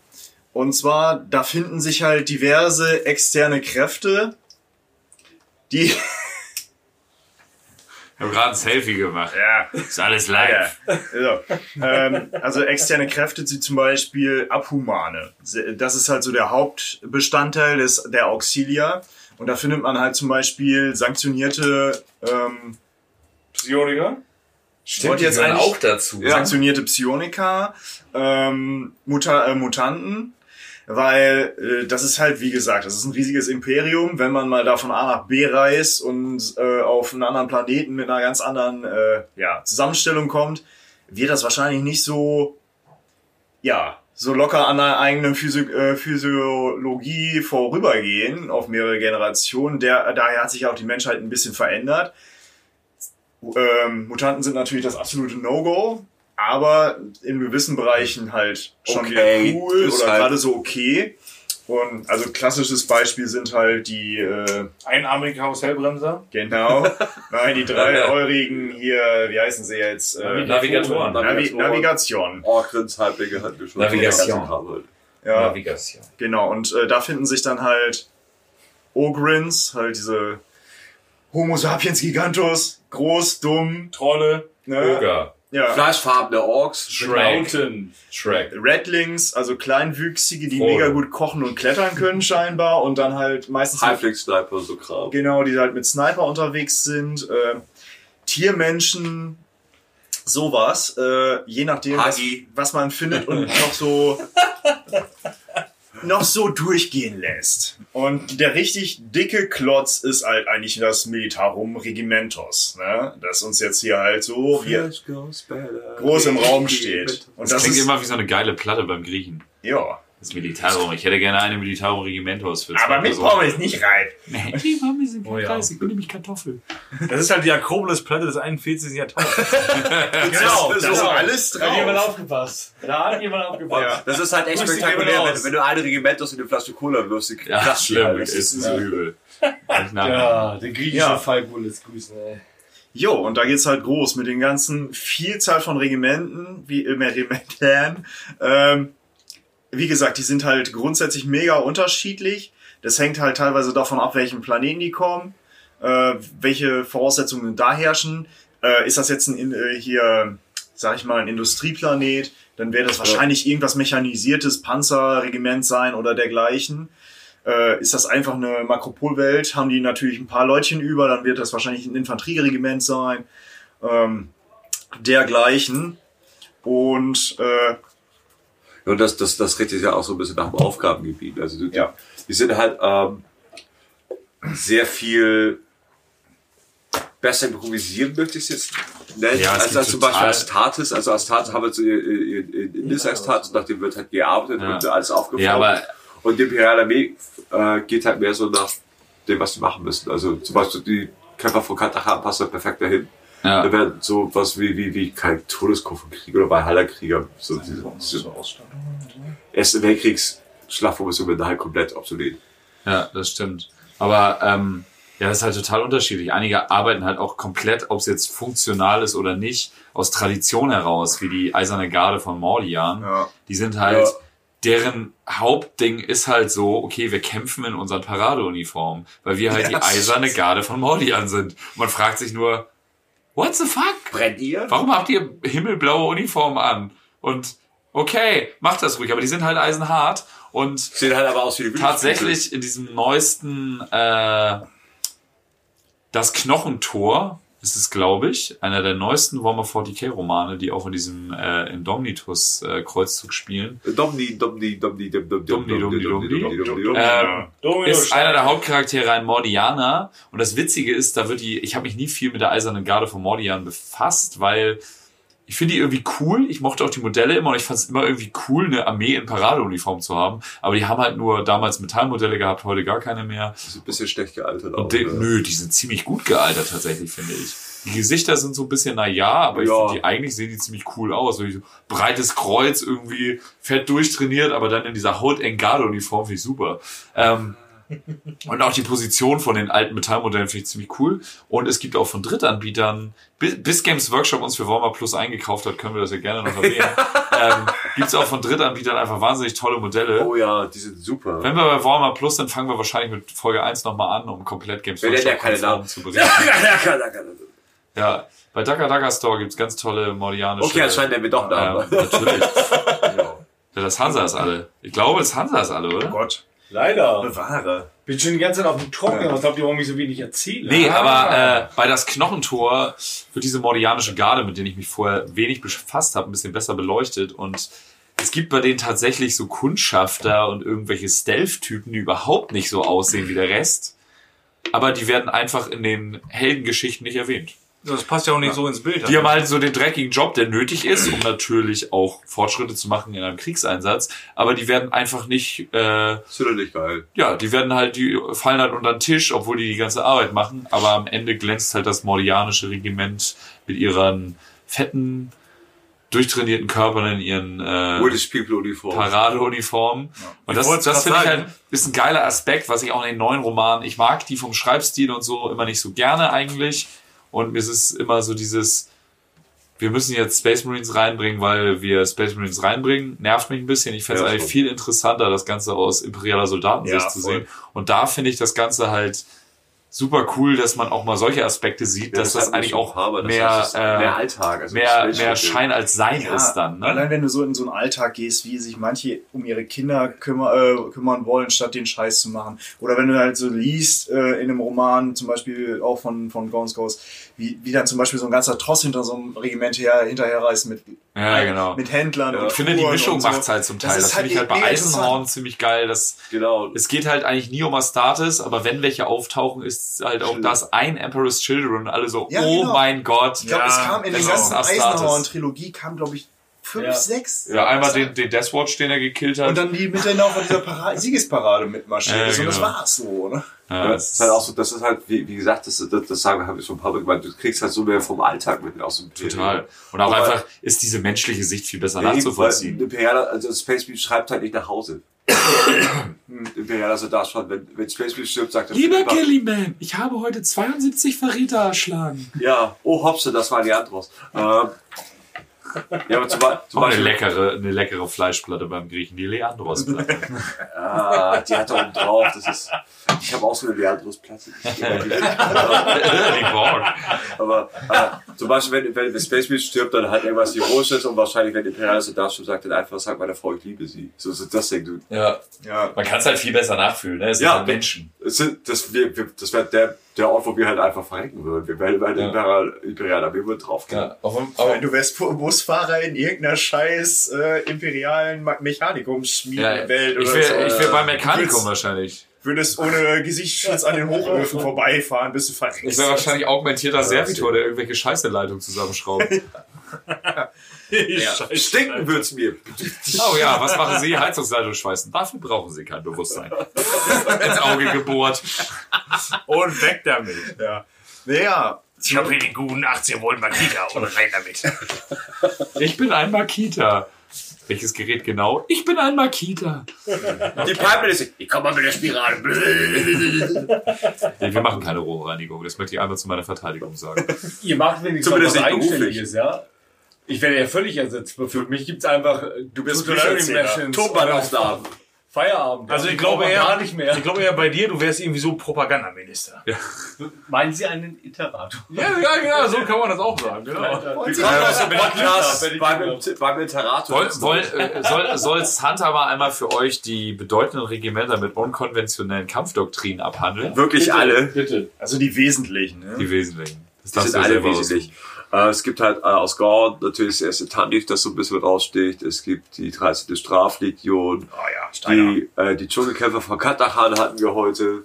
Und zwar, da finden sich halt diverse externe Kräfte, die, Ich habe gerade ein Selfie gemacht. ja, Ist alles Ja, live. ja. ähm, also externe Kräfte sind zum Beispiel Abhumane. Das ist halt so der Hauptbestandteil des, der Auxilia. Und da findet man halt zum Beispiel sanktionierte, ähm, Psioniker? wollte jetzt auch dazu. sanktionierte Psionika, ähm, Muta äh, Mutanten. Weil äh, das ist halt, wie gesagt, das ist ein riesiges Imperium. Wenn man mal da von A nach B reist und äh, auf einen anderen Planeten mit einer ganz anderen äh, ja, Zusammenstellung kommt, wird das wahrscheinlich nicht so, ja, so locker an der eigenen Physi äh, Physiologie vorübergehen auf mehrere Generationen. Der, daher hat sich auch die Menschheit ein bisschen verändert. Ähm, Mutanten sind natürlich das absolute No-Go, aber in gewissen Bereichen halt schon Okay, wieder cool ist oder halt- gerade so okay. Und also klassisches Beispiel sind halt die, äh, Einarmige Karussellbremser? genau, nein, die dreieurigen hier, wie heißen sie jetzt? Äh, Navigatoren. Navi Navigation. Halblinge hatten wir schon. Navigation. Ja, Navigation. Genau, und äh, da finden sich dann halt Ogrins, halt diese Homo sapiens gigantus, groß, dumm, Trolle? ne? Oger. Ja. Fleischfarbene Orks. Shrek. Shrek. Redlings, also kleinwüchsige, die Voll. mega gut kochen und klettern können scheinbar und dann halt meistens mit, Halbling-Sniper, so Kram. genau, die halt mit Sniper unterwegs sind, äh, Tiermenschen, sowas, äh, je nachdem, was, was man findet und noch so noch so durchgehen lässt. Und der richtig dicke Klotz ist halt eigentlich das Militarum Regimentos, ne? Das uns jetzt hier halt so hier groß im Raum steht. Und Das, das klingt ist, immer wie so eine geile Platte beim Griechen. ja, Das Militarum. Ich hätte gerne eine Militarum Regimentos für zwei Aber mit. Pommes, nicht rein. Nee, die Pommes sind Oh ja. kreis. Ich will nämlich Kartoffel. Das ist halt die Akropolis-Platte des 41. Jahrtausends. Genau, das das ist so. alles Da hat jemand drauf. aufgepasst. Da hat jemand aufgepasst. Das ist halt echt Grüß dich spektakulär, wenn, wenn du eine Regimentos in eine Flasche Cola wirfst. Ja, krass schlimm. halt. Es Das ist so übel. Ja, der griechische Ja. Falk wohl jetzt grüßen, ey. Jo, und da geht's halt groß mit den ganzen Vielzahl von Regimenten, wie immer Regimentern. Ähm, wie gesagt, die sind halt grundsätzlich mega unterschiedlich. Das hängt halt teilweise davon ab, welchen Planeten die kommen, äh, welche Voraussetzungen da herrschen. Äh, ist das jetzt ein, in- äh, hier, sag ich mal, ein Industrieplanet, dann wäre das wahrscheinlich irgendwas mechanisiertes Panzerregiment sein oder dergleichen. Äh, ist das einfach eine Makropolwelt, haben die natürlich ein paar Leutchen über, dann wird das wahrscheinlich ein Infanterieregiment sein, ähm, dergleichen. Und äh, Und das, das, das richtet ja auch so ein bisschen nach dem Aufgabengebiet. Also du, Ja. die sind halt ähm, sehr viel besser improvisieren, möchte ich es jetzt nennen, Ja, als, als zum Beispiel Astartes. Also Astartes haben wir so in, in, in das Astartes, nachdem wird halt gearbeitet Ja. und alles aufgebaut. Ja, aber Und die Imperiale Armee äh, geht halt mehr so nach dem, was sie machen müssen. Also zum Beispiel die Kämpfer von Kandahar passen halt perfekt dahin. Da ja, werden so was wie, wie, wie kein Todeskurvenkrieg oder Valhalla-Krieger. So diese, diese Erste Weltkriegs-Schlachtformation werden da halt komplett obsolet. ja, das stimmt. Aber ähm, ja, das ist halt total unterschiedlich. Einige arbeiten halt auch komplett, ob es jetzt funktional ist oder nicht, aus Tradition heraus, wie die Eiserne Garde von Mordian. ja, Die sind halt, Ja. deren Hauptding ist halt so, okay, wir kämpfen in unseren Paradeuniformen, weil wir halt Ja, die Eiserne Garde von Mordian sind. Und man fragt sich nur, what the fuck? Brennt ihr? Warum habt ihr himmelblaue Uniformen an? Und okay, macht das ruhig, aber die sind halt eisenhart und Sehen halt aber aus wie die tatsächlich in diesem neuesten äh, das Knochentor ist es, glaube ich, einer der neuesten Warhammer 40k Romane, die auch in diesem äh, Indomitus äh, Kreuzzug spielen. Domni, Domni, Domni, Domni, Domni, Domni, Domni, Domni. Domni. Ist einer der Hauptcharaktere ein Mordianer. Und das Witzige ist, da wird die, ich habe mich nie viel mit der Eisernen Garde von Mordian befasst, weil ich finde die irgendwie cool. Ich mochte auch die Modelle immer und ich fand es immer irgendwie cool, eine Armee in Paradeuniform zu haben. Aber die haben halt nur damals Metallmodelle gehabt, heute gar keine mehr. Das ist ein bisschen schlecht gealtert auch. Die, ne? nö, die sind ziemlich gut gealtert tatsächlich, finde ich. Die Gesichter sind so ein bisschen na ja, aber ich Ja. finde die eigentlich sehen die ziemlich cool aus. So breites Kreuz irgendwie fett durchtrainiert, aber dann in dieser hautengen Garde-Uniform finde ich super. Ähm, und auch die Position von den alten Metallmodellen finde ich ziemlich cool. Und es gibt auch von Drittanbietern, bis, Games Workshop uns für Warhammer Plus eingekauft hat, können wir das ja gerne noch erwähnen. ähm, gibt es auch von Drittanbietern einfach wahnsinnig tolle Modelle. Oh ja, die sind super. Wenn wir bei Warhammer Plus, dann fangen wir wahrscheinlich mit Folge 1 nochmal an, um komplett Games Wir nennen ja keine Namen. zu berichten. Ja, bei Daka Daka Store gibt's ganz tolle mordianische... Okay, anscheinend nennen wir doch äh, Namen. natürlich. Ja, das Hansa ist alle. Ich glaube, das Hansa ist alle, oder? Gott, Leider. bewahre. Bin schon die ganze Zeit auf dem Trockenen. Was glaubt ihr, warum ich so wenig erzähle? Nee, Ah. aber äh, bei das Knochentor wird diese mordianische Garde, mit denen ich mich vorher wenig befasst habe, ein bisschen besser beleuchtet und es gibt bei denen tatsächlich so Kundschafter und irgendwelche Stealth-Typen, die überhaupt nicht so aussehen wie der Rest. Aber die werden einfach in den Heldengeschichten nicht erwähnt. Das passt ja auch nicht so ins Bild. Die haben halt so den dreckigen Job, der nötig ist, um natürlich auch Fortschritte zu machen in einem Kriegseinsatz. Aber die werden einfach nicht, äh, nicht geil. ja, die werden halt, die fallen halt unter den Tisch, obwohl die die ganze Arbeit machen. Aber am Ende glänzt halt das mordianische Regiment mit ihren fetten, durchtrainierten Körpern in ihren äh, British People Uniform. Paradeuniformen. Und das, das finde ich halt, ist ein geiler Aspekt, was ich auch in den neuen Romanen, ich mag die vom Schreibstil und so immer nicht so gerne eigentlich. Und mir ist es immer so dieses, wir müssen jetzt Space Marines reinbringen, weil wir Space Marines reinbringen, nervt mich ein bisschen. Ich fände es Ja, eigentlich schon. viel interessanter, das Ganze aus imperialer Soldatensicht Ja, zu voll. sehen. Und da finde ich das Ganze halt super cool, dass man auch mal solche Aspekte sieht, Ja, dass das, hat eigentlich auch das mehr, ist äh, mehr Alltag. Also mehr, mehr. Schein als Sein Ja, ist dann. Ne? Allein wenn du so in so einen Alltag gehst, wie sich manche um ihre Kinder kümmer, äh, kümmern wollen, statt den Scheiß zu machen. Oder wenn du halt so liest äh, in einem Roman, zum Beispiel auch von, von Gons Ghost, wie, wie dann zum Beispiel so ein ganzer Tross hinter so einem Regiment her, hinterherreist mit, Ja, genau. mit Händlern Ja. und Ich finde, die Mischung so. macht's halt zum Das Teil. ist Das, halt finde ich halt bei Eisenhorn ziemlich geil. Das, Genau. es geht halt eigentlich nie um Astartes, aber wenn welche auftauchen, ist halt auch das ein Emperor's Children alle so, Ja, oh genau. mein Gott. Ich glaube, es kam in das der ganzen. Eisenhorn-Trilogie kam, glaube ich, fünf, Ja. sechs. Ja, einmal den, den Deathwatch, den er gekillt hat. Und dann die mit denen auch auf dieser Para Siegesparade mitmarschiert Ja, ist. Und das genau. war's so, ne? ja, Ja, das ist halt auch so, das ist halt, wie, wie gesagt, das, das, das sagen, habe ich schon ein paar Mal gemeint, du kriegst halt so mehr vom Alltag mit aus dem total. Und auch Aber- einfach ist diese menschliche Sicht viel besser Ja, nachzuvollziehen. ein Imperialer, also Space Beam schreibt halt nicht nach Hause. Ein Imperialer Soldat schon, wenn, wenn Space Beam stirbt, sagt er Lieber Kellyman, ich habe heute 72 Verräter erschlagen. Ja, oh Hopse, das war Leandros. Ähm, ja, aber zum, zum Auch eine Beispiel, leckere, eine leckere Fleischplatte beim Griechen, die Leandros-Platte. ah, die hat da oben drauf, das ist, ich habe auch so eine Leandros-Platte. die Borg. Aber äh, zum Beispiel, wenn, wenn Space Beam stirbt, dann halt irgendwas Heroisches und wahrscheinlich, wenn Imperialer Soldat stirbt, sagt dann einfach, sag meiner Frau, ich liebe sie. So, so das Ding, du. Ja, Ja. man kann es halt viel besser nachfühlen, ne? Es sind Ja. halt Menschen. Das, sind, das, wir, wir, das wäre der, der Ort, wo wir halt einfach verrecken würden. Wir wären bei den Ja. Imperialer, wir würden draufgehen. Ja, auf, dem- auf, Du wärst Bu- Busfahrer in irgendeiner scheiß äh, imperialen Ma- ja, Mechanikumsschmiedewelt ich oder wäre so. ich wär beim Mechanikum Willst- wahrscheinlich. Würdest ohne Gesichtsschutz an den Hochöfen vorbeifahren, bis du verreckst. Ich wäre wahrscheinlich augmentierter Servitor, der irgendwelche Scheiße-Leitungen zusammenschraubt. Ja. Stinken wird's mir. Oh ja, was machen Sie? Heizungsleitung schweißen. Dafür brauchen Sie kein Bewusstsein. Ins Auge gebohrt. Und weg damit. Ja. Naja, Ich habe hier den guten 18 Volt Makita und rein damit. Ich bin ein Makita. Welches Gerät genau? Ich bin ein Makita. Die Pipe ist, ich komm mal mit der Spirale. Nee, wir machen keine Rohrreinigung. Das möchte ich einmal zu meiner Verteidigung sagen. Ihr macht wenigstens Zumindest was. Eigenständiges, ja? Ich werde ja völlig ersetzbar. Für mich gibt's einfach, du bist Machines. Turmbanaufnahmen. Feierabend. Also ich glaube eher, gar nicht mehr. ich glaube eher bei dir, du wärst irgendwie so Propagandaminister. Ja, Meinen Sie einen Iterator? ja, genau, so kann man das auch sagen. Genau. Podcast beim, beim Iterator. Woll, woll, äh, soll, soll Santa mal einmal für euch die bedeutenden Regimenter mit unkonventionellen Kampfdoktrinen abhandeln? Wirklich alle. Bitte. also die wesentlichen. Ne? Die wesentlichen. Das Die darfst sind alle wesentlich. Äh, es gibt halt äh, aus Gorn natürlich das erste Tanif, das so ein bisschen raussticht. Es gibt die 13. Straflegion. Ah ja. Die, äh, die Dschungelkämpfer von Katachan hatten wir heute,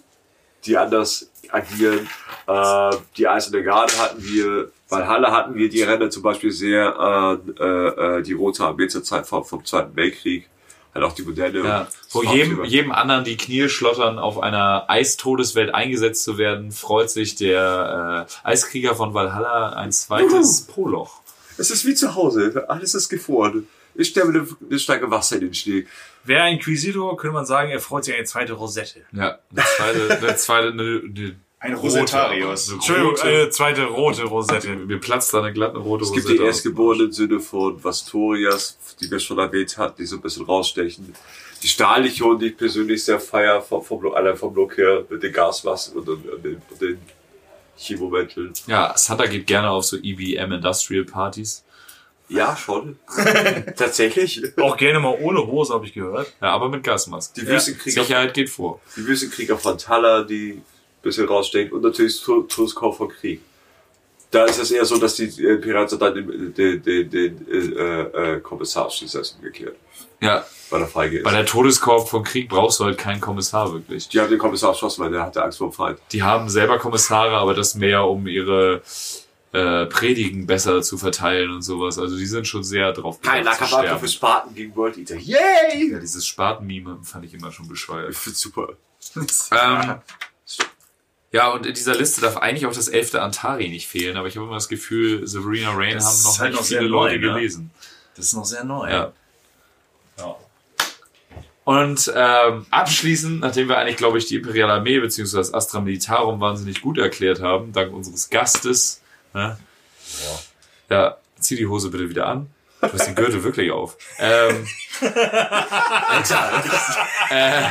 die anders agieren. Äh, die Eiserne Garde hatten wir. Valhalla hatten wir, die erinnern zum Beispiel sehr an äh, äh, die Rote Armee zur Zeit vom, vom Zweiten Weltkrieg. Halt auch die Modelle. Ja, wo Das jedem, jedem anderen die Knie schlottern, auf einer Eistodeswelt eingesetzt zu werden, freut sich der äh, Eiskrieger von Valhalla ein zweites Poloch. Es ist wie zu Hause. Alles ist gefroren. Ich stelle mir eine, Stange Wasser in den Schnee. Wäre ein Inquisitor, könnte man sagen, er freut sich an eine zweite Rosette. Ja, eine zweite, eine zweite, eine, eine Ein Rosetarius. Entschuldigung, rote- eine zweite rote Rosette. Mir platzt da eine glatte rote Es gibt Rosette die erstgeborenen Sinne von Vastorias, die wir schon erwähnt hatten, die so ein bisschen rausstechen. Die Stahllegion, die ich persönlich sehr feier, vom, vom, Look- allein vom Look her, mit den Gasmasken und, den- und den, und den Chemomänteln. Ja, Santa geht gerne auf so EBM Industrial Partys. Ja, schon. Tatsächlich. Auch gerne mal ohne Hose, habe ich gehört. Ja, aber mit Gasmaske. Die Wüstenkrieger, Sicherheit geht vor. die Wüstenkrieger von Tala, die bisschen rausstechen und natürlich Tuskov von Krieg. Da ist es eher so, dass die äh, Piraten dann den, den, den, den äh, äh, Kommissar schießen umgekehrt, Ja, weil er feige ist. bei der Todeskorb von Krieg brauchst du halt keinen Kommissar wirklich. Die haben den Kommissar erschossen, weil der hatte Angst vor dem Feind. Die haben selber Kommissare, aber das mehr, um ihre äh, Predigen besser zu verteilen und sowas. Also die sind schon sehr drauf Kein sterben. für Spartan gegen World Eater. Yay! Ja, dieses Spaten-Meme fand ich immer schon bescheuert. Ich find's super. Ähm, ja, und in dieser Liste darf eigentlich auch das elfte Antari nicht fehlen, aber ich habe immer das Gefühl, Severina Rain Das haben noch halt nicht viele Leute neu, ne? gelesen. Das ist noch sehr neu. Ja. Und ähm, abschließend, nachdem wir eigentlich, glaube ich, die Imperiale Armee bzw. das Astra Militarum wahnsinnig gut erklärt haben, dank unseres Gastes, ne? ja, zieh die Hose bitte wieder an. Du hast den Gürtel wirklich auf. Ähm, äh,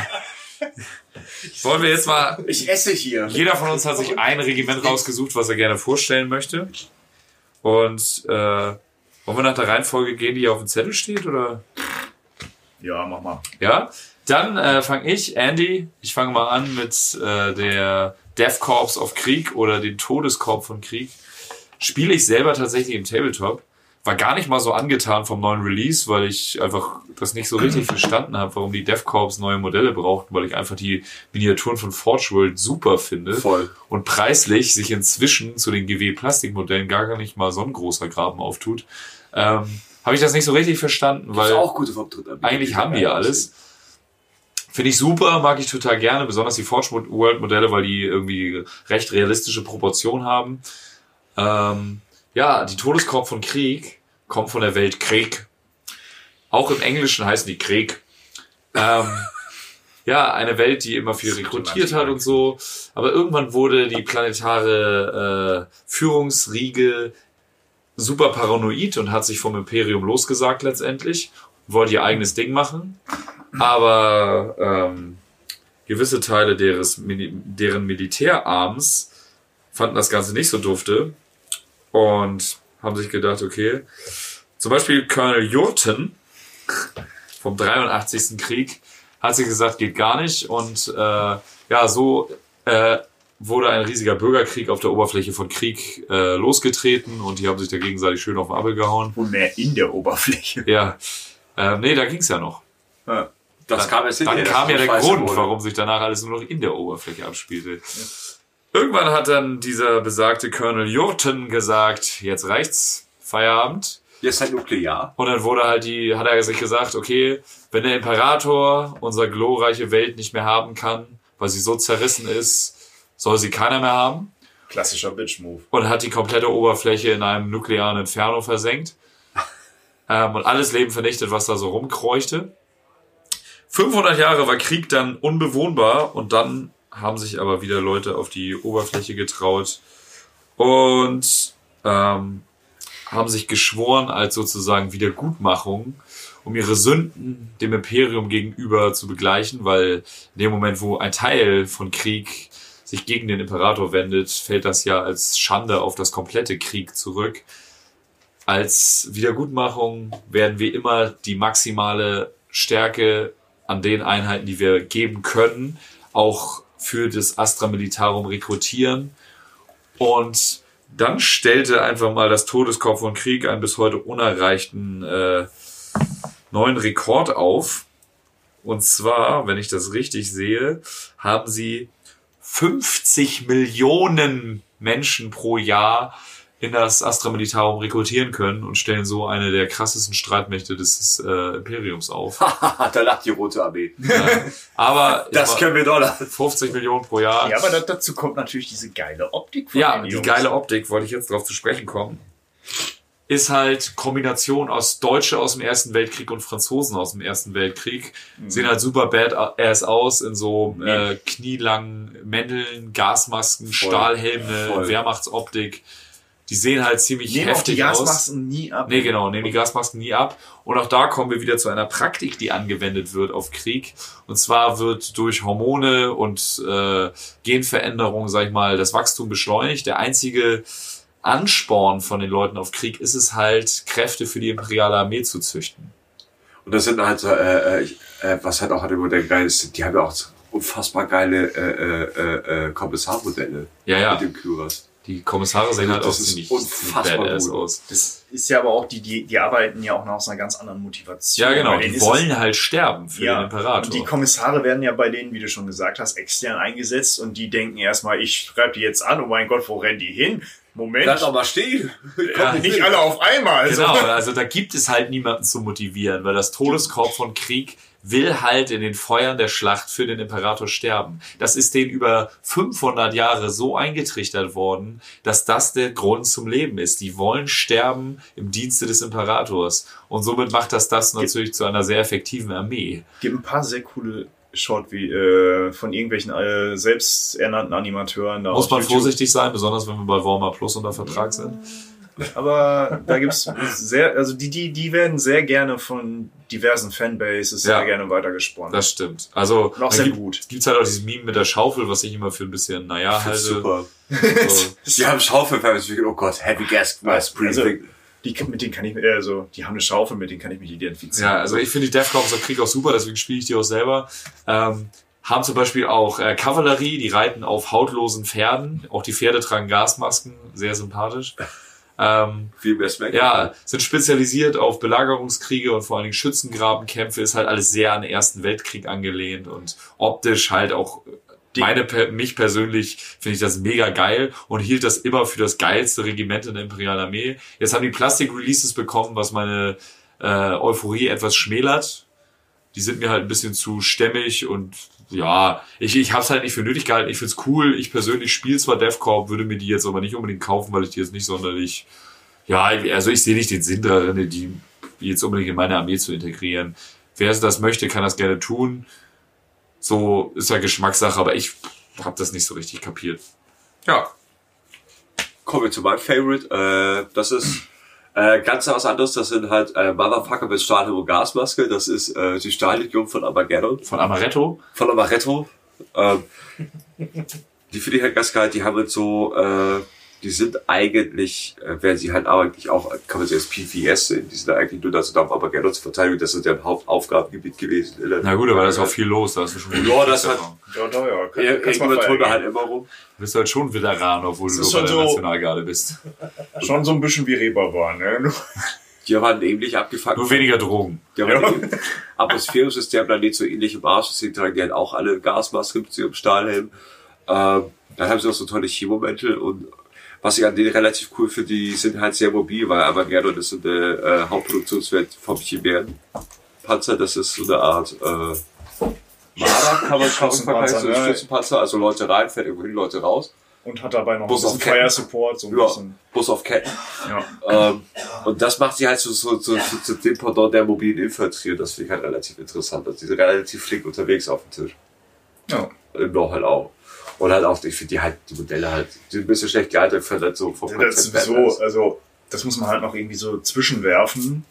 wollen wir jetzt mal Ich esse hier. jeder von uns hat sich ein Regiment rausgesucht, was er gerne vorstellen möchte. Und äh, wollen wir nach der Reihenfolge gehen, die hier auf dem Zettel steht, oder? Ja, mach mal. Ja. Dann äh, fange ich, Andy, ich fange mal an mit äh, der Death Corps of Krieg oder den Todeskorb von Krieg. Spiele ich selber tatsächlich im Tabletop. War gar nicht mal so angetan vom neuen Release, weil ich einfach das nicht so richtig verstanden habe, warum die Death Corps neue Modelle brauchten, weil ich einfach die Miniaturen von Forge World super finde. Voll. Und preislich sich inzwischen zu den GW-Plastikmodellen gar nicht mal so ein großer Graben auftut. Ähm, habe ich das nicht so richtig verstanden, Das ist weil auch gute eigentlich haben die ja alles. Finde ich super, mag ich total gerne, besonders die Forge World Modelle, weil die irgendwie recht realistische Proportionen haben. Ähm, ja, die Todeskorb von Krieg kommt von der Welt Krieg. Auch im Englischen heißen die Krieg. Ähm, ja, eine Welt, die immer viel rekrutiert hat und so. Aber irgendwann wurde die planetare äh, Führungsriege super paranoid und hat sich vom Imperium losgesagt letztendlich. Wollte ihr eigenes Ding machen. Aber ähm, gewisse Teile deres, deren Militärarms fanden das Ganze nicht so dufte und haben sich gedacht, okay, zum Beispiel Colonel Jurten vom 83. Krieg hat sich gesagt, geht gar nicht und äh, ja, so äh, wurde ein riesiger Bürgerkrieg auf der Oberfläche von Krieg äh, losgetreten und die haben sich da gegenseitig schön auf den Abel gehauen. Und mehr in der Oberfläche. Ja, ähm, nee, da ging's ja noch. Ja. Das kam jetzt Dann kam ja der Grund, wurde. warum sich danach alles nur noch in der Oberfläche abspielte. Irgendwann hat dann dieser besagte Colonel Jurten gesagt, jetzt reicht's, Feierabend. Jetzt halt nuklear. Und dann wurde halt die, hat er sich gesagt, okay, wenn der Imperator unsere glorreiche Welt nicht mehr haben kann, weil sie so zerrissen ist, soll sie keiner mehr haben. Klassischer Bitch-Move. Und hat die komplette Oberfläche in einem nuklearen Inferno versenkt. ähm, und alles Leben vernichtet, was da so rumkreuchte. 500 Jahre war Krieg dann unbewohnbar und dann haben sich aber wieder Leute auf die Oberfläche getraut und ähm, haben sich geschworen als sozusagen Wiedergutmachung, um ihre Sünden dem Imperium gegenüber zu begleichen, weil in dem Moment, wo ein Teil von Krieg sich gegen den Imperator wendet, fällt das ja als Schande auf das komplette Krieg zurück. Als Wiedergutmachung werden wir immer die maximale Stärke an den Einheiten, die wir geben können, auch für das Astra Militarum rekrutieren. Und dann stellte einfach mal das Todeskorps von Krieg einen bis heute unerreichten äh, neuen Rekord auf. Und zwar, wenn ich das richtig sehe, haben sie 50 Millionen Menschen pro Jahr in das Astra Militarum rekrutieren können und stellen so eine der krassesten Streitmächte des äh, Imperiums auf. da lacht die Rote Armee. Aber Das können wir doller. 50 Millionen pro Jahr. Ja, aber da, dazu kommt natürlich diese geile Optik von Ja, den die Jungs. geile Optik, wollte ich jetzt drauf zu sprechen kommen, ist halt Kombination aus Deutsche aus dem Ersten Weltkrieg und Franzosen aus dem Ersten Weltkrieg. Sehen halt super badass aus in so äh, knielangen Mänteln, Gasmasken, Stahlhelme, Voll. Wehrmachtsoptik. Die sehen halt ziemlich Nehmen heftig die aus. Gasmasken nie ab. Nee, genau, nehmen die Gasmasken nie ab. Und auch da kommen wir wieder zu einer Praktik, die angewendet wird auf Krieg. Und zwar wird durch Hormone und äh, Genveränderungen, sag ich mal, das Wachstum beschleunigt. Der einzige Ansporn von den Leuten auf Krieg ist es halt, Kräfte für die imperiale Armee zu züchten. Und das sind halt so, äh, äh, ich- äh, was halt auch halt immer der geil ist, die haben ja auch unfassbar geile äh, äh, äh, Kommissarmodelle Ja, ja. mit dem Kyras. Die Kommissare sehen halt das auch ist ziemlich, badass gut. aus. Das ist ja aber auch, die, die, die arbeiten ja auch noch aus einer ganz anderen Motivation. Ja, genau, die wollen es- halt sterben für ja, den Imperator. Und die Kommissare werden ja bei denen, wie du schon gesagt hast, extern eingesetzt und die denken erstmal, ich schreibe die jetzt an, oh mein Gott, wo rennen die hin? Moment. Bleib doch mal stehen. Ja. nicht alle auf einmal. Also, Genau, also da gibt es halt niemanden zu motivieren, weil das Todeskorps von Krieg will halt in den Feuern der Schlacht für den Imperator sterben. Das ist denen über 500 Jahre so eingetrichtert worden, dass das der Grund zum Leben ist. Die wollen sterben im Dienste des Imperators. Und somit macht das das natürlich zu einer sehr effektiven Armee. gibt ein paar sehr coole Short wie äh, von irgendwelchen äh, selbsternannten Animateuren. Da Muss man YouTube. vorsichtig sein, besonders wenn wir bei Warmer Plus unter Vertrag sind. Aber da gibt's sehr, also die, die, die werden sehr gerne von diversen Fanbases Ja. sehr gerne weitergesponnen. Das stimmt. Also dann sehr gibt, gut. Gibt's halt auch dieses Meme mit der Schaufel, was ich immer für ein bisschen, naja, halte. Super. So. Die haben Schaufelfans, oh Gott, Heavy Gas Mask Also, Breathing. die, mit denen kann ich, äh, also, die haben eine Schaufel, mit denen kann ich mich identifizieren. Ja, also ich finde die Defcoms auf Krieg auch super, deswegen spiele ich die auch selber. Ähm, haben zum Beispiel auch äh, Kavallerie, die reiten auf hautlosen Pferden. Auch die Pferde tragen Gasmasken, sehr sympathisch. Ähm, Viel mehr Smack. ja, sind spezialisiert auf Belagerungskriege und vor allen Dingen Schützengrabenkämpfe. Ist halt alles sehr an den Ersten Weltkrieg angelehnt und optisch halt auch meine, mich persönlich finde ich das mega geil und hielt das immer für das geilste Regiment in der Imperialen Armee. Jetzt haben die Plastik-Releases bekommen, was meine äh, Euphorie etwas schmälert. Die sind mir halt ein bisschen zu stämmig und ja, ich, ich habe es halt nicht für nötig gehalten. Ich find's cool. Ich persönlich spiele zwar DevCorp, würde mir die jetzt aber nicht unbedingt kaufen, weil ich die jetzt nicht sonderlich ja, also ich sehe nicht den Sinn darin, die jetzt unbedingt in meine Armee zu integrieren. Wer das möchte, kann das gerne tun. So ist ja Geschmackssache, aber ich habe das nicht so richtig kapiert. Ja, Kommen wir zu meinem Favorite. Äh, das ist äh, ganz was anderes. Das sind halt äh, Motherfucker mit Stahlhelm und Gasmaske. Das ist äh, die Stahllegion von Armageddon. von Amaretto. Von Amaretto. Ähm, die finde ich halt ganz geil. Die haben halt so, äh, die sind eigentlich, äh, werden sie halt eigentlich auch, kann man sie als PVS sehen. Die sind eigentlich nur dazu da, um Armageddon zu verteidigen. Das ist deren Hauptaufgabengebiet gewesen. der- Na gut, aber da ist auch viel los. Da hast du schon Ja, das hat, Ja, da, ja. Kann, Ir- kannst mal irgendwann tun wir halt immer rum. Du bist halt schon Veteran, obwohl du Das ist nur bei der so- Nationalgarde bist. Schon so ein bisschen wie Reeperbahn, ne? Die haben halt ähnlich abgefangen. Nur weniger Drogen. Die haben Ja. ein Atmosphärensystem dann nicht so ähnlich im Arsch. Deswegen tragen die halt auch alle Gasmasken mit ihrem Stahlhelm. Ähm, dann haben sie auch so tolle Chemomäntel und was ich an denen relativ cool finde, die sind halt sehr mobil, weil Avangardon ist so eine äh, Hauptproduktionswert vom Chimären-Panzer. Das ist so eine Art äh, Marder, kann man schon Schützenpanzer, vergleichen, so ein ne? Stützenpanzer. Also Leute rein, fährt irgendwo hin, Leute raus. Und hat dabei noch ein Bus bisschen auf Ketten. Fire Support, so ein Ja, bisschen. Bus auf Ketten. Ja. Ähm, und das macht sie halt so, so, so, so zu dem Pendant der mobilen Infanterie. Das finde ich halt relativ interessant. Also die sind relativ flink unterwegs auf dem Tisch. Ja. Im Noch halt auch. Und halt auch, ich finde die halt, die Modelle halt, die sind ein bisschen schlecht gealtert, für halt so vom Das Konzept ist sowieso, also, das muss man halt noch irgendwie so zwischenwerfen.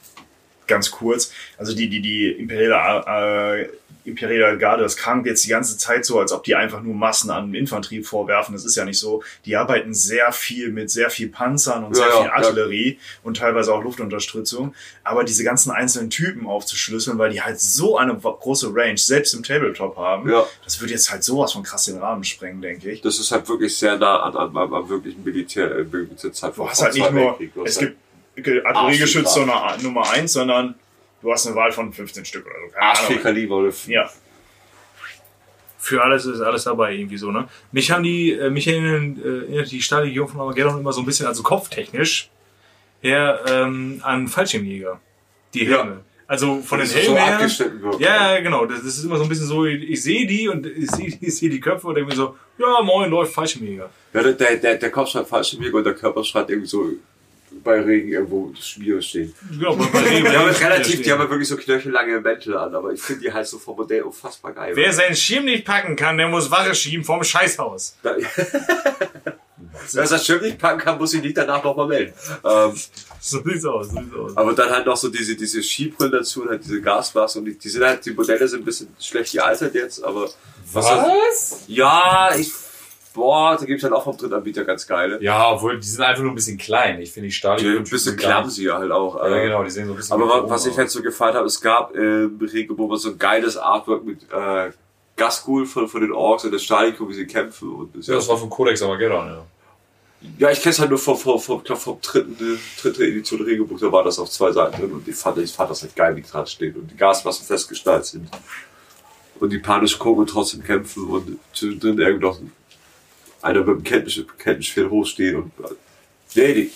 Ganz kurz. Also, die, die, die Imperiale, äh, Imperiale Garde, das krankt jetzt die ganze Zeit so, als ob die einfach nur Massen an Infanterie vorwerfen. Das ist ja nicht so. Die arbeiten sehr viel mit sehr viel Panzern und Ja, sehr ja, viel ja. Artillerie und teilweise auch Luftunterstützung. Aber diese ganzen einzelnen Typen aufzuschlüsseln, weil die halt so eine große Range, selbst im Tabletop haben, Ja. das würde jetzt halt sowas von krass den Rahmen sprengen, denke ich. Das ist halt wirklich sehr nah an, an, am, am wirklichen Militär, äh, Militärzeit Du hast halt nicht nur, es gibt Artilleriegeschütze Nummer, 1, sondern du hast eine Wahl von 15 Stück oder so. Viel Ahnung. Kaliber oder Ja, Für alles ist alles dabei irgendwie so, ne? Mich haben die, äh, mich erinnern, äh, die Stahllegion von Armageddon immer so ein bisschen, also kopftechnisch, her ähm, an Fallschirmjäger. Die Ja. Helme. Also von den Das ist so Helmen her. wird. Ja, ja, genau. Das, das ist immer so ein bisschen so, ich, ich sehe die und ich sehe ich sehe die Köpfe und denke mir so, ja, moin, läuft Fallschirmjäger. Ja, der, der, der, der Kopf schreibt falsch im und der Körper schreibt irgendwie so bei Regen irgendwo Schmiere stehen. Genau, bei, Regen- Die haben Regen- relativ, stehen. die haben halt wirklich so knöchellange Mäntel an, aber ich finde die halt so vom Modell unfassbar geil. Wer seinen Schirm nicht packen kann, der muss Wache schieben vom Scheißhaus. Da- Wer das Schirm nicht packen kann, muss sich nicht danach nochmal melden. Ähm, So sieht's aus, so sieht's aus. aber dann halt noch so diese, diese Skibrillen dazu und halt diese Gasmasken und die, die sind halt, die Modelle sind ein bisschen schlecht gealtert jetzt, aber was? Was? Ja, ich, boah, da gibt's halt auch vom Drittanbieter ganz geile. Ja, obwohl die sind einfach nur ein bisschen klein. Ich finde die Stahllegion ein bisschen clumsy halt auch. Ja, äh, genau, die sehen so ein bisschen Aber was ich halt so gefallen habe, es gab im Regenbogen so ein geiles Artwork mit äh, Gasgul von, von den Orks und der Stahliko, wie sie kämpfen. Und das Ja, das war von Codex Armageddon, ja. ja, ich kenne es halt nur vom, vom, vom, glaub, vom dritten, dritte Edition Regenbuch, da war das auf zwei Seiten drin und ich fand, ich fand das halt geil, wie dran steht und die Gasmassen festgestaltet sind. Und die panisch gucken und trotzdem kämpfen und zwischendrin irgendwie noch einer mit dem Kenntnis, Kenntnisschwert hochstehen und nee, die,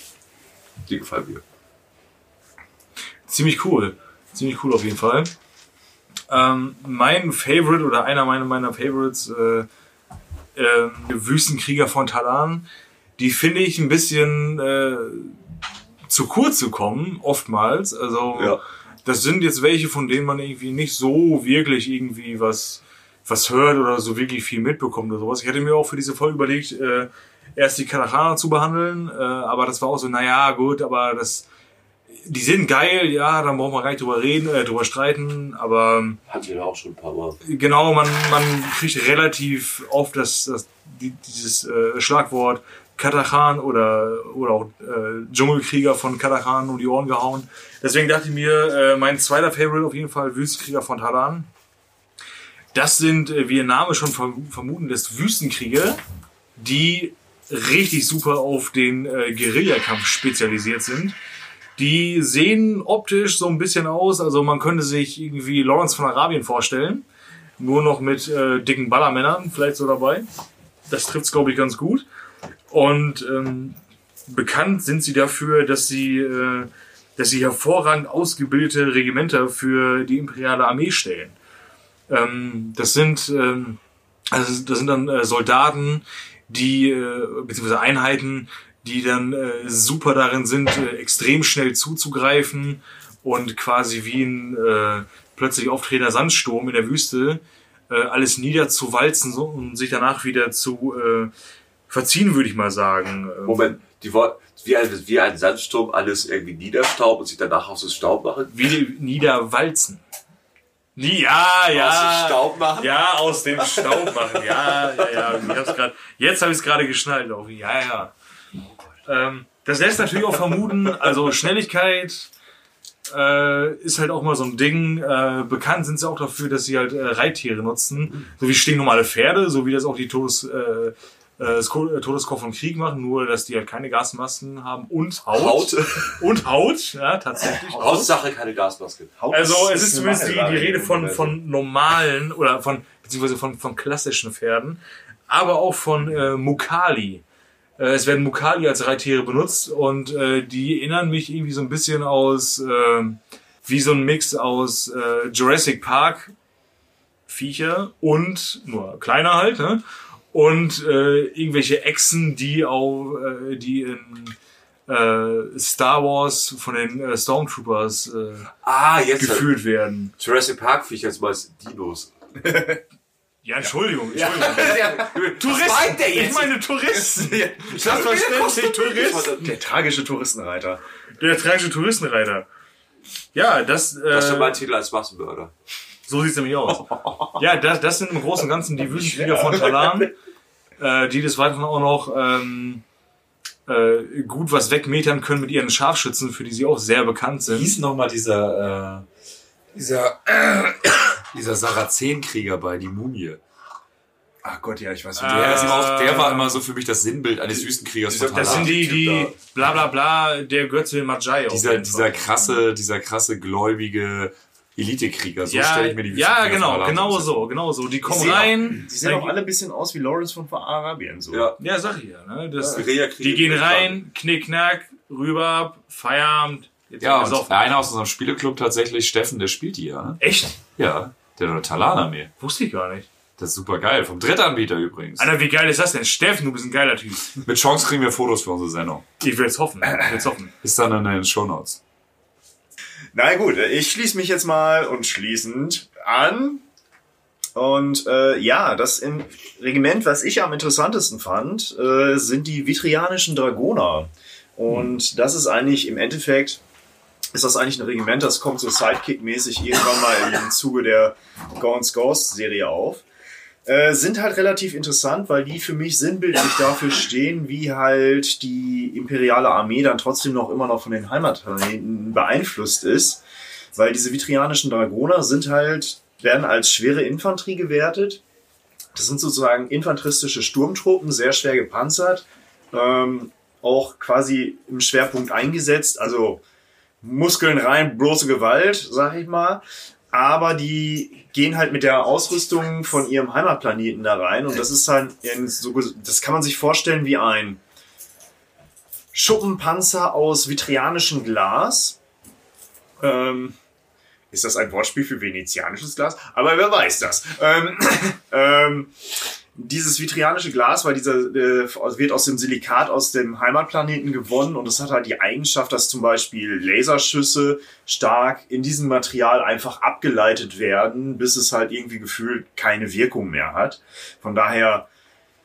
die gefallen mir. Ziemlich cool. Ziemlich cool auf jeden Fall. Ähm, mein Favorite oder einer meiner, meiner Favorites, äh, äh, Wüstenkrieger von Talan, die finde ich ein bisschen äh, zu kurz zu kommen, oftmals. Also Ja. das sind jetzt welche, von denen man irgendwie nicht so wirklich irgendwie was, was hört oder so wirklich viel mitbekommt oder sowas. Ich hatte mir auch für diese Folge überlegt, äh, erst die Katachana zu behandeln, äh, aber das war auch so, naja, gut, aber das, die sind geil, ja, dann brauchen wir gar nicht drüber reden, äh, drüber streiten, aber Hatten wir auch schon ein paar Mal. genau, man, man kriegt relativ oft das, das die, dieses äh, Schlagwort Katachan oder, oder auch äh, Dschungelkrieger von Katachan um die Ohren gehauen. Deswegen dachte ich mir, äh, mein zweiter Favorite auf jeden Fall Wüstenkrieger von Talan. Das sind, äh, wie ihr Name schon verm vermuten lässt, Wüstenkrieger, die richtig super auf den äh, Guerillakampf spezialisiert sind. Die sehen optisch so ein bisschen aus, also man könnte sich irgendwie Lawrence von Arabien vorstellen. nur noch mit äh, dicken Ballermännern vielleicht so dabei. Das trifft's glaube ich ganz gut. Und ähm, bekannt sind sie dafür, dass sie, äh, dass sie hervorragend ausgebildete Regimenter für die imperiale Armee stellen. Ähm, das sind ähm, also das sind dann äh, Soldaten, die äh, beziehungsweise Einheiten, die dann äh, super darin sind, äh, extrem schnell zuzugreifen und quasi wie ein äh, plötzlich auftretender Sandsturm in der Wüste äh, alles niederzuwalzen so, und sich danach wieder zu äh, verziehen, würde ich mal sagen. Ähm, Moment, die wollen wie ein, wie ein Sandsturm alles irgendwie niederstauben und sich danach aus dem Staub machen? Wie niederwalzen. Ja, ja. Aus dem Staub machen? Ja, aus dem Staub machen. Ja, ja, ja. Ich hab's grad, jetzt habe ich es gerade geschnallt. Auch. Ja, ja. Ähm, das lässt natürlich auch vermuten, also Schnelligkeit äh, ist halt auch mal so ein Ding. Äh, bekannt sind sie auch dafür, dass sie halt äh, Reittiere nutzen, so wie stinknormale Pferde, so wie das auch die Todes, äh, das Ko- äh, Todeskopf von Krieg machen, nur dass die halt keine Gasmasken haben und Haut. Haut. Und Haut, ja, tatsächlich. Hauptsache keine Gasmaske. Also es ist eine zumindest die, die Rede von, von normalen oder von beziehungsweise von, von klassischen Pferden, aber auch von äh, Mukali. Äh, es werden Mukali als Reittiere benutzt und äh, die erinnern mich irgendwie so ein bisschen aus äh, wie so ein Mix aus äh, Jurassic Park Viecher und nur kleiner halt, ne? Und äh, irgendwelche Echsen, die auch äh, die in äh, Star Wars von den äh, Stormtroopers äh, Ah, jetzt. gefühlt werden. Jurassic Park Viecher jetzt mal als Dinos. Ja, Entschuldigung, Entschuldigung. Touristen, meint der ich meine Touristen. Selbstverständlich Tourist. Der tragische Touristenreiter. Der tragische Touristenreiter. Ja, das, äh, Das ist mein Titel als Massenmörder. so sieht's nämlich aus. Ja, das, das sind im Großen und Ganzen die Wüstenflieger von Talan, äh, die des Weiteren auch noch ähm, äh, gut was wegmetern können mit ihren Scharfschützen, für die sie auch sehr bekannt Wie hieß sind. nochmal dieser, äh, dieser, dieser Sarazenkrieger bei, die Mumie. Ach Gott, ja, ich weiß nicht. Der, ist auch, der war immer so für mich das Sinnbild eines Wüstenkriegers von Das sind die, die, bla bla bla, der Magi. auf Dieser, dieser krasse, dieser krasse gläubige Elitekrieger. So ja, stelle ich mir die ja, Wüstenkriger von genau, genau vor. so, genau so. Die kommen auch- rein. Die sehen auch alle ein bisschen aus wie Lawrence von Arabien. So. Ja. Ja, sag ich ja. Ne? Das, Guerillakrieg die gehen rein, knickknack, rüber, Feierabend. Jetzt Ja, und gesoffen. einer aus unserem Spieleclub tatsächlich, Steffen, der spielt die ja. ne? Echt? Ja, der hat eine Talan-Armee. Wusste ich gar nicht. Das ist super geil. Vom Drittanbieter übrigens. Alter, wie geil ist das denn? Steffen, du bist ein geiler Typ. Mit Chance kriegen wir Fotos für unsere Sendung. Ich will's hoffen. Ich will's hoffen. Ist dann in den Shownotes. Na gut, ich schließe mich jetzt mal und schließend an. Und äh, ja, das im Regiment, was ich am interessantesten fand, äh, sind die vitrianischen Dragoner. Und das ist eigentlich im Endeffekt, ist das eigentlich ein Regiment, das kommt so Sidekick-mäßig irgendwann mal im Zuge der Gaunt's Ghost-Serie auf. Äh, sind halt relativ interessant, weil die für mich sinnbildlich dafür stehen, wie halt die imperiale Armee dann trotzdem noch immer noch von den Heimatplaneten beeinflusst ist. Weil diese vitrianischen Dragoner sind halt, werden als schwere Infanterie gewertet. Das sind sozusagen infanteristische Sturmtruppen, sehr schwer gepanzert, ähm, auch quasi im Schwerpunkt eingesetzt, also Muskeln rein, bloße Gewalt, sag ich mal. Aber die gehen halt mit der Ausrüstung von ihrem Heimatplaneten da rein und das ist halt, das kann man sich vorstellen wie ein Schuppenpanzer aus vitrianischem Glas. Ähm, ist das ein Wortspiel für venezianisches Glas? Aber wer weiß das? Ähm, ähm, dieses vitrianische Glas, weil dieser äh, wird aus dem Silikat aus dem Heimatplaneten gewonnen und es hat halt die Eigenschaft, dass zum Beispiel Laserschüsse stark in diesem Material einfach abgeleitet werden, bis es halt irgendwie gefühlt keine Wirkung mehr hat. Von daher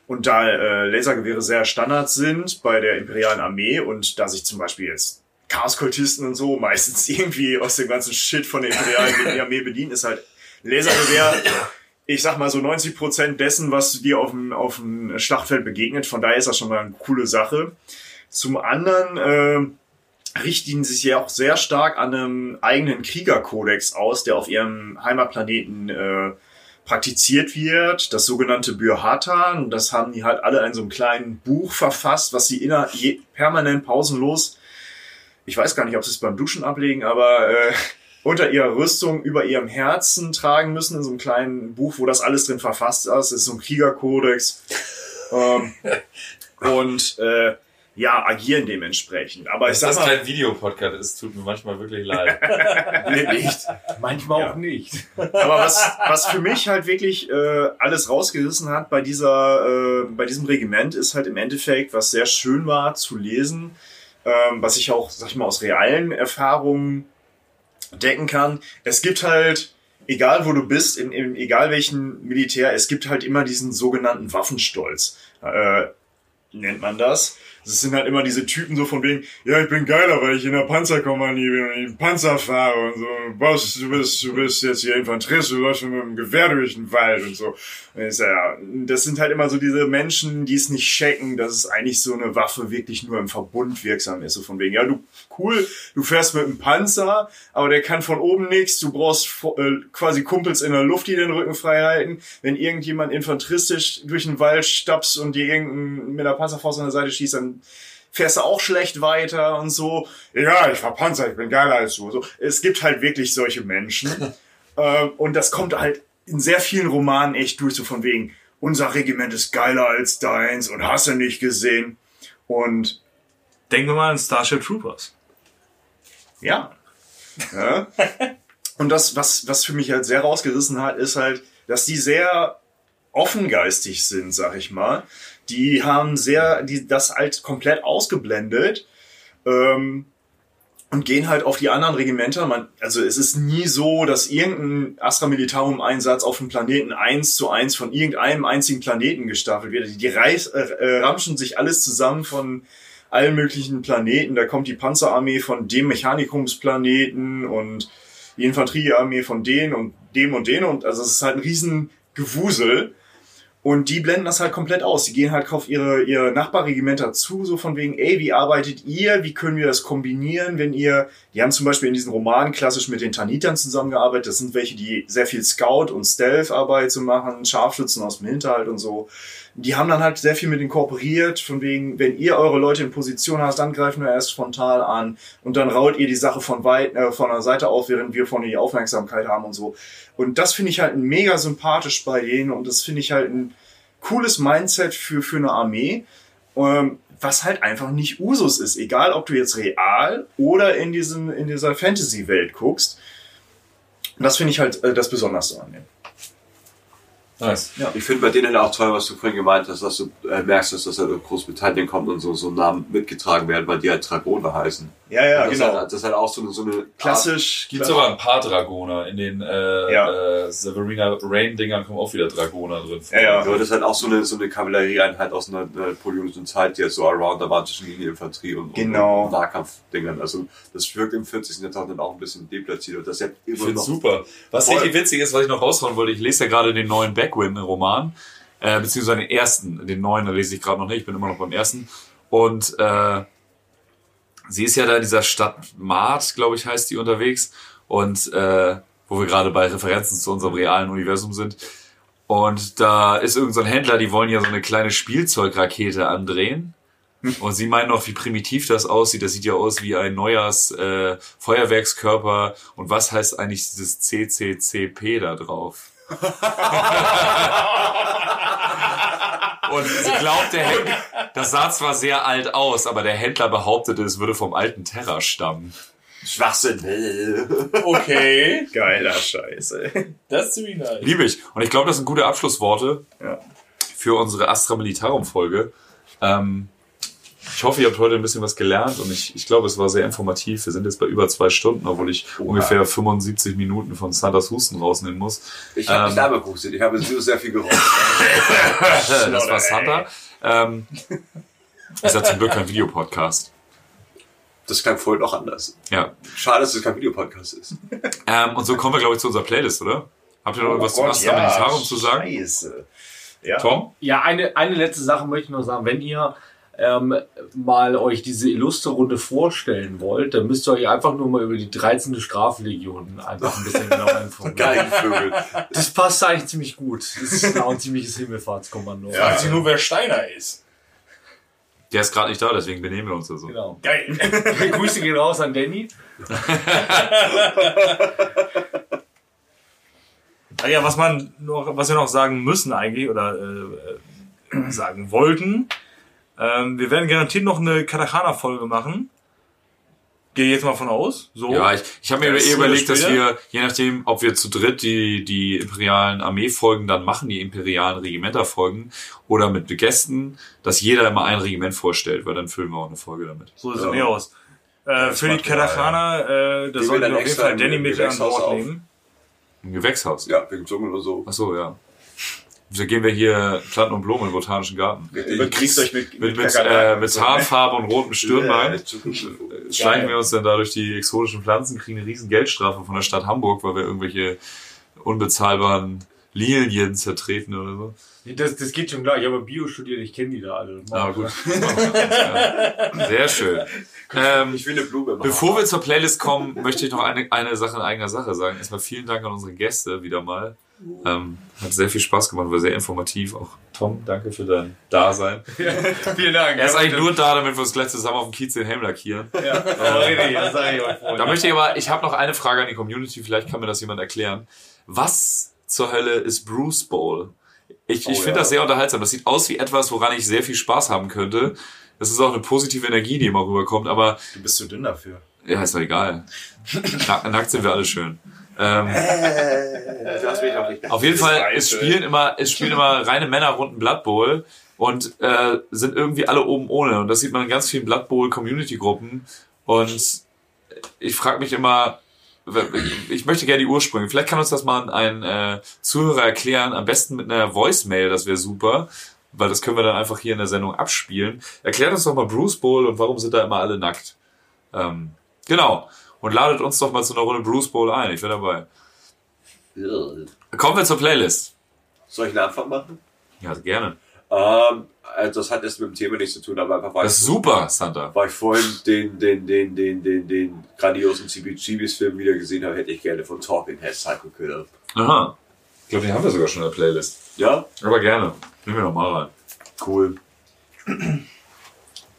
und da äh, Lasergewehre sehr Standard sind bei der imperialen Armee und da sich zum Beispiel jetzt Chaoskultisten und so meistens irgendwie aus dem ganzen Shit von der imperialen Armee bedienen, ist halt Lasergewehr, ich sag mal so 90 Prozent dessen, was dir auf dem, auf dem Schlachtfeld begegnet. Von daher ist das schon mal eine coole Sache. Zum anderen äh, richten sie sich ja auch sehr stark an einem eigenen Kriegerkodex aus, der auf ihrem Heimatplaneten äh, praktiziert wird, das sogenannte Bürhatan. Das haben die halt alle in so einem kleinen Buch verfasst, was sie inner, permanent pausenlos, ich weiß gar nicht, ob sie es beim Duschen ablegen, aber äh, unter ihrer Rüstung über ihrem Herzen tragen müssen, in so einem kleinen Buch, wo das alles drin verfasst ist. Das ist so ein Kriegerkodex. ähm, und äh, ja, agieren dementsprechend. Aber ich sag das mal, kein Videopodcast ist, tut mir manchmal wirklich leid. Nee, nicht. Manchmal auch nicht. Aber was, was für mich halt wirklich äh, alles rausgerissen hat bei dieser, äh, bei diesem Regiment, ist halt im Endeffekt, was sehr schön war zu lesen, ähm, was ich auch, sag ich mal, aus realen Erfahrungen decken kann. Es gibt halt, egal wo du bist, in, in egal welchen Militär, es gibt halt immer diesen sogenannten Waffenstolz, äh, nennt man das. Das sind halt immer diese Typen so von wegen, ja, ich bin geiler, weil ich in der Panzerkompanie bin und ich Panzer fahre und so. Boss, du bist, du bist jetzt hier Infanterist, du läufst mit dem Gewehr durch den Wald und so. Und sag, ja, das sind halt immer so diese Menschen, die es nicht checken, dass es eigentlich so eine Waffe wirklich nur im Verbund wirksam ist. So von wegen, ja, du, cool, du fährst mit einem Panzer, aber der kann von oben nichts. Du brauchst äh, quasi Kumpels in der Luft, die den Rücken frei halten. Wenn irgendjemand infanteristisch durch den Wald stapst und dir irgendein mit der Panzerfaust an der Seite schießt, dann fährst du auch schlecht weiter und so. Ja, ich fahr Panzer, ich bin geiler als du. So, es gibt halt wirklich solche Menschen. ähm, und das kommt halt in sehr vielen Romanen echt durch, so von wegen, unser Regiment ist geiler als deins und hast du nicht gesehen. Und Denken wir mal an Starship Troopers. ja. ja. Und das, was, was für mich halt sehr rausgerissen hat, ist halt, dass die sehr offengeistig sind, sag ich mal. Die haben sehr, die, das halt komplett ausgeblendet. Ähm, und gehen halt auf die anderen Regimenter. Man, also es ist nie so, dass irgendein Astra Militarum-Einsatz auf dem Planeten eins zu eins von irgendeinem einzigen Planeten gestaffelt wird. Die reiß, äh, äh, ramschen sich alles zusammen von allen möglichen Planeten. Da kommt die Panzerarmee von dem Mechanikumsplaneten und die Infanteriearmee von denen und dem und denen. Und also es ist halt ein riesen Gewusel. Und die blenden das halt komplett aus. Die gehen halt auf ihre, ihre Nachbarregimenter zu, so von wegen, ey, wie arbeitet ihr? Wie können wir das kombinieren, wenn ihr, die haben zum Beispiel in diesen Romanen klassisch mit den Tanitern zusammengearbeitet. Das sind welche, die sehr viel Scout- und Stealth-Arbeit zu machen, Scharfschützen aus dem Hinterhalt und so. Die haben dann halt sehr viel mit denen kooperiert, von wegen, wenn ihr eure Leute in Position habt, dann greifen wir erst frontal an und dann raut ihr die Sache von weit, äh, von der Seite auf, während wir von ihr die Aufmerksamkeit haben und so. Und das finde ich halt mega sympathisch bei denen und das finde ich halt ein cooles Mindset für, für eine Armee, ähm, was halt einfach nicht Usus ist. Egal, ob du jetzt real oder in, diesen, in dieser Fantasy-Welt guckst. Das finde ich halt äh, das Besonderste an denen. Nice. Ich finde bei denen auch toll, was du vorhin gemeint hast, dass du äh, merkst, dass das halt aus Großbritannien kommt und so, so Namen mitgetragen werden, weil die halt Dragoner heißen. Ja, ja, das genau. Ist halt, das ist halt auch so eine, so eine Klassisch. Gibt sogar ein paar Dragoner. In den äh, Ja. äh, Severina Rain-Dingern kommen auch wieder Dragoner drin. Ja, ja. Aber das ist halt auch so eine, so eine Kavallerieeinheit aus einer napoleonischen Zeit, die halt so around da war zwischen Linieninfanterie und, Genau. und Nahkampfdingern. Also das wirkt im 40. Jahrhundert auch ein bisschen deplatziert. Und das ist ja Ich immer finde noch super. Was richtig witzig ist, was ich noch raushauen wollte, ich lese ja gerade den neuen Backwin-Roman, äh, beziehungsweise den ersten, den neuen, da lese ich gerade noch nicht, ich bin immer noch beim ersten. Und äh, sie ist ja da in dieser Stadt Mart, glaube ich, heißt die unterwegs. Und äh, wo wir gerade bei Referenzen zu unserem realen Universum sind. Und da ist irgendein so ein Händler, die wollen ja so eine kleine Spielzeugrakete andrehen. Und sie meinen auch, wie primitiv das aussieht. Das sieht ja aus wie ein Neujahrs äh, Feuerwerkskörper. Und was heißt eigentlich dieses CCCP da drauf? Und sie glaubt, der Händler, das sah zwar sehr alt aus, aber der Händler behauptete, es würde vom alten Terra stammen. Schwachsinn. Okay, Geiler Scheiße. das ist ziemlich nice. Liebe ich. Und ich glaube, das sind gute Abschlussworte Ja. für unsere Astra Militarum Folge. Ähm, ich hoffe, ihr habt heute ein bisschen was gelernt und ich, ich glaube, es war sehr informativ. Wir sind jetzt bei über zwei Stunden, obwohl ich ungefähr 75 Minuten von Santas Husten rausnehmen muss. Ich habe Ähm. nicht einmal gehustet, ich habe sehr viel geraucht. das war Santa. Ähm, ist ja zum Glück kein Videopodcast. Das klang vorhin noch anders. Ja. Schade, dass es kein Videopodcast ist. Ähm, und so kommen wir, glaube ich, zu unserer Playlist, oder? Habt ihr noch irgendwas zum Gott, Astra Militarum zu sagen? Scheiße. Ja. Tom? Ja, eine, eine letzte Sache möchte ich noch sagen. Wenn ihr ähm, mal euch diese illustre Runde vorstellen wollt, dann müsst ihr euch einfach nur mal über die 13. Straflegion einfach ein bisschen genau informieren. Geigenvögel. Das passt eigentlich ziemlich gut. Das ist auch ein ziemliches Himmelfahrtskommando. Fragt sich nur, wer Steiner ist. Der ist gerade nicht da, deswegen benehmen wir uns da so. Genau. Geil. Grüße gehen raus an Danny. Ah ja, was man noch, was wir noch sagen müssen eigentlich oder äh, äh, sagen wollten, ähm, wir werden garantiert noch eine Katakana-Folge machen. Gehe jetzt mal von aus. So. Ja, ich, ich habe mir Das eh überlegt, dass wir, je nachdem, ob wir zu dritt die, die imperialen Armeefolgen dann machen, die imperialen Regimenterfolgen, oder mit Gästen, dass jeder immer ein Regiment vorstellt, weil dann füllen wir auch eine Folge damit. So sieht Ja. es mir aus. Äh, für die ja, Katakana, äh, da wir auf jeden Fall Danny mit an Bord nehmen. Ein Gewächshaus. Ja, wegen Dschungel und so. Ach so, ja. Da gehen wir hier Platten und Blumen im Botanischen Garten. Überkriegst euch mit, Mit, mit, äh, mit Haarfarbe und rotem Stirnbein. Ja, Zukunftsflug. schleichen wir uns dann da durch die exotischen Pflanzen, kriegen eine riesen Geldstrafe von der Stadt Hamburg, weil wir irgendwelche unbezahlbaren Lilien zertreten oder so. Das, das geht schon klar. Ich habe Bio studiert, ich kenne die da alle. Na gut. Gerne. Sehr schön. Ähm, Ich will eine Blume machen. bevor wir zur Playlist kommen, möchte ich noch eine, eine Sache in eigener Sache sagen. Erstmal vielen Dank an unsere Gäste wieder mal. Ähm, hat sehr viel Spaß gemacht, war sehr informativ. Auch Tom, danke für dein Dasein. Vielen Dank. Er ist eigentlich nur da, damit wir uns gleich zusammen auf dem Kiez den Helm lackieren. Ja, aber richtig, das sage ich euch Da möchte ich aber, ich habe noch eine Frage an die Community, vielleicht kann mir das jemand erklären. Was zur Hölle ist Bruce Bowl? Ich, ich Oh, finde ja. das sehr unterhaltsam. Das sieht aus wie etwas, woran ich sehr viel Spaß haben könnte. Das ist auch eine positive Energie, die immer rüberkommt, aber Du bist zu dünn dafür. ja, ist doch egal. Nack, nackt sind wir alle schön. Ähm, Lass mich auch nicht auf jeden Fall, es spielen immer, es spielen immer reine Männer runden Blood Bowl und äh, sind irgendwie alle oben ohne. Und das sieht man in ganz vielen Blood Bowl Community Gruppen. Und ich frage mich immer, ich möchte gerne die Ursprünge. Vielleicht kann uns das mal ein äh, Zuhörer erklären. Am besten mit einer Voicemail, das wäre super. Weil das können wir dann einfach hier in der Sendung abspielen. Erklärt uns doch mal Bruce Bowl und warum sind da immer alle nackt. Ähm, genau. Und ladet uns doch mal zu einer Runde Bruce Bowl ein. Ich wäre dabei. Kommen wir zur Playlist. Soll ich eine Antwort machen? Ja, gerne. Ähm, also das hat jetzt mit dem Thema nichts zu tun, aber einfach weil Das ist super, Santa. weil ich vorhin den, den, den, den, den, den grandiosen CBGBs-Film wieder gesehen habe, hätte ich gerne von Talking Heads Psycho Killer. Aha. Ich glaube, den haben wir sogar schon in der Playlist. Ja? Aber gerne. Nehmen wir noch mal rein. Cool.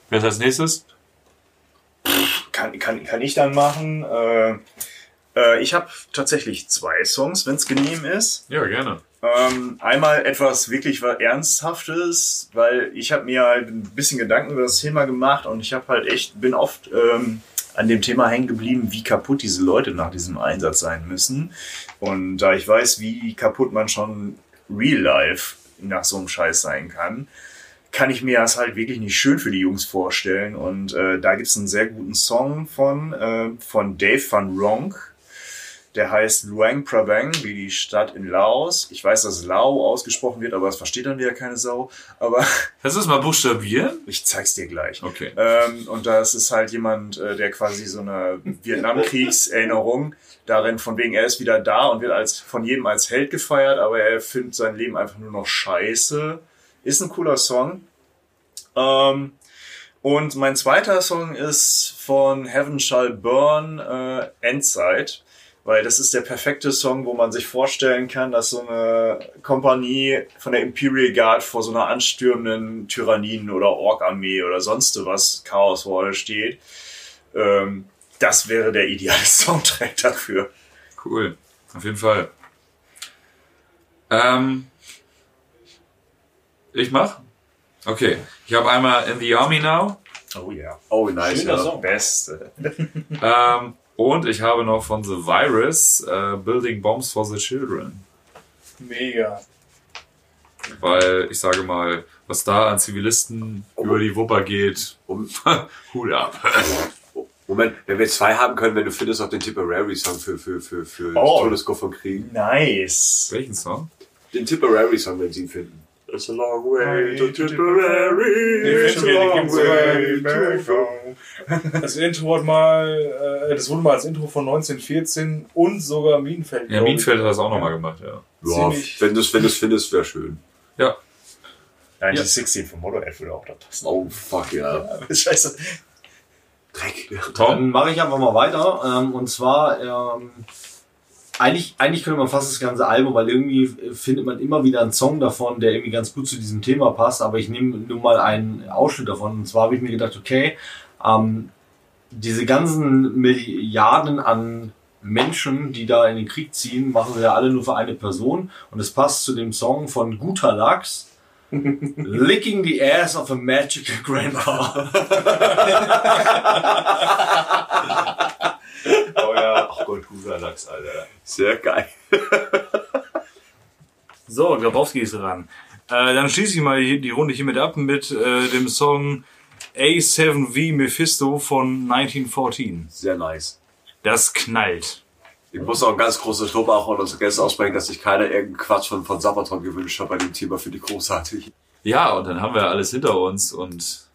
Wer ist als nächstes? Kann, kann, kann ich dann machen. Äh, äh, ich habe tatsächlich zwei Songs, wenn es genehm ist. Ja, gerne. Ähm, einmal etwas wirklich Ernsthaftes, weil ich habe mir halt ein bisschen Gedanken über das Thema gemacht und ich habe halt echt, bin oft ähm, an dem Thema hängen geblieben, wie kaputt diese Leute nach diesem Einsatz sein müssen. Und da ich weiß, wie kaputt man schon real life nach so einem Scheiß sein kann, kann ich mir das halt wirklich nicht schön für die Jungs vorstellen. Und äh, da gibt's einen sehr guten Song von, äh, von Dave van Ronk. Der heißt Luang Prabang, wie die Stadt in Laos. Ich weiß, dass Lao ausgesprochen wird, aber das versteht dann wieder keine Sau. Aber Kannst du das mal buchstabieren? ich zeig's dir gleich. Okay. Ähm, und das ist halt jemand, äh, der quasi so eine Vietnamkriegserinnerung darin, von wegen er ist wieder da und wird als von jedem als Held gefeiert, aber er findet sein Leben einfach nur noch scheiße. Ist ein cooler Song. Ähm, und mein zweiter Song ist von Heaven Shall Burn, äh, Endzeit. Weil das ist der perfekte Song, wo man sich vorstellen kann, dass so eine Kompanie von der Imperial Guard vor so einer anstürmenden Tyrannien- oder Ork-Armee oder sonst was Chaoswall steht. Ähm, das wäre der ideale Soundtrack dafür. Cool. Auf jeden Fall. Ähm, ich mach? Okay. Ich habe einmal In the Army Now. Oh ja. Oh, nice. Schöner Ja. Song. Beste. Ähm, und ich habe noch von The Virus äh, Building Bombs for the Children. Mega. Weil ich sage mal, was da an Zivilisten über die Wupper geht, Um, Hut ab. Moment, wenn wir zwei haben können, wenn du findest auch den Tipperary-Song für, für, für, für Oh. Todesgruppe von Kriegen. Nice. Welchen Song? Den Tipperary-Song, wenn sie ihn finden. It's a long way to Tipperary. finden wir, den gibt's sogar Das Intro hat mal, äh, das wurde mal als Intro von 1914 und sogar Minenfeld. Ja. Minfeld hat das auch nochmal gemacht, ja. Ja, wenn du es wenn du's findest, wäre schön. Ja, 1916 von Motorhead würde auch da passen. Oh, fuck ja. Scheiße. Dreck. Dann mache ich einfach mal weiter. Ähm, und zwar ähm, eigentlich, eigentlich könnte man fast das ganze Album, weil irgendwie findet man immer wieder einen Song davon, der irgendwie ganz gut zu diesem Thema passt. Aber ich nehme nur mal einen Ausschnitt davon. Und zwar habe ich mir gedacht, okay, ähm, diese ganzen Milliarden an Menschen, die da in den Krieg ziehen, machen sie ja alle nur für eine Person. Und es passt zu dem Song von Guter Lachs. Licking the ass of a magical grandpa. Oh ja, ach Gott, guter Lachs, Alter. Sehr geil. So, Grabowski ist dran. Äh, dann schließe ich mal die Runde hiermit ab mit äh, dem Song A7V Mephisto von 1914. Sehr nice. Das knallt. Ich muss auch ein ganz großes Lob auch an unsere Gäste aussprechen, dass sich keiner irgendeinen Quatsch von, von Sabaton gewünscht hat bei dem Thema. Finde ich großartig. Ja, und dann haben wir alles hinter uns und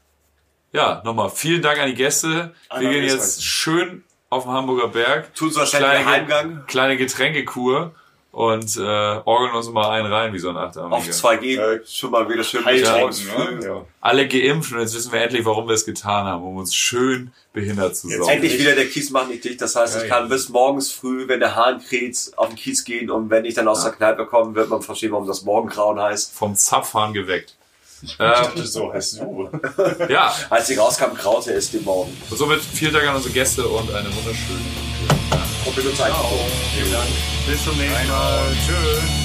ja, nochmal vielen Dank an die Gäste. Wir Einmal gehen jetzt schön auf den Hamburger Berg. Tun so schnell den Heimgang. Kleine Getränkekur und äh, orgeln uns mal einen rein wie so ein Achtarmiger. Auf 2G schon mal wieder schön früh. ne? Ja. Alle geimpft und jetzt wissen wir endlich, warum wir es getan haben, um uns schön behindert zu saugen. Endlich wieder der Kies macht nicht dicht. Das heißt, ich kann bis morgens früh, wenn der Hahn kräht, auf den Kies gehen und wenn ich dann aus der Kneipe komme, wird man verstehen, warum das Morgengrauen heißt. Vom Zapfhahn geweckt. Ich Ähm, dachte, so heißt du. ja, Als ich rauskam, graute es den Morgen. und somit vielen Dank an unsere Gäste und eine wunderschöne Und benutze einfach. Bis zum nächsten Mal. Tschüss.